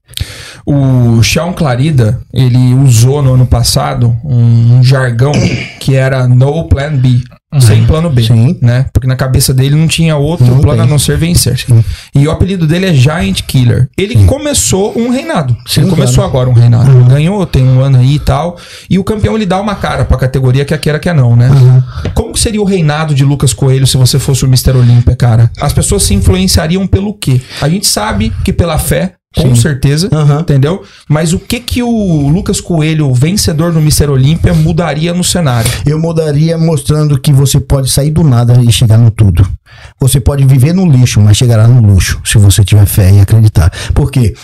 O Sean Clarida, ele usou no ano passado um, um jargão que era no plan B. sem plano B, Sim. né? Porque na cabeça dele não tinha outro Não plano tem. a não ser vencer. Sim. E o apelido dele é Giant Killer. Ele começou um reinado. Sim, ele começou agora um reinado. Ele ganhou, tem um ano aí e tal. E o campeão ele dá uma cara pra categoria que quer que é não, né? Como que seria o reinado de Lucas Coelho se você fosse o Mr. Olímpia, cara? As pessoas se influenciariam pelo quê? A gente sabe que pela fé, com Sim. certeza, Aham. entendeu? Mas o que que o Lucas Coelho, o vencedor do Mr. Olímpia, mudaria no cenário? Eu mudaria mostrando que você pode sair do nada e chegar no tudo. Você pode viver no lixo, mas chegará no luxo, se você tiver fé e acreditar. Porque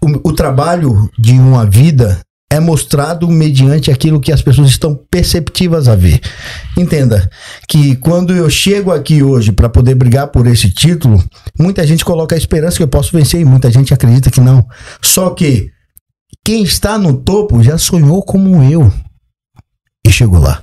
o, o trabalho de uma vida é mostrado mediante aquilo que as pessoas estão perceptivas a ver. Entenda que quando eu chego aqui hoje para poder brigar por esse título, muita gente coloca a esperança que eu posso vencer e muita gente acredita que não. Só que quem está no topo já sonhou como eu e chegou lá.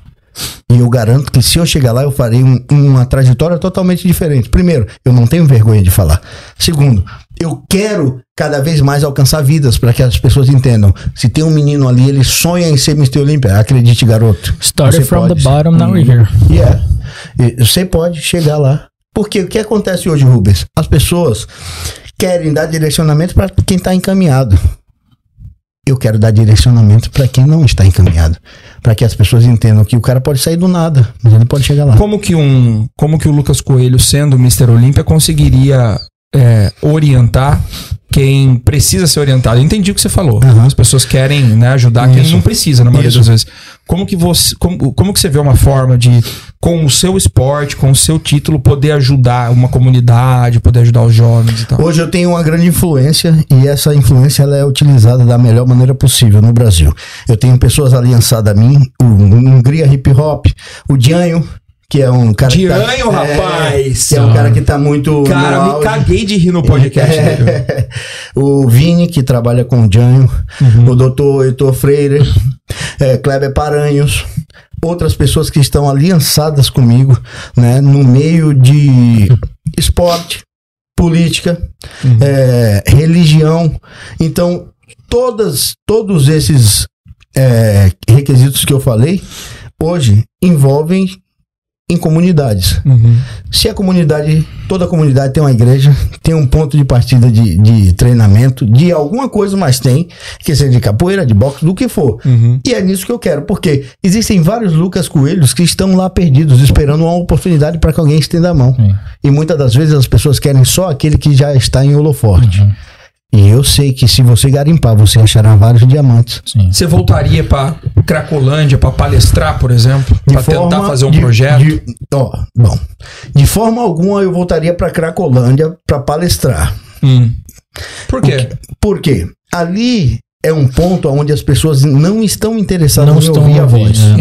E eu garanto que se eu chegar lá, eu farei um- uma trajetória totalmente diferente. Primeiro, eu não tenho vergonha de falar. Segundo, eu quero cada vez mais alcançar vidas para que as pessoas entendam. Se tem um menino ali, ele sonha em ser Mr. Olympia, acredite, garoto. Started Você from pode. the bottom, now we're here. Yeah. Você pode chegar lá. Porque o que acontece hoje, Rubens? As pessoas querem dar direcionamento para quem está encaminhado. Eu quero dar direcionamento para quem não está encaminhado. Para que as pessoas entendam que o cara pode sair do nada, mas ele pode chegar lá. Como que um, como que o Lucas Coelho, sendo Mr. Olímpia, conseguiria é, orientar quem precisa ser orientado? Eu entendi o que você falou. Aham. As pessoas querem né, ajudar quem Isso. não precisa, na maioria Isso. das vezes. Como que você, como, como que você vê uma forma de, com o seu esporte, com o seu título, poder ajudar uma comunidade, poder ajudar os jovens e tal? Hoje eu tenho uma grande influência e essa influência ela é utilizada da melhor maneira possível no Brasil. Eu tenho pessoas aliançadas a mim, o Hungria Hip Hop, o Dianho, que é um cara que tá- Dianho, rapaz! que é um cara que tá muito Cara, me auge. caguei de rir no podcast dele. o Vini, que trabalha com o Janho, o doutor Heitor Freire, é, Kleber Paranhos, outras pessoas que estão aliançadas comigo, né, no meio de esporte, política, é, religião. Então, todas, todos esses é, requisitos que eu falei, hoje envolvem em comunidades. Uhum. Se a comunidade, toda a comunidade tem uma igreja, tem um ponto de partida de, de treinamento, de alguma coisa mais tem, que seja de capoeira, de boxe, do que for. Uhum. E é nisso que eu quero, porque existem vários Lucas Coelhos que estão lá perdidos, esperando uma oportunidade para que alguém estenda a mão. Sim. E muitas das vezes as pessoas querem só aquele que já está em holoforte. E eu sei que se você garimpar, você achará vários diamantes. Sim. Você voltaria pra Cracolândia pra palestrar, por exemplo? Pra tentar fazer um de- projeto? de- ó, bom, de forma alguma eu voltaria para Cracolândia para palestrar. Hum. Por quê? Por quê? Ali é um ponto onde as pessoas não estão interessadas Não em estão ouvir a voz. né?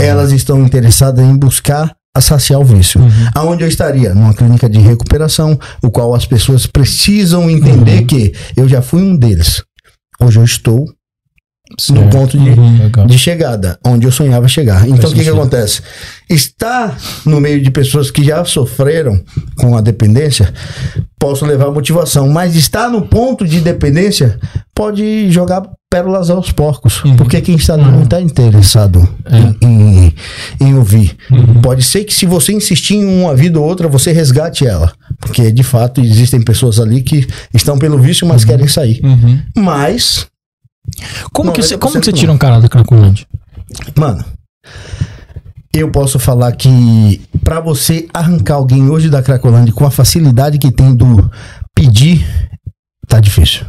Elas estão interessadas em buscar a saciar o vício. Uhum. Aonde eu estaria? Numa clínica de recuperação, o qual as pessoas precisam entender Uhum. que eu já fui um deles. Hoje eu estou no ponto de, Uhum, de chegada, onde eu sonhava chegar. Então o que, que acontece? Estar no meio de pessoas que já sofreram com a dependência posso levar motivação, mas estar no ponto de dependência pode jogar pérolas aos porcos, Uhum. porque quem está ali não está interessado É. em, em, em ouvir. Uhum. Pode ser que se você insistir em uma vida ou outra, você resgate ela, porque de fato existem pessoas ali que estão pelo vício, mas querem sair. Uhum. Mas Como, que, 90% você, como que você tira um cara da Cracolândia? Mano, eu posso falar que pra você arrancar alguém hoje da Cracolândia com a facilidade que tem do pedir, tá difícil.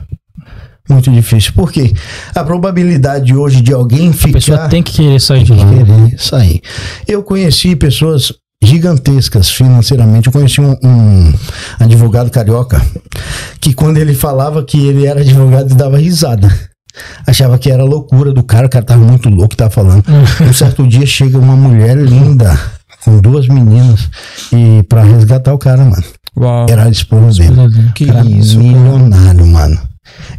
Muito difícil. Por quê? A probabilidade hoje de alguém A pessoa ficar tem que querer sair de lá. querer sair. Eu conheci pessoas gigantescas financeiramente. Eu conheci um, um advogado carioca que quando ele falava que ele era advogado, dava risada. Achava que era loucura do cara, o cara tava muito louco, tava falando. Um certo dia chega uma mulher linda com duas meninas e para resgatar o cara, mano. Uau. Era a esposa dele. Que cara isso, cara. milionário, mano.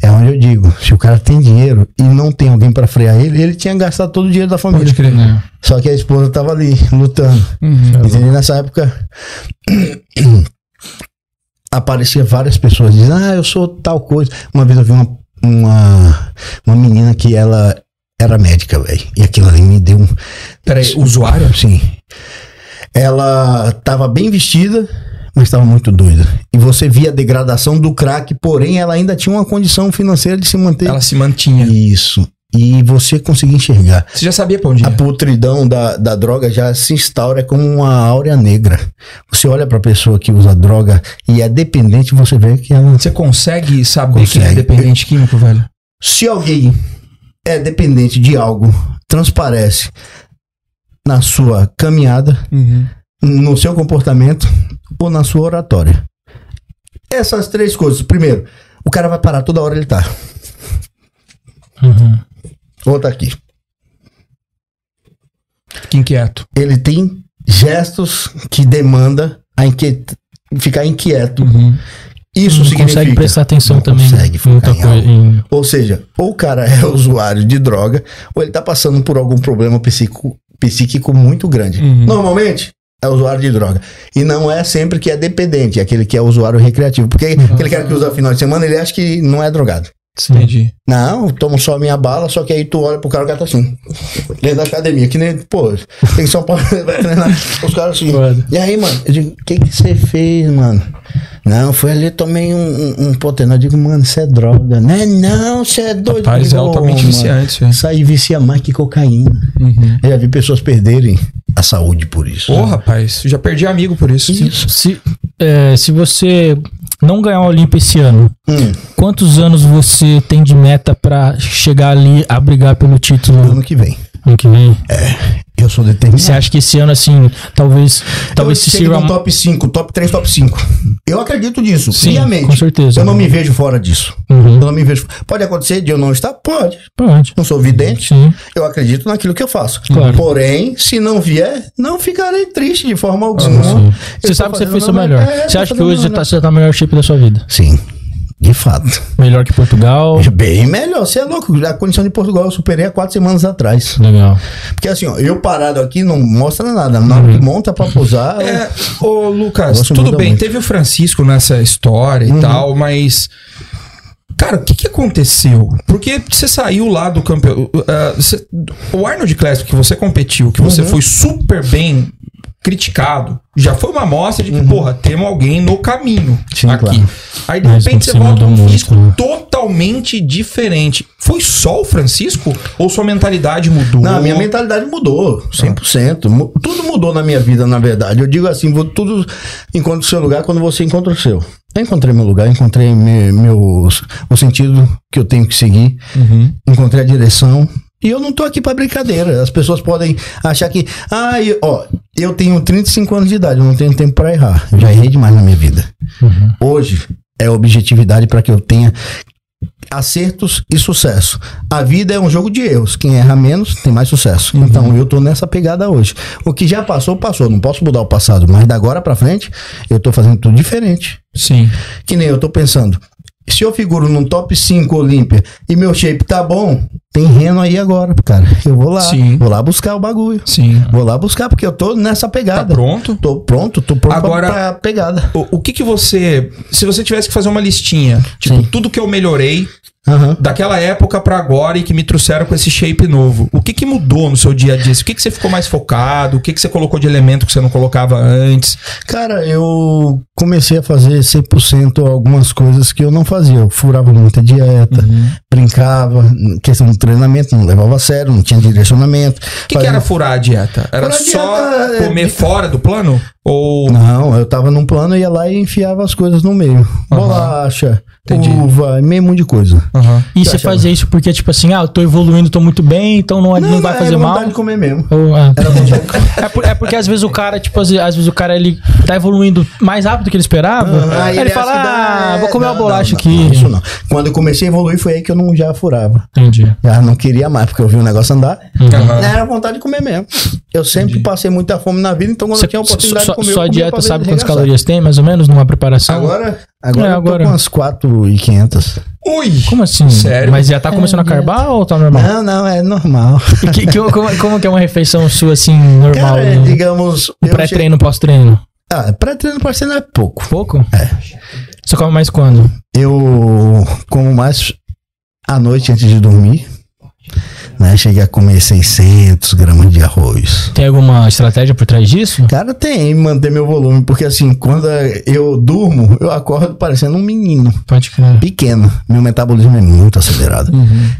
É onde eu digo, se o cara tem dinheiro e não tem alguém pra frear ele, ele tinha gastado todo o dinheiro da família. Pode crer. É. Só que a esposa tava ali, lutando. Uhum. Entendeu? Nessa época aparecia várias pessoas dizendo, ah, eu sou tal coisa. Uma vez eu vi uma, uma, uma menina que ela era médica, velho. E aquilo ali me deu um. Peraí, usuário? Sim. ela tava bem vestida, mas estava muito doida. E você via a degradação do crack, porém ela ainda tinha uma condição financeira de se manter. Ela se mantinha. Isso. E você conseguia enxergar. Você já sabia pra onde A putridão da, da droga já se instaura como uma áurea negra. Você olha pra pessoa que usa droga e é dependente, você vê que ela. Você consegue saber é Consegue. dependente químico, velho? Se alguém é dependente de algo, transparece na sua caminhada, no seu comportamento ou na sua oratória. Essas três coisas. Primeiro, o cara vai parar toda hora ele tá. Uhum. Outra aqui. Fique inquieto. Ele tem gestos que demanda a inquiet... ficar inquieto. Isso não significa consegue prestar atenção não também. Consegue focar em Ou seja, ou o cara é usuário de droga, ou ele tá passando por algum problema psíquico, psíquico muito grande. Uhum. Normalmente é usuário de droga. E não é sempre que é dependente, é aquele que é usuário recreativo. Porque Uhum. aquele cara que usa final de semana, ele acha que não é drogado. Entendi. Não, eu tomo só a minha bala, só que aí tu olha pro cara, o cara tá assim. Dentro da academia, que nem, pô, tem Paulo, vai treinar. Os caras assim. Foda. E aí, mano? Eu digo, o que que você fez, mano? Não, foi ali, tomei um, um, um. Eu digo, mano, isso é droga. Né? Não, você é doido. Rapaz, digo, é altamente "Ô, mano, viciante isso aí. Isso aí vicia mais que cocaína. Uhum. Eu já vi pessoas perderem a saúde por isso. Ô, rapaz, já perdi amigo por isso. Se, é, se você não ganhar o Olimpo esse ano, Hum, quantos anos você tem de meta pra chegar ali a brigar pelo título ano que vem. Ano que vem? Eu sou determinado. Você acha que esse ano, assim, talvez, talvez eu se sirva. no top 5, top 3, top 5. Eu acredito nisso, Sim, friamente. com certeza. Eu não me vejo fora disso. Uhum. Eu não me vejo. Pode acontecer de eu não estar? Pode. Pode. Não sou vidente. Sim. Eu acredito naquilo que eu faço. Claro. Porém, se não vier, não ficarei triste de forma alguma. Sim. Eu Você sabe que você fez o melhor. É, você acha que hoje você tá, você tá no melhor shape da sua vida? Sim, de fato. Melhor que Portugal? Bem melhor. Você é louco. A condição de Portugal eu superei há quatro semanas atrás. Legal. Porque assim, ó, eu parado aqui não mostra nada. Na hora que monta pra posar. É, ô Lucas, tudo bem, muito. teve o Francisco nessa história e tal, mas. Cara, o que, que aconteceu? Porque você saiu lá do campeão. o Arnold Classic que você competiu, que você foi super bem criticado, já foi uma amostra de que, porra, temos alguém no caminho Sim, aqui. claro. Aí de Mas repente você você volta um físico né? totalmente diferente. Foi só o Francisco? Ou sua mentalidade mudou? Não, a minha mentalidade mudou, 100%. Mu- Tudo mudou na minha vida, na verdade. Eu digo assim, vou- tudo encontra o seu lugar quando você encontra o seu. Eu encontrei meu lugar, encontrei me- meus, o sentido que eu tenho que seguir, Uhum. encontrei a direção. E eu não tô aqui pra brincadeira. As pessoas podem achar que, ah, eu, ó, eu tenho 35 anos de idade, eu não tenho tempo pra errar. Eu já errei demais na minha vida. Hoje é objetividade para que eu tenha acertos e sucesso. A vida é um jogo de erros. Quem erra menos tem mais sucesso. Então eu tô nessa pegada hoje. O que já passou, passou. Não posso mudar o passado, mas da agora pra frente eu tô fazendo tudo diferente. Sim. Que nem eu tô pensando. Se eu figuro num top 5 Olímpia e meu shape tá bom, tem reno aí agora, cara. Eu vou lá, Sim. vou lá buscar o bagulho. Sim. Vou lá buscar porque eu tô nessa Tá pegada. pronto? Tô pronto, tô pronto Agora- pra, pegada. O, o que que você. Se você tivesse que fazer uma listinha, tipo, Sim. tudo que eu melhorei Aham. daquela época pra agora e que me trouxeram com esse shape novo, o que que mudou no seu dia a dia? O que que você ficou mais focado? O que que você colocou de elemento que você não colocava antes? Cara, eu comecei a fazer 100% algumas coisas que eu não fazia. Eu furava muita dieta, brincava, questão treinamento, não levava a sério, não tinha direcionamento. O que, que era furar a dieta? Era Furar só dieta é- comer fora do plano? Ou. Não, eu tava num plano, ia lá e enfiava as coisas no meio. Bolacha, Entendi. uva, meio monte de coisa. Aham. E Você achava? fazia isso porque, tipo assim, ah, eu tô evoluindo, tô muito bem, então não, não, vai era fazer mal. vontade de comer mesmo. Ou, ah, Era vontade de comer. é, por- é porque às vezes o cara, tipo, às, às vezes o cara ele tá evoluindo mais rápido do que ele esperava. Ah, aí ele, acha fala, ah, vou comer não, uma bolacha não, aqui. não, isso não. Quando eu comecei a evoluir, foi aí que eu não já furava. Entendi. Já não queria mais, porque eu vi o negócio andar. Aham. Era vontade de comer mesmo. Eu sempre passei muita fome na vida, então quando Você, eu tinha a oportunidade sua, de comer, eu sua dieta sabe quantas calorias tem, mais ou menos, numa preparação? Agora, agora, É, eu agora. tô com umas 4,500. Ui! Como assim? Sério? Mas já tá começando a carbar ou tá normal? Não, não, é normal. E que- que- como, como que é uma refeição sua, assim, normal? Cara, é, digamos... pré-treino, pós-treino? che- Ah, pré-treino não é pouco. Pouco? É. Você come mais quando? Eu como mais à noite antes de dormir. Né? Cheguei a comer 600 gramas de arroz. Tem alguma estratégia por trás disso? Cara, tem manter meu volume, porque assim, quando eu durmo, eu acordo parecendo um menino Pode crer. pequeno. Meu metabolismo é muito acelerado.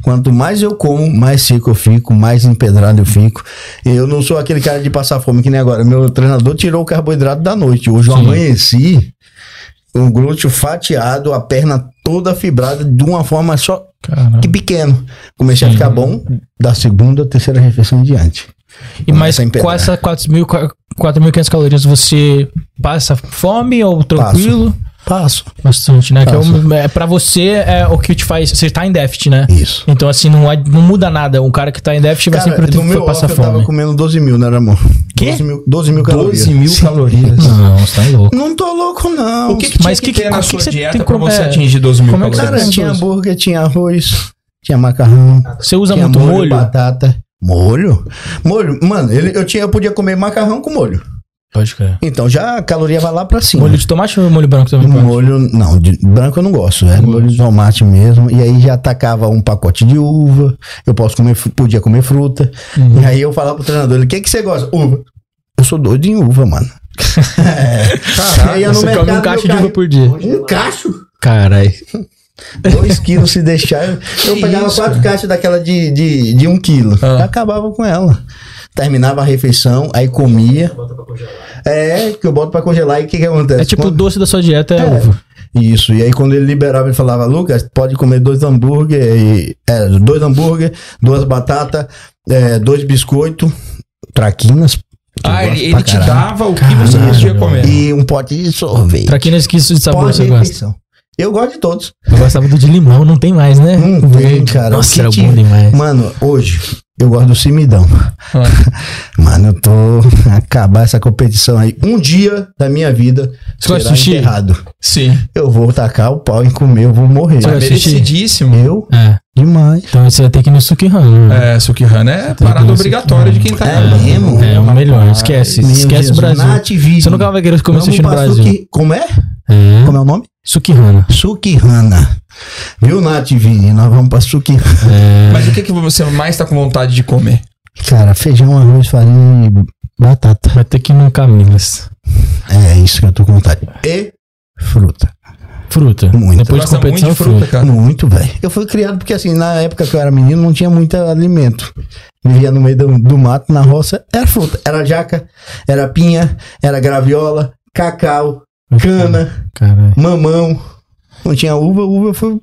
Quanto mais eu como, mais seco eu fico, mais empedrado eu fico. Eu não sou aquele cara de passar fome que nem agora. Meu treinador tirou o carboidrato da noite. Hoje eu Sim. amanheci um glúteo fatiado, a perna toda fibrada de uma forma só Caramba. que pequeno. Comecei a Sim. ficar bom da segunda, terceira refeição em diante. E mais Começa a com empedrar. essa 4.000 4.500 calorias você passa fome ou tranquilo? Passo. Bastante, né? Que é, Passo. o- é, pra você é o que te faz. Você tá em déficit, né? Isso. Então, assim, não, é- não muda nada. Um cara que tá em déficit vai sempre ter no meu passar off eu tava fome. comendo 12 mil, né, amor? Quê? 12 mil, 12 mil calorias. 12 mil calorias. Não, você tá louco. Não tô louco, não. O que, que tinha Mas que, que- ter na que sua que você dieta tem pra como- você é, atingir 12 mil como é que você calorias? Cara, tinha hambúrguer, tinha arroz, tinha macarrão. Você usa tinha muito molho? batata. Molho? Molho. Mano, ele, eu, tinha, eu podia comer macarrão com molho. Pode crer. Então já a caloria vai lá pra cima. Molho de tomate ou molho branco também? Molho, não, de branco eu não gosto, é molho de tomate mesmo. E aí já atacava um pacote de uva. Eu posso comer, podia comer fruta. Uhum. E aí eu falava pro treinador, ele, o que que você gosta? Uva. Eu sou doido em uva, mano. Ia no Você come um mercado, caixa de uva por dia. Um cacho? Caralho. Dois quilos se deixar. Eu, eu pegava isso, quatro caixas daquela de, de, de um quilo. Ah. Acabava com ela. Terminava a refeição, aí comia. É, que eu boto pra congelar e o que que acontece? É tipo o Quando- doce da sua dieta é, É. uva. Isso, e aí quando ele liberava, ele falava, Lucas, pode comer dois hambúrguer, e, é, dois hambúrguer, duas batatas, é, dois biscoitos, traquinas. Ah, ele, ele te dava o que você podia comer. E um pote de sorvete. Traquinas que isso de sabor você gosta? Eu gosto de todos. Eu gostava do de limão, não tem mais, né? Não tem, cara. O Nossa, que era bom demais. Mano, hoje eu gosto do cimidão. Ah. Mano, eu tô acabar essa competição aí. Um dia da minha vida Você gosta será sushi? enterrado. Sim. Eu vou tacar o pau em comer, eu vou morrer. Você É gosta merecidíssimo. Eu? É. Demais. Então você vai ter que ir no Sukihana. né? É, Sukihana é parada obrigatória de quem tá É mesmo? É o melhor, esquece. Meu esquece Jesus, o Brasil. na. Você nunca vai querer comer sushi no Brasil. Suki- Como é? É. Como é o nome? Sukihana. Sukihana. Viu, Nath Vini? Nós vamos pra Sukihana. É. Mas o que, que você mais tá com vontade de comer? Cara, feijão, arroz, farinha e batata. Vai ter que ir no Camilas. É isso que eu tô com vontade. E fruta. Fruta. Muito. Depois de Gosta muito competição, de fruta, cara. Muito, velho. Eu fui criado porque, assim, na época que eu era menino, não tinha muito alimento. Vivia no meio do, do mato, na roça. Era fruta. Era jaca, era pinha, era graviola, cacau, cana, Caralho. mamão. Não tinha uva, uva eu fui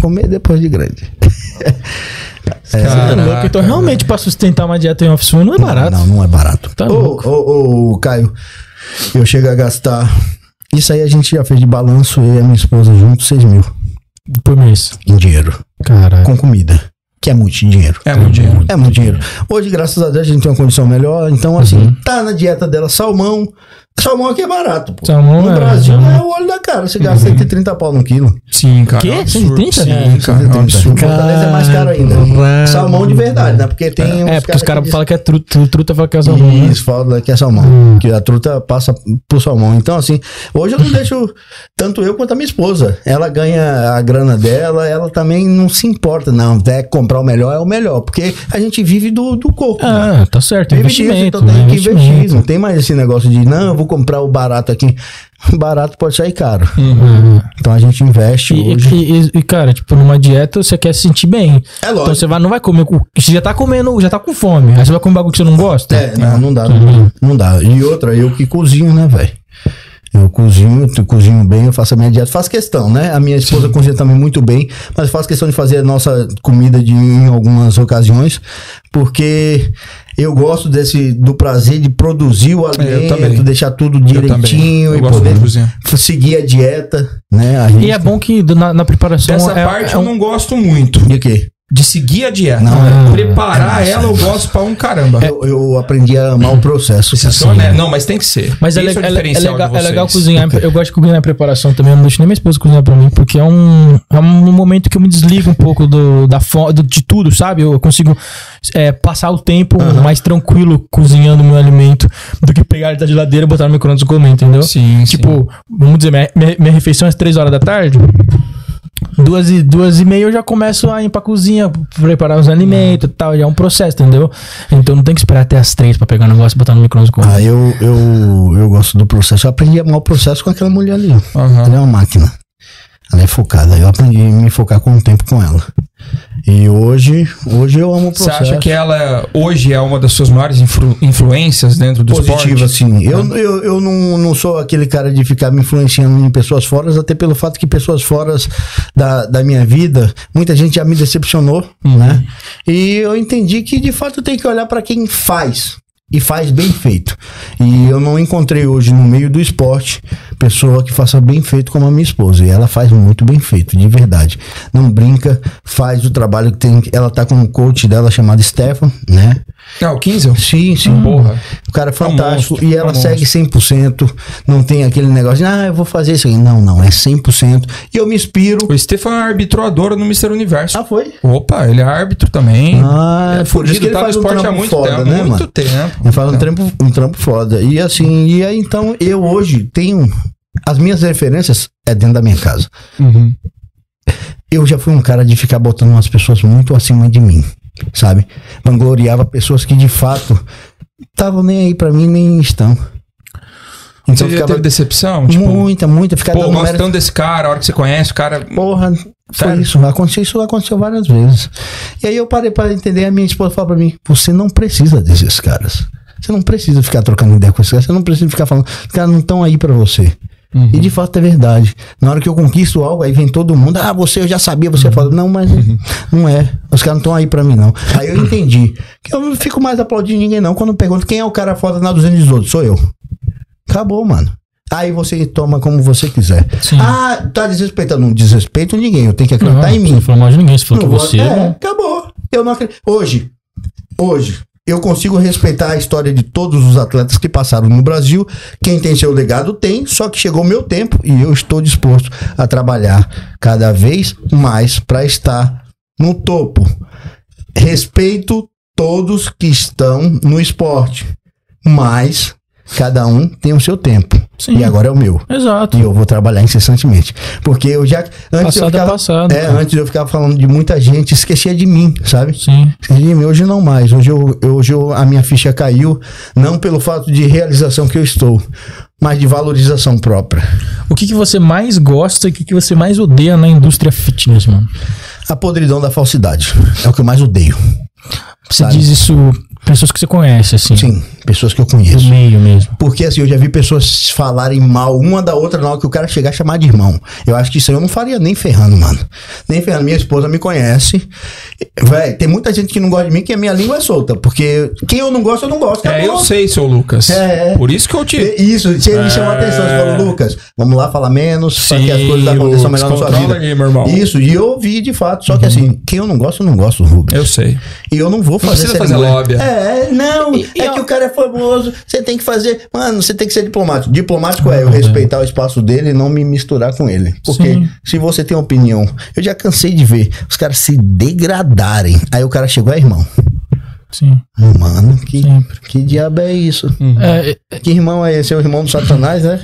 comer depois de grande. É Caraca, louco. Então, realmente, pra sustentar uma dieta em off não é barato. Não, não é barato. Tá ô, louco. ô, ô, Caio, eu chego a gastar. Isso aí a gente já fez de balanço, eu e a minha esposa juntos, 6 mil Por mês. em dinheiro. Caralho. Com comida. Que é muito dinheiro. É muito dinheiro. É muito dinheiro. Hoje, graças a Deus, a gente tem uma condição melhor. Então, assim, Uhum. tá na dieta dela salmão. Salmão aqui é barato, pô. Salmão no é- Brasil salmão. é o olho da cara. Você gasta 130 pau no quilo. Sim, cara. Quê? é um absurdo. 130? Sim, É, cara. É um 130. absurdo. Fortaleza é mais caro ainda. Caralho. Salmão de verdade, né? Porque tem É, porque os caras que falam que é truta, truta fala que é salmão, né? Isso, fala que é salmão. Hum. Que a truta passa pro salmão. Então, assim, hoje eu não deixo tanto eu quanto a minha esposa. Ela ganha a grana dela, ela também não se importa. Não, é comprar o melhor é o melhor. Porque a gente vive do, do corpo. né? Ah, tá certo. Vive disso, Investimento. então tem né? que investir. Investimento. Não tem mais esse negócio de, não, eu vou comprar o barato aqui. Barato pode sair caro. Uhum. Então a gente investe E, hoje. e- e- cara, tipo, numa dieta você quer se sentir bem. É Então lógico. você vai, não vai comer. com- Você já tá comendo, já tá com fome. Aí você vai comer um bagulho que você não gosta? É, não, não dá, não, não dá. E outra, eu que cozinho, né, velho? Eu cozinho, eu cozinho bem, eu faço a minha dieta, faço questão, né? A minha esposa cozinha também muito bem, mas eu faço questão de fazer a nossa comida de, em algumas ocasiões, porque eu gosto desse do prazer de produzir o alimento, também. deixar tudo Eu direitinho Eu e gosto poder de cozinhar. seguir a dieta, né? A gente E é bom que na, na preparação. Dessa é, parte é eu um- não gosto muito. De quê? De seguir a dieta. Não, é- Preparar ela eu gosto pra um caramba. Eu, eu aprendi a amar o processo. Vocês são, né? Não, mas tem que ser. Mas é, le- é, é legal, é legal cozinhar. Eu gosto de cozinhar na preparação também. Eu não deixo nem minha esposa cozinhar pra mim, porque é um, é um momento que eu me desligo um pouco do, da fo- do- de tudo, sabe? Eu consigo é, passar o tempo mais tranquilo cozinhando meu alimento do que pegar ele da geladeira e botar no micro-ondas e comer, entendeu? Sim, sim. Tipo, vamos dizer, minha, minha, minha refeição é às 3 horas da tarde. Duas e, duas e meia eu já começo a ir pra cozinha, preparar os alimentos e tal. Já é um processo, entendeu? Então não tem que esperar até as três pra pegar o negócio e botar no micro-ondas Ah, eu, eu, eu gosto do processo. Eu aprendi a amar o processo com aquela mulher ali. Aham. Ela é uma máquina. Ela é focada. Eu aprendi a me focar com o tempo com ela. E hoje, hoje eu amo o Você processo. acha que ela hoje é uma das suas maiores influ- influências dentro do positivo, esporte? assim. Eu, eu, eu não, não sou aquele cara de ficar me influenciando em pessoas fora, até pelo fato que pessoas fora da, da minha vida, muita gente já me decepcionou, né? E eu entendi que de fato tem que olhar para quem faz. E faz bem feito. E eu não encontrei hoje no meio do esporte pessoa que faça bem feito como a minha esposa. E ela faz muito bem feito, de verdade. Não brinca, faz o trabalho que tem. Ela tá com um coach dela chamado Stefan, né? Ah, o Kinsel? Sim, sim. Porra. O cara é fantástico. monstro, e ela é um segue 100%. Não tem aquele negócio de, ah, eu vou fazer isso aqui. Não, não. É 100%. E eu me inspiro. O Stefan arbitrou a Dora no Mr. Universo. Ah, foi? Opa, ele é árbitro também. Ah, é por isso fudido, que ele tá no faz um esporte há muito foda, tempo. né, muito mano? tempo. Ele faz um trampo, um trampo foda. E assim, e aí então eu hoje tenho. As minhas referências é dentro da minha casa. Uhum. Eu já fui um cara de ficar botando umas pessoas muito acima de mim, sabe? Vangloriava pessoas que de fato estavam nem aí pra mim, nem estão. Então Você ficava teve decepção? Tipo, muita, muita. Ficar pô, mérito. tanto desse cara, a hora que você conhece, o cara. Porra, foi Sério? isso. Aconteceu isso, aconteceu várias vezes. E aí eu parei para entender, a minha esposa falou pra mim: você não precisa desses caras. Você não precisa ficar trocando ideia com esses caras. Você não precisa ficar falando. Os caras não estão aí pra você. Uhum. E de fato é verdade. Na hora que eu conquisto algo, aí vem todo mundo. Ah, você eu já sabia, você fala. Não, mas Uhum. não é. Os caras não estão aí pra mim, não. Aí eu entendi. Que eu não fico mais aplaudindo ninguém, não. Quando pergunto quem é o cara foda na 218, sou eu. Acabou, mano. Aí você toma como você quiser. Sim. Ah, tá desrespeitando. Não desrespeito ninguém. Eu tenho que Não, acreditar em Você mim. não falou mal de ninguém, você falou Não que você. é, não- acabou. Eu não acredito. Hoje, hoje, eu consigo respeitar a história de todos os atletas que passaram no Brasil. Quem tem seu legado tem, só que chegou meu tempo e eu estou disposto a trabalhar cada vez mais para estar no topo. Respeito todos que estão no esporte, mas cada um tem o seu tempo. Sim. E agora é o meu. Exato. E eu vou trabalhar incessantemente. Porque eu já. Antes eu Passado é ficava, passado, É, cara. antes eu ficava falando de muita gente, esquecia de mim, sabe? Sim. Esquecia de mim. Hoje não mais. Hoje, eu, eu- hoje eu- a minha ficha caiu, não pelo fato de realização que eu estou, mas de valorização própria. O que, que você mais gosta e o que, que você mais odeia na indústria fitness, mano? A podridão da falsidade. É o que eu mais odeio. Você Sabe? diz isso pessoas que você conhece, assim. Sim, pessoas que eu Do conheço. meio mesmo. Porque assim, eu já vi pessoas falarem mal uma da outra na hora que o cara chegar a chamar de irmão. Eu acho que isso aí eu não faria nem ferrando, mano. Nem ferrando. Minha esposa me conhece. Véi, tem muita gente que não gosta de mim que a minha língua é solta. Porque quem eu não gosto, eu não gosto. É, acabou. eu sei, seu Lucas. É, é. Por isso que eu te. Isso, você me chamou a atenção. Você É. falou, Lucas, vamos lá falar menos, para que as Sim, coisas aconteçam melhor na sua vida. aí, meu irmão. Uhum. Isso, e eu ouvi de fato. Só que assim, quem eu não gosto, eu não gosto, Rubens. Eu sei. E eu não vou fazer precisa fazer lobby. É, não, é que o cara é famoso, você tem que fazer. Mano, você tem que ser diplomático. Diplomático é eu respeitar o espaço dele e não me misturar com ele. Porque Sim. se você tem opinião, eu já cansei de ver os caras se degradarem. Aí o cara chegou, é irmão. Sim. Mano, que, Sempre. que diabo é isso? É, Que irmão é esse? É o irmão do Satanás, né?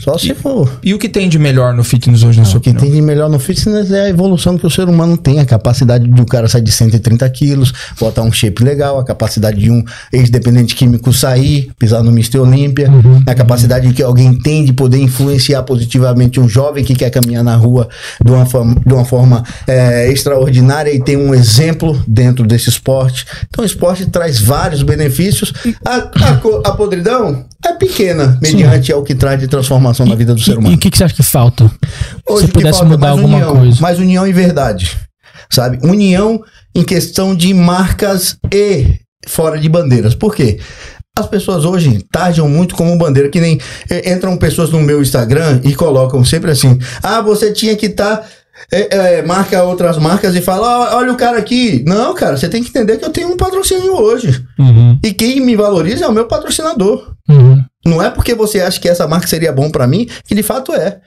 Só se for. E o que tem de melhor no fitness hoje, na sua O que opinião? tem de melhor no fitness é a evolução que o ser humano tem, a capacidade de um cara sair de 130 quilos, botar um shape legal, a capacidade de um ex-dependente químico sair, pisar no Mr. Olímpia, a capacidade que alguém tem de poder influenciar positivamente um jovem que quer caminhar na rua de uma forma, de uma forma é, extraordinária e tem um exemplo dentro desse esporte. Então o esporte traz vários benefícios. A, a a podridão é pequena, mediante ao que traz de transformação na vida do ser e humano. o que, que você acha que falta? Hoje Se pudesse é mudar alguma união, coisa. Mais união e verdade. Sabe? União em questão de marcas e fora de bandeiras. Por quê? As pessoas hoje tarjam muito como bandeira, que nem eh, entram pessoas no meu Instagram e colocam sempre assim: ah, você tinha que estar. Marca outras marcas e fala: "Ó, olha o cara aqui. Não, cara, você tem que entender que eu tenho um patrocínio hoje. Uhum. E quem me valoriza é o meu patrocinador. Uhum. Não é porque você acha que essa marca seria bom pra mim, que de fato é.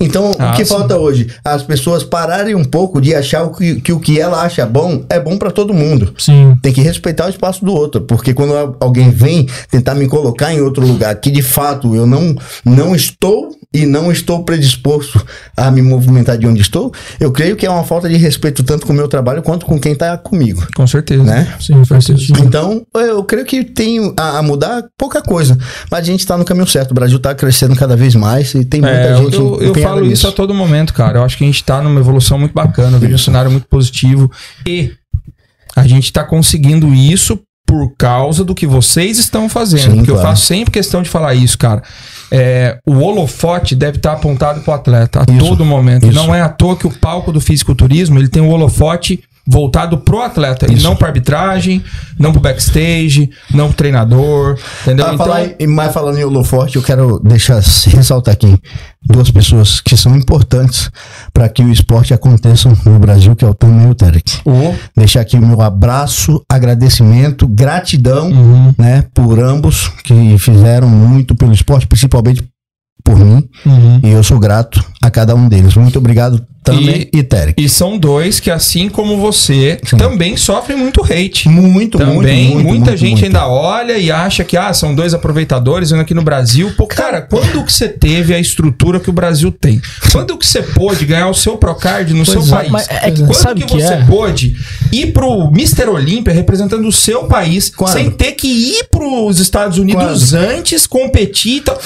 Então, Ah, o que sim. falta hoje? As pessoas pararem um pouco de achar que, que o que ela acha bom é bom pra todo mundo. Sim. Tem que respeitar o espaço do outro, porque quando alguém vem tentar me colocar em outro lugar que de fato eu não não estou e não estou predisposto a me movimentar de onde estou, eu creio que é uma falta de respeito tanto com o meu trabalho quanto com quem está comigo, Com certeza. né? Sim, faz sentido. Então, eu creio que tem a, mudar pouca coisa, mas a gente está no caminho certo. O Brasil está crescendo cada vez mais e tem muita É, gente eu, eu falo isso a todo momento, cara. Eu acho que a gente tá numa evolução muito bacana, eu vejo um cenário muito positivo. E a gente tá conseguindo isso por causa do que vocês estão fazendo. Sim, porque eu claro. faço sempre questão de falar isso, cara. É, o holofote deve estar apontado pro atleta a Isso, todo momento. Isso. não é à toa que o palco do fisiculturismo ele tem o holofote voltado pro atleta e Isso. não pra arbitragem, não pro backstage, não pro treinador, entendeu? Ah, então, falar mas falando em holoforte, eu quero deixar ressaltar aqui duas pessoas que são importantes para que o esporte aconteça no Brasil, que é o Tamo e o Terek. Deixar aqui o meu abraço, agradecimento, gratidão, Uhum. né, por ambos que fizeram muito pelo esporte, principalmente por mim, Uhum. e eu sou grato a cada um deles. Muito obrigado, Tamer e, Terek. E são dois que, assim como você, Sim. também sofrem muito hate. Muito, Também, muito, muito, muita muito, gente muito. ainda olha e acha que ah, são dois aproveitadores vindo aqui no Brasil. Pô, cara, quando que você teve a estrutura que o Brasil tem? Quando que você pôde ganhar o seu Procard no seu Pois é, país? mas é que- quando sabe que que você é? pôde ir pro Mr. Olímpia representando o seu país Quando? sem ter que ir pros Estados Unidos antes, competir e tal?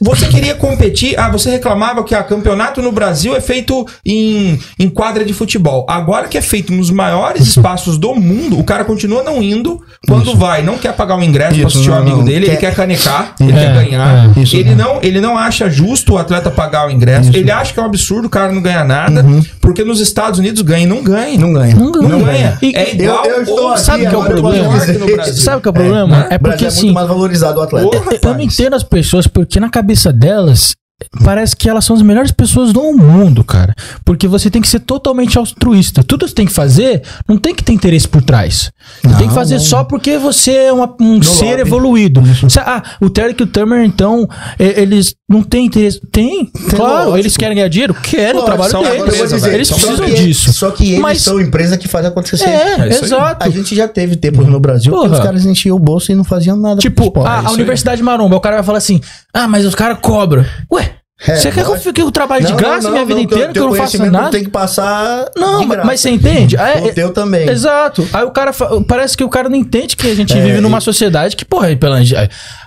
Você queria competir, ah, você reclamava que a campeonato no Brasil é feito em, em quadra de futebol. Agora que é feito nos maiores espaços do mundo, o cara continua não indo. Quando vai, não quer pagar o ingresso Isso, pra assistir o amigo não. dele, ele Quer- quer canecar, ele É, quer ganhar. é. Isso, ele, é. não, ele não acha justo o atleta pagar o ingresso. Ele acha que é um absurdo o cara não ganhar nada, porque nos Estados Unidos ganha e não ganha. Não ganha. Não ganha. Não ganha. E- é igual eu estou ou aqui sabe que é o eu problema? Sabe que é o problema? É, O porque Brasil é assim, muito mais valorizado o atleta. Porra, eu não entendo as pessoas, porque na cabeça delas. Parece que elas são as melhores pessoas do mundo, cara. Porque você tem que ser totalmente altruísta. Tudo que você tem que fazer, não tem que ter interesse por trás. Você Não, tem que fazer não. só porque você é uma- um ser lobby. evoluído. Você- ah, o Terek e o Turner, então, eles não têm interesse. Tem, claro. lógico. Eles querem ganhar dinheiro? Querem, o trabalho deles. empresa, dizer, eles precisam que- disso. Só que eles Mas- são empresa que faz acontecer. É, É isso aí. exato. A gente já teve tempos no Brasil que Porra. os caras enchiam o bolso e não faziam nada. Tipo, a, é a aí. Universidade Maromba, o cara vai falar assim: ah, mas os caras cobram. Ué, É, você quer que eu fique o trabalho de Não, graça não, minha não, vida não, inteira teu- que eu não faço nada? Tem que passar. Não, de mas, graça. mas você entende? Ah, O é- teu também. Exato. Aí o cara fa- parece que o cara não entende que a gente É, vive numa e- sociedade que, porra, pela,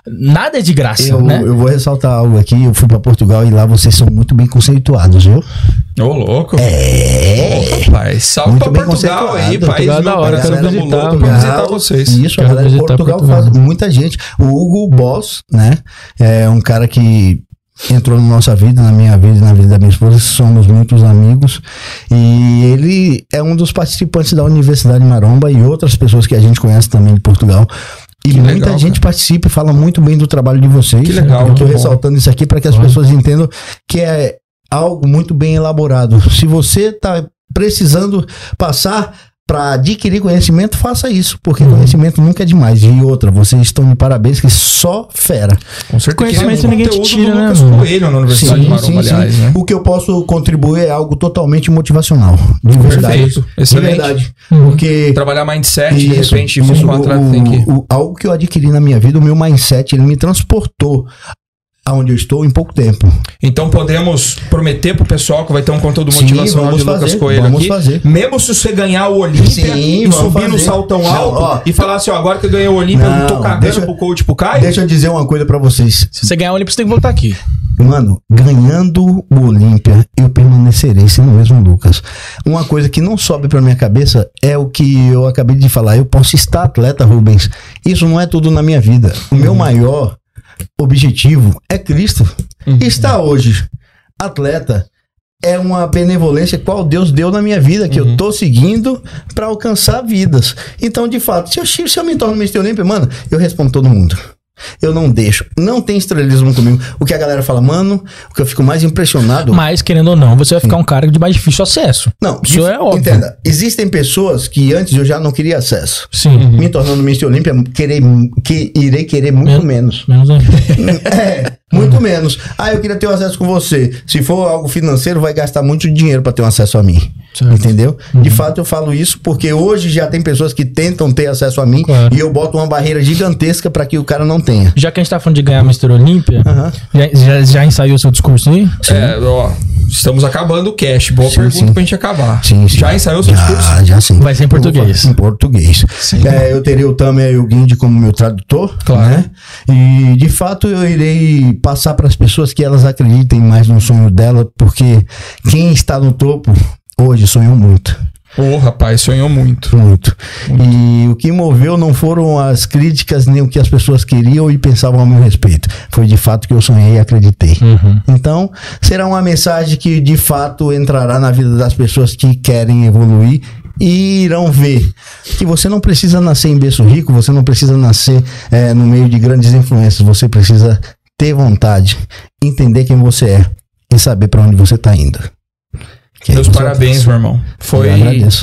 nada é de graça, Eu, né? eu vou ressaltar algo aqui. Eu fui pra Portugal e lá vocês são muito bem conceituados, viu? Ô, louco. É. Rapaz, salve Muito pra bem Portugal aí, país Portugal é da hora, quero tamo visitar, louco pra visitar vocês. Isso, a Quero galera de Portugal, Portugal. faz muita gente. O Hugo Boss, né? É um cara que entrou na nossa vida, na minha vida e na vida da minha esposa, somos muitos amigos. E ele é um dos participantes da Universidade Maromba e outras pessoas que a gente conhece também de Portugal. E Que muita legal, gente participa e fala muito bem do trabalho de vocês. Que legal, Eu bom. ressaltando isso aqui para que as pessoas entendam que é algo muito bem elaborado. Se você tá precisando passar para adquirir conhecimento, faça isso, porque Uhum. conhecimento nunca é demais. E outra, vocês estão de parabéns, que só fera. Com certeza. Conhecimento ninguém te tira, né? Coelho na Universidade de Maromba, aliás, né? O que eu posso contribuir é algo totalmente motivacional. De verdade. Perfeito. De Excelente. verdade. Uhum. Porque Trabalhar mindset, de Isso, repente, isso, o- tem que... o- algo que eu adquiri na minha vida, o meu mindset, ele me transportou aonde eu estou em pouco tempo. Então podemos prometer pro pessoal que vai ter um conteúdo Sim, motivacional vamos de Lucas fazer, Coelho vamos aqui. fazer. Mesmo se você ganhar o Olímpia Sim, e subir no fazer. saltão Não, alto ó. e falar assim, ó, agora que eu ganhei o Olímpia, eu não tô Não, cagando deixa- pro coach pro Caio. Deixa eu dizer uma coisa pra vocês. Se você ganhar o Olímpico, você tem que voltar aqui. Mano, ganhando o Olímpia, eu permanecerei sendo o mesmo Lucas. Uma coisa que não sobe pra minha cabeça é o que eu acabei de falar. Eu posso estar atleta, Rubens. Isso não é tudo na minha vida. O meu maior objetivo é Cristo. Estar hoje atleta é uma benevolência qual Deus deu na minha vida, que eu tô seguindo pra alcançar vidas. Então, de fato, se eu, se eu me torno Mr. Olímpia, mano, eu respondo todo mundo. Eu não deixo. Não tem estrelismo comigo. O que a galera fala, mano, o que eu fico mais impressionado. Mas, querendo ou não, você vai ficar um cara de mais difícil acesso. não, isso é óbvio. Entenda, existem pessoas que antes eu já não queria acesso. Sim. Me tornando Mr. Olímpia, querer, que, irei querer muito Men- menos. Menos ainda. É, Muito menos. Ah, eu queria ter um acesso com você. Se for algo financeiro, vai gastar muito dinheiro para ter um acesso a mim. Certo. Entendeu? De fato, eu falo isso porque hoje já tem pessoas que tentam ter acesso a mim Claro. e eu boto uma barreira gigantesca para que o cara não tenha. Já que a gente tá falando de ganhar Mr. Olímpia, Aham. já, já, já ensaiou seu discurso aí? É, ó, estamos acabando o cash. Boa Sim, pergunta sim. pra gente acabar. Sim, sim. Já ensaiou seu discurso? Já, já sim. Vai ser em português. Em português. É, eu terei o Tamer e o Guinde como meu tradutor. Claro. Né? E de fato eu irei passar para as pessoas que elas acreditem mais no sonho dela, porque quem está no topo hoje sonhou muito. Ô, rapaz, sonhou muito. Muito. E o que moveu não foram as críticas nem o que as pessoas queriam e pensavam ao meu respeito. Foi de fato que eu sonhei e acreditei. Uhum. Então, será uma mensagem que de fato entrará na vida das pessoas que querem evoluir e irão ver que você não precisa nascer em berço rico, você não precisa nascer eh, no meio de grandes influências, você precisa ter vontade, entender quem você é e saber para onde você está indo. Que Meus você- parabéns, meu irmão. Foi,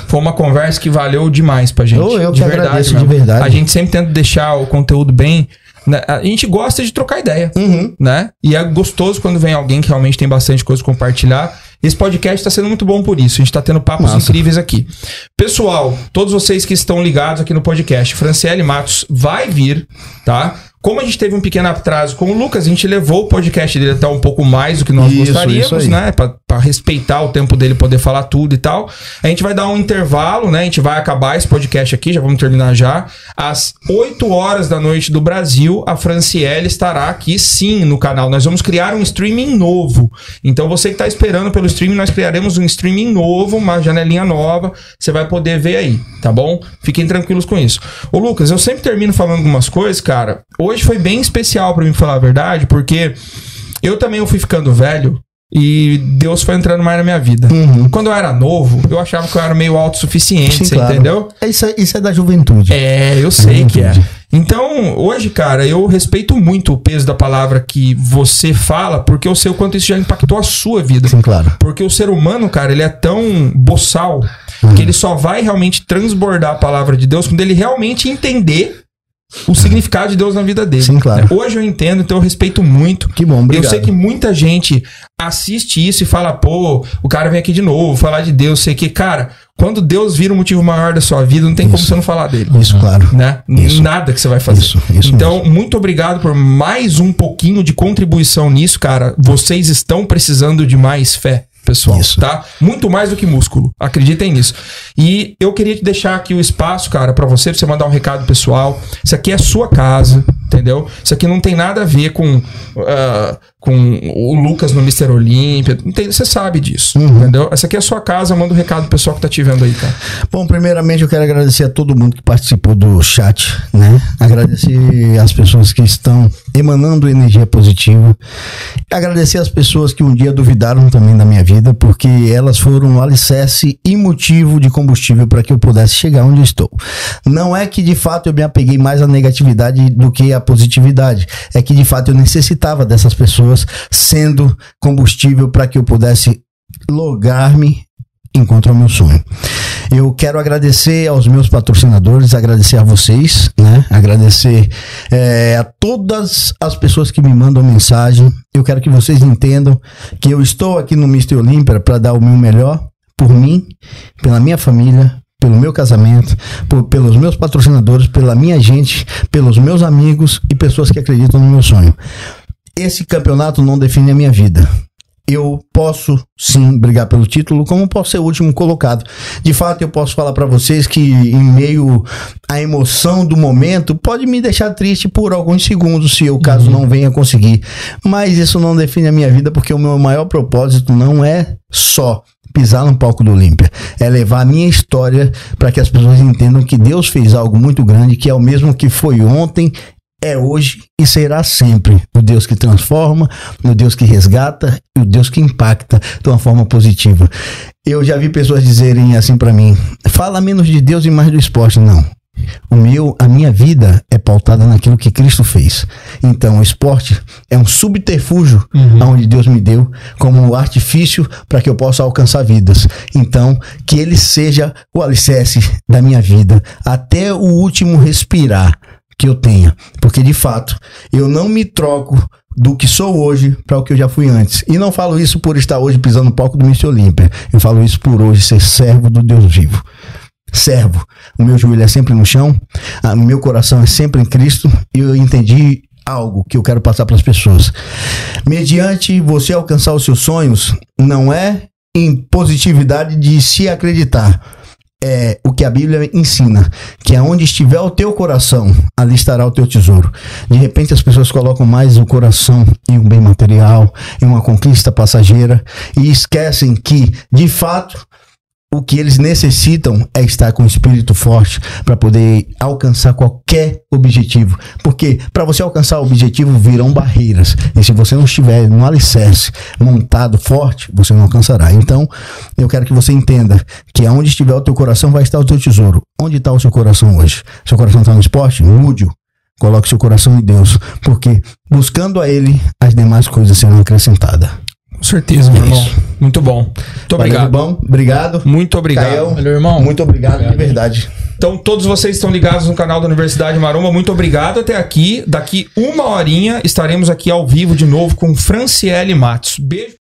foi uma conversa que valeu demais pra gente. Eu- eu que agradeço, de verdade. A gente sempre tenta deixar o conteúdo bem. né? A gente gosta de trocar ideia, Uhum. né? E é gostoso quando vem alguém que realmente tem bastante coisa pra compartilhar. Esse podcast tá sendo muito bom por isso. A gente tá tendo papos incríveis aqui. Pessoal, todos vocês que estão ligados aqui no podcast, Franciele Matos vai vir, tá? Como a gente teve um pequeno atraso com o Lucas, a gente levou o podcast dele até um pouco mais do que nós Isso, gostaríamos, isso né? Pra, pra respeitar o tempo dele poder falar tudo e tal. A gente vai dar um intervalo, né? A gente vai acabar esse podcast aqui, já vamos terminar já. Às 8 horas da noite do Brasil, a Franciele estará aqui sim no canal. Nós vamos criar um streaming novo. Então você que tá esperando pelo streaming, nós criaremos um streaming novo, uma janelinha nova. Você vai poder ver aí, tá bom? Fiquem tranquilos com isso. Ô Lucas, eu sempre termino falando algumas coisas, cara. Hoje foi bem especial pra mim falar a verdade, porque eu também fui ficando velho e Deus foi entrando mais na minha vida. Uhum. Quando eu era novo, eu achava que eu era meio autossuficiente, Sim, você claro. entendeu? É Isso, é- isso é da juventude. É, eu sei que é. Então, hoje, cara, eu respeito muito o peso da palavra que você fala, porque eu sei o quanto isso já impactou a sua vida. Sim, claro. Porque o ser humano, cara, ele é tão boçal que ele só vai realmente transbordar a palavra de Deus quando ele realmente entender o significado de Deus na vida dele. Sim, claro. Hoje eu entendo, então eu respeito muito. Que bom, obrigado. Eu sei que muita gente assiste isso e fala, pô, o cara vem aqui de novo, falar de Deus, sei que, cara, quando Deus vira o motivo maior da sua vida, não tem como Isso. você não falar dele. Isso, claro. Né? Isso. Nada que você vai fazer. Isso, isso então, muito obrigado por mais um pouquinho de contribuição nisso, cara. Vocês estão precisando de mais fé, pessoal, Isso. tá? Muito mais do que músculo. Acreditem nisso. E eu queria te deixar aqui o espaço, cara, pra você, pra você mandar um recado pessoal. Isso aqui é a sua casa, entendeu? Isso aqui não tem nada a ver com, ah, com o Lucas no Mr. Olímpia. Você sabe disso, Uhum. entendeu? Essa aqui é a sua casa. Manda um recado pro pessoal que tá te vendo aí, cara. Bom, primeiramente eu quero agradecer a todo mundo que participou do chat, né? Agradecer as pessoas que estão emanando energia positiva. Agradecer as pessoas que um dia duvidaram também da minha vida, porque elas foram um alicerce e motivo de combustível para que eu pudesse chegar onde estou. Não é que de fato eu me apeguei mais à negatividade do que à positividade. É que de fato eu necessitava dessas pessoas sendo combustível para que eu pudesse logar-me encontro ao meu sonho. Eu quero agradecer aos meus patrocinadores, agradecer a vocês, né? Agradecer eh, a todas as pessoas que me mandam mensagem. Eu quero que vocês entendam que eu estou aqui no Mr. Olímpia para dar o meu melhor por mim, pela minha família, pelo meu casamento, por- pelos meus patrocinadores, pela minha gente, pelos meus amigos e pessoas que acreditam no meu sonho. Esse campeonato não define a minha vida eu posso sim brigar pelo título, como posso ser o último colocado. De fato, eu posso falar para vocês que em meio à emoção do momento pode me deixar triste por alguns segundos se eu caso não venha conseguir, mas isso não define a minha vida porque o meu maior propósito não é só pisar no palco do Olímpia, é levar a minha história para que as pessoas entendam que Deus fez algo muito grande, que é o mesmo que foi ontem é hoje e será sempre o Deus que transforma, o Deus que resgata e o Deus que impacta de uma forma positiva. Eu já vi pessoas dizerem assim pra mim: fala menos de Deus e mais do esporte. Não. O meu, a minha vida é pautada naquilo que Cristo fez. Então, o esporte é um subterfúgio aonde Deus me deu como artifício para que eu possa alcançar vidas. Então, que ele seja o alicerce da minha vida até o último respirar que eu tenha, porque de fato eu não me troco do que sou hoje para o que eu já fui antes. E não falo isso por estar hoje pisando no palco do Miss Olímpia. Eu falo isso por hoje ser servo do Deus vivo. Servo. O meu joelho é sempre no chão, o meu coração é sempre em Cristo e eu entendi algo que eu quero passar para as pessoas. Mediante você alcançar os seus sonhos, não é em positividade de se acreditar. É o que a Bíblia ensina, que aonde estiver o teu coração, ali estará o teu tesouro. De repente as pessoas colocam mais o coração em um bem material, em uma conquista passageira e esquecem que, de fato, o que eles necessitam é estar com o espírito forte para poder alcançar qualquer objetivo. Porque para você alcançar o objetivo virão barreiras. E se você não estiver no alicerce montado forte, você não alcançará. Então, eu quero que você entenda que aonde estiver o teu coração vai estar o teu tesouro. Onde está o seu coração hoje? Seu coração está no esporte? Mude-o. Coloque seu coração em Deus. Porque buscando a Ele, as demais coisas serão acrescentadas. Com certeza, meu É irmão. isso. Muito bom. Muito obrigado. Valeu, bom? Obrigado. Muito obrigado. Caio, Valeu, irmão. Muito obrigado, de verdade. Então, todos vocês estão ligados no canal da Universidade Maromba. Muito obrigado até aqui. Daqui uma horinha estaremos aqui ao vivo de novo com Franciele Matos. Beijo.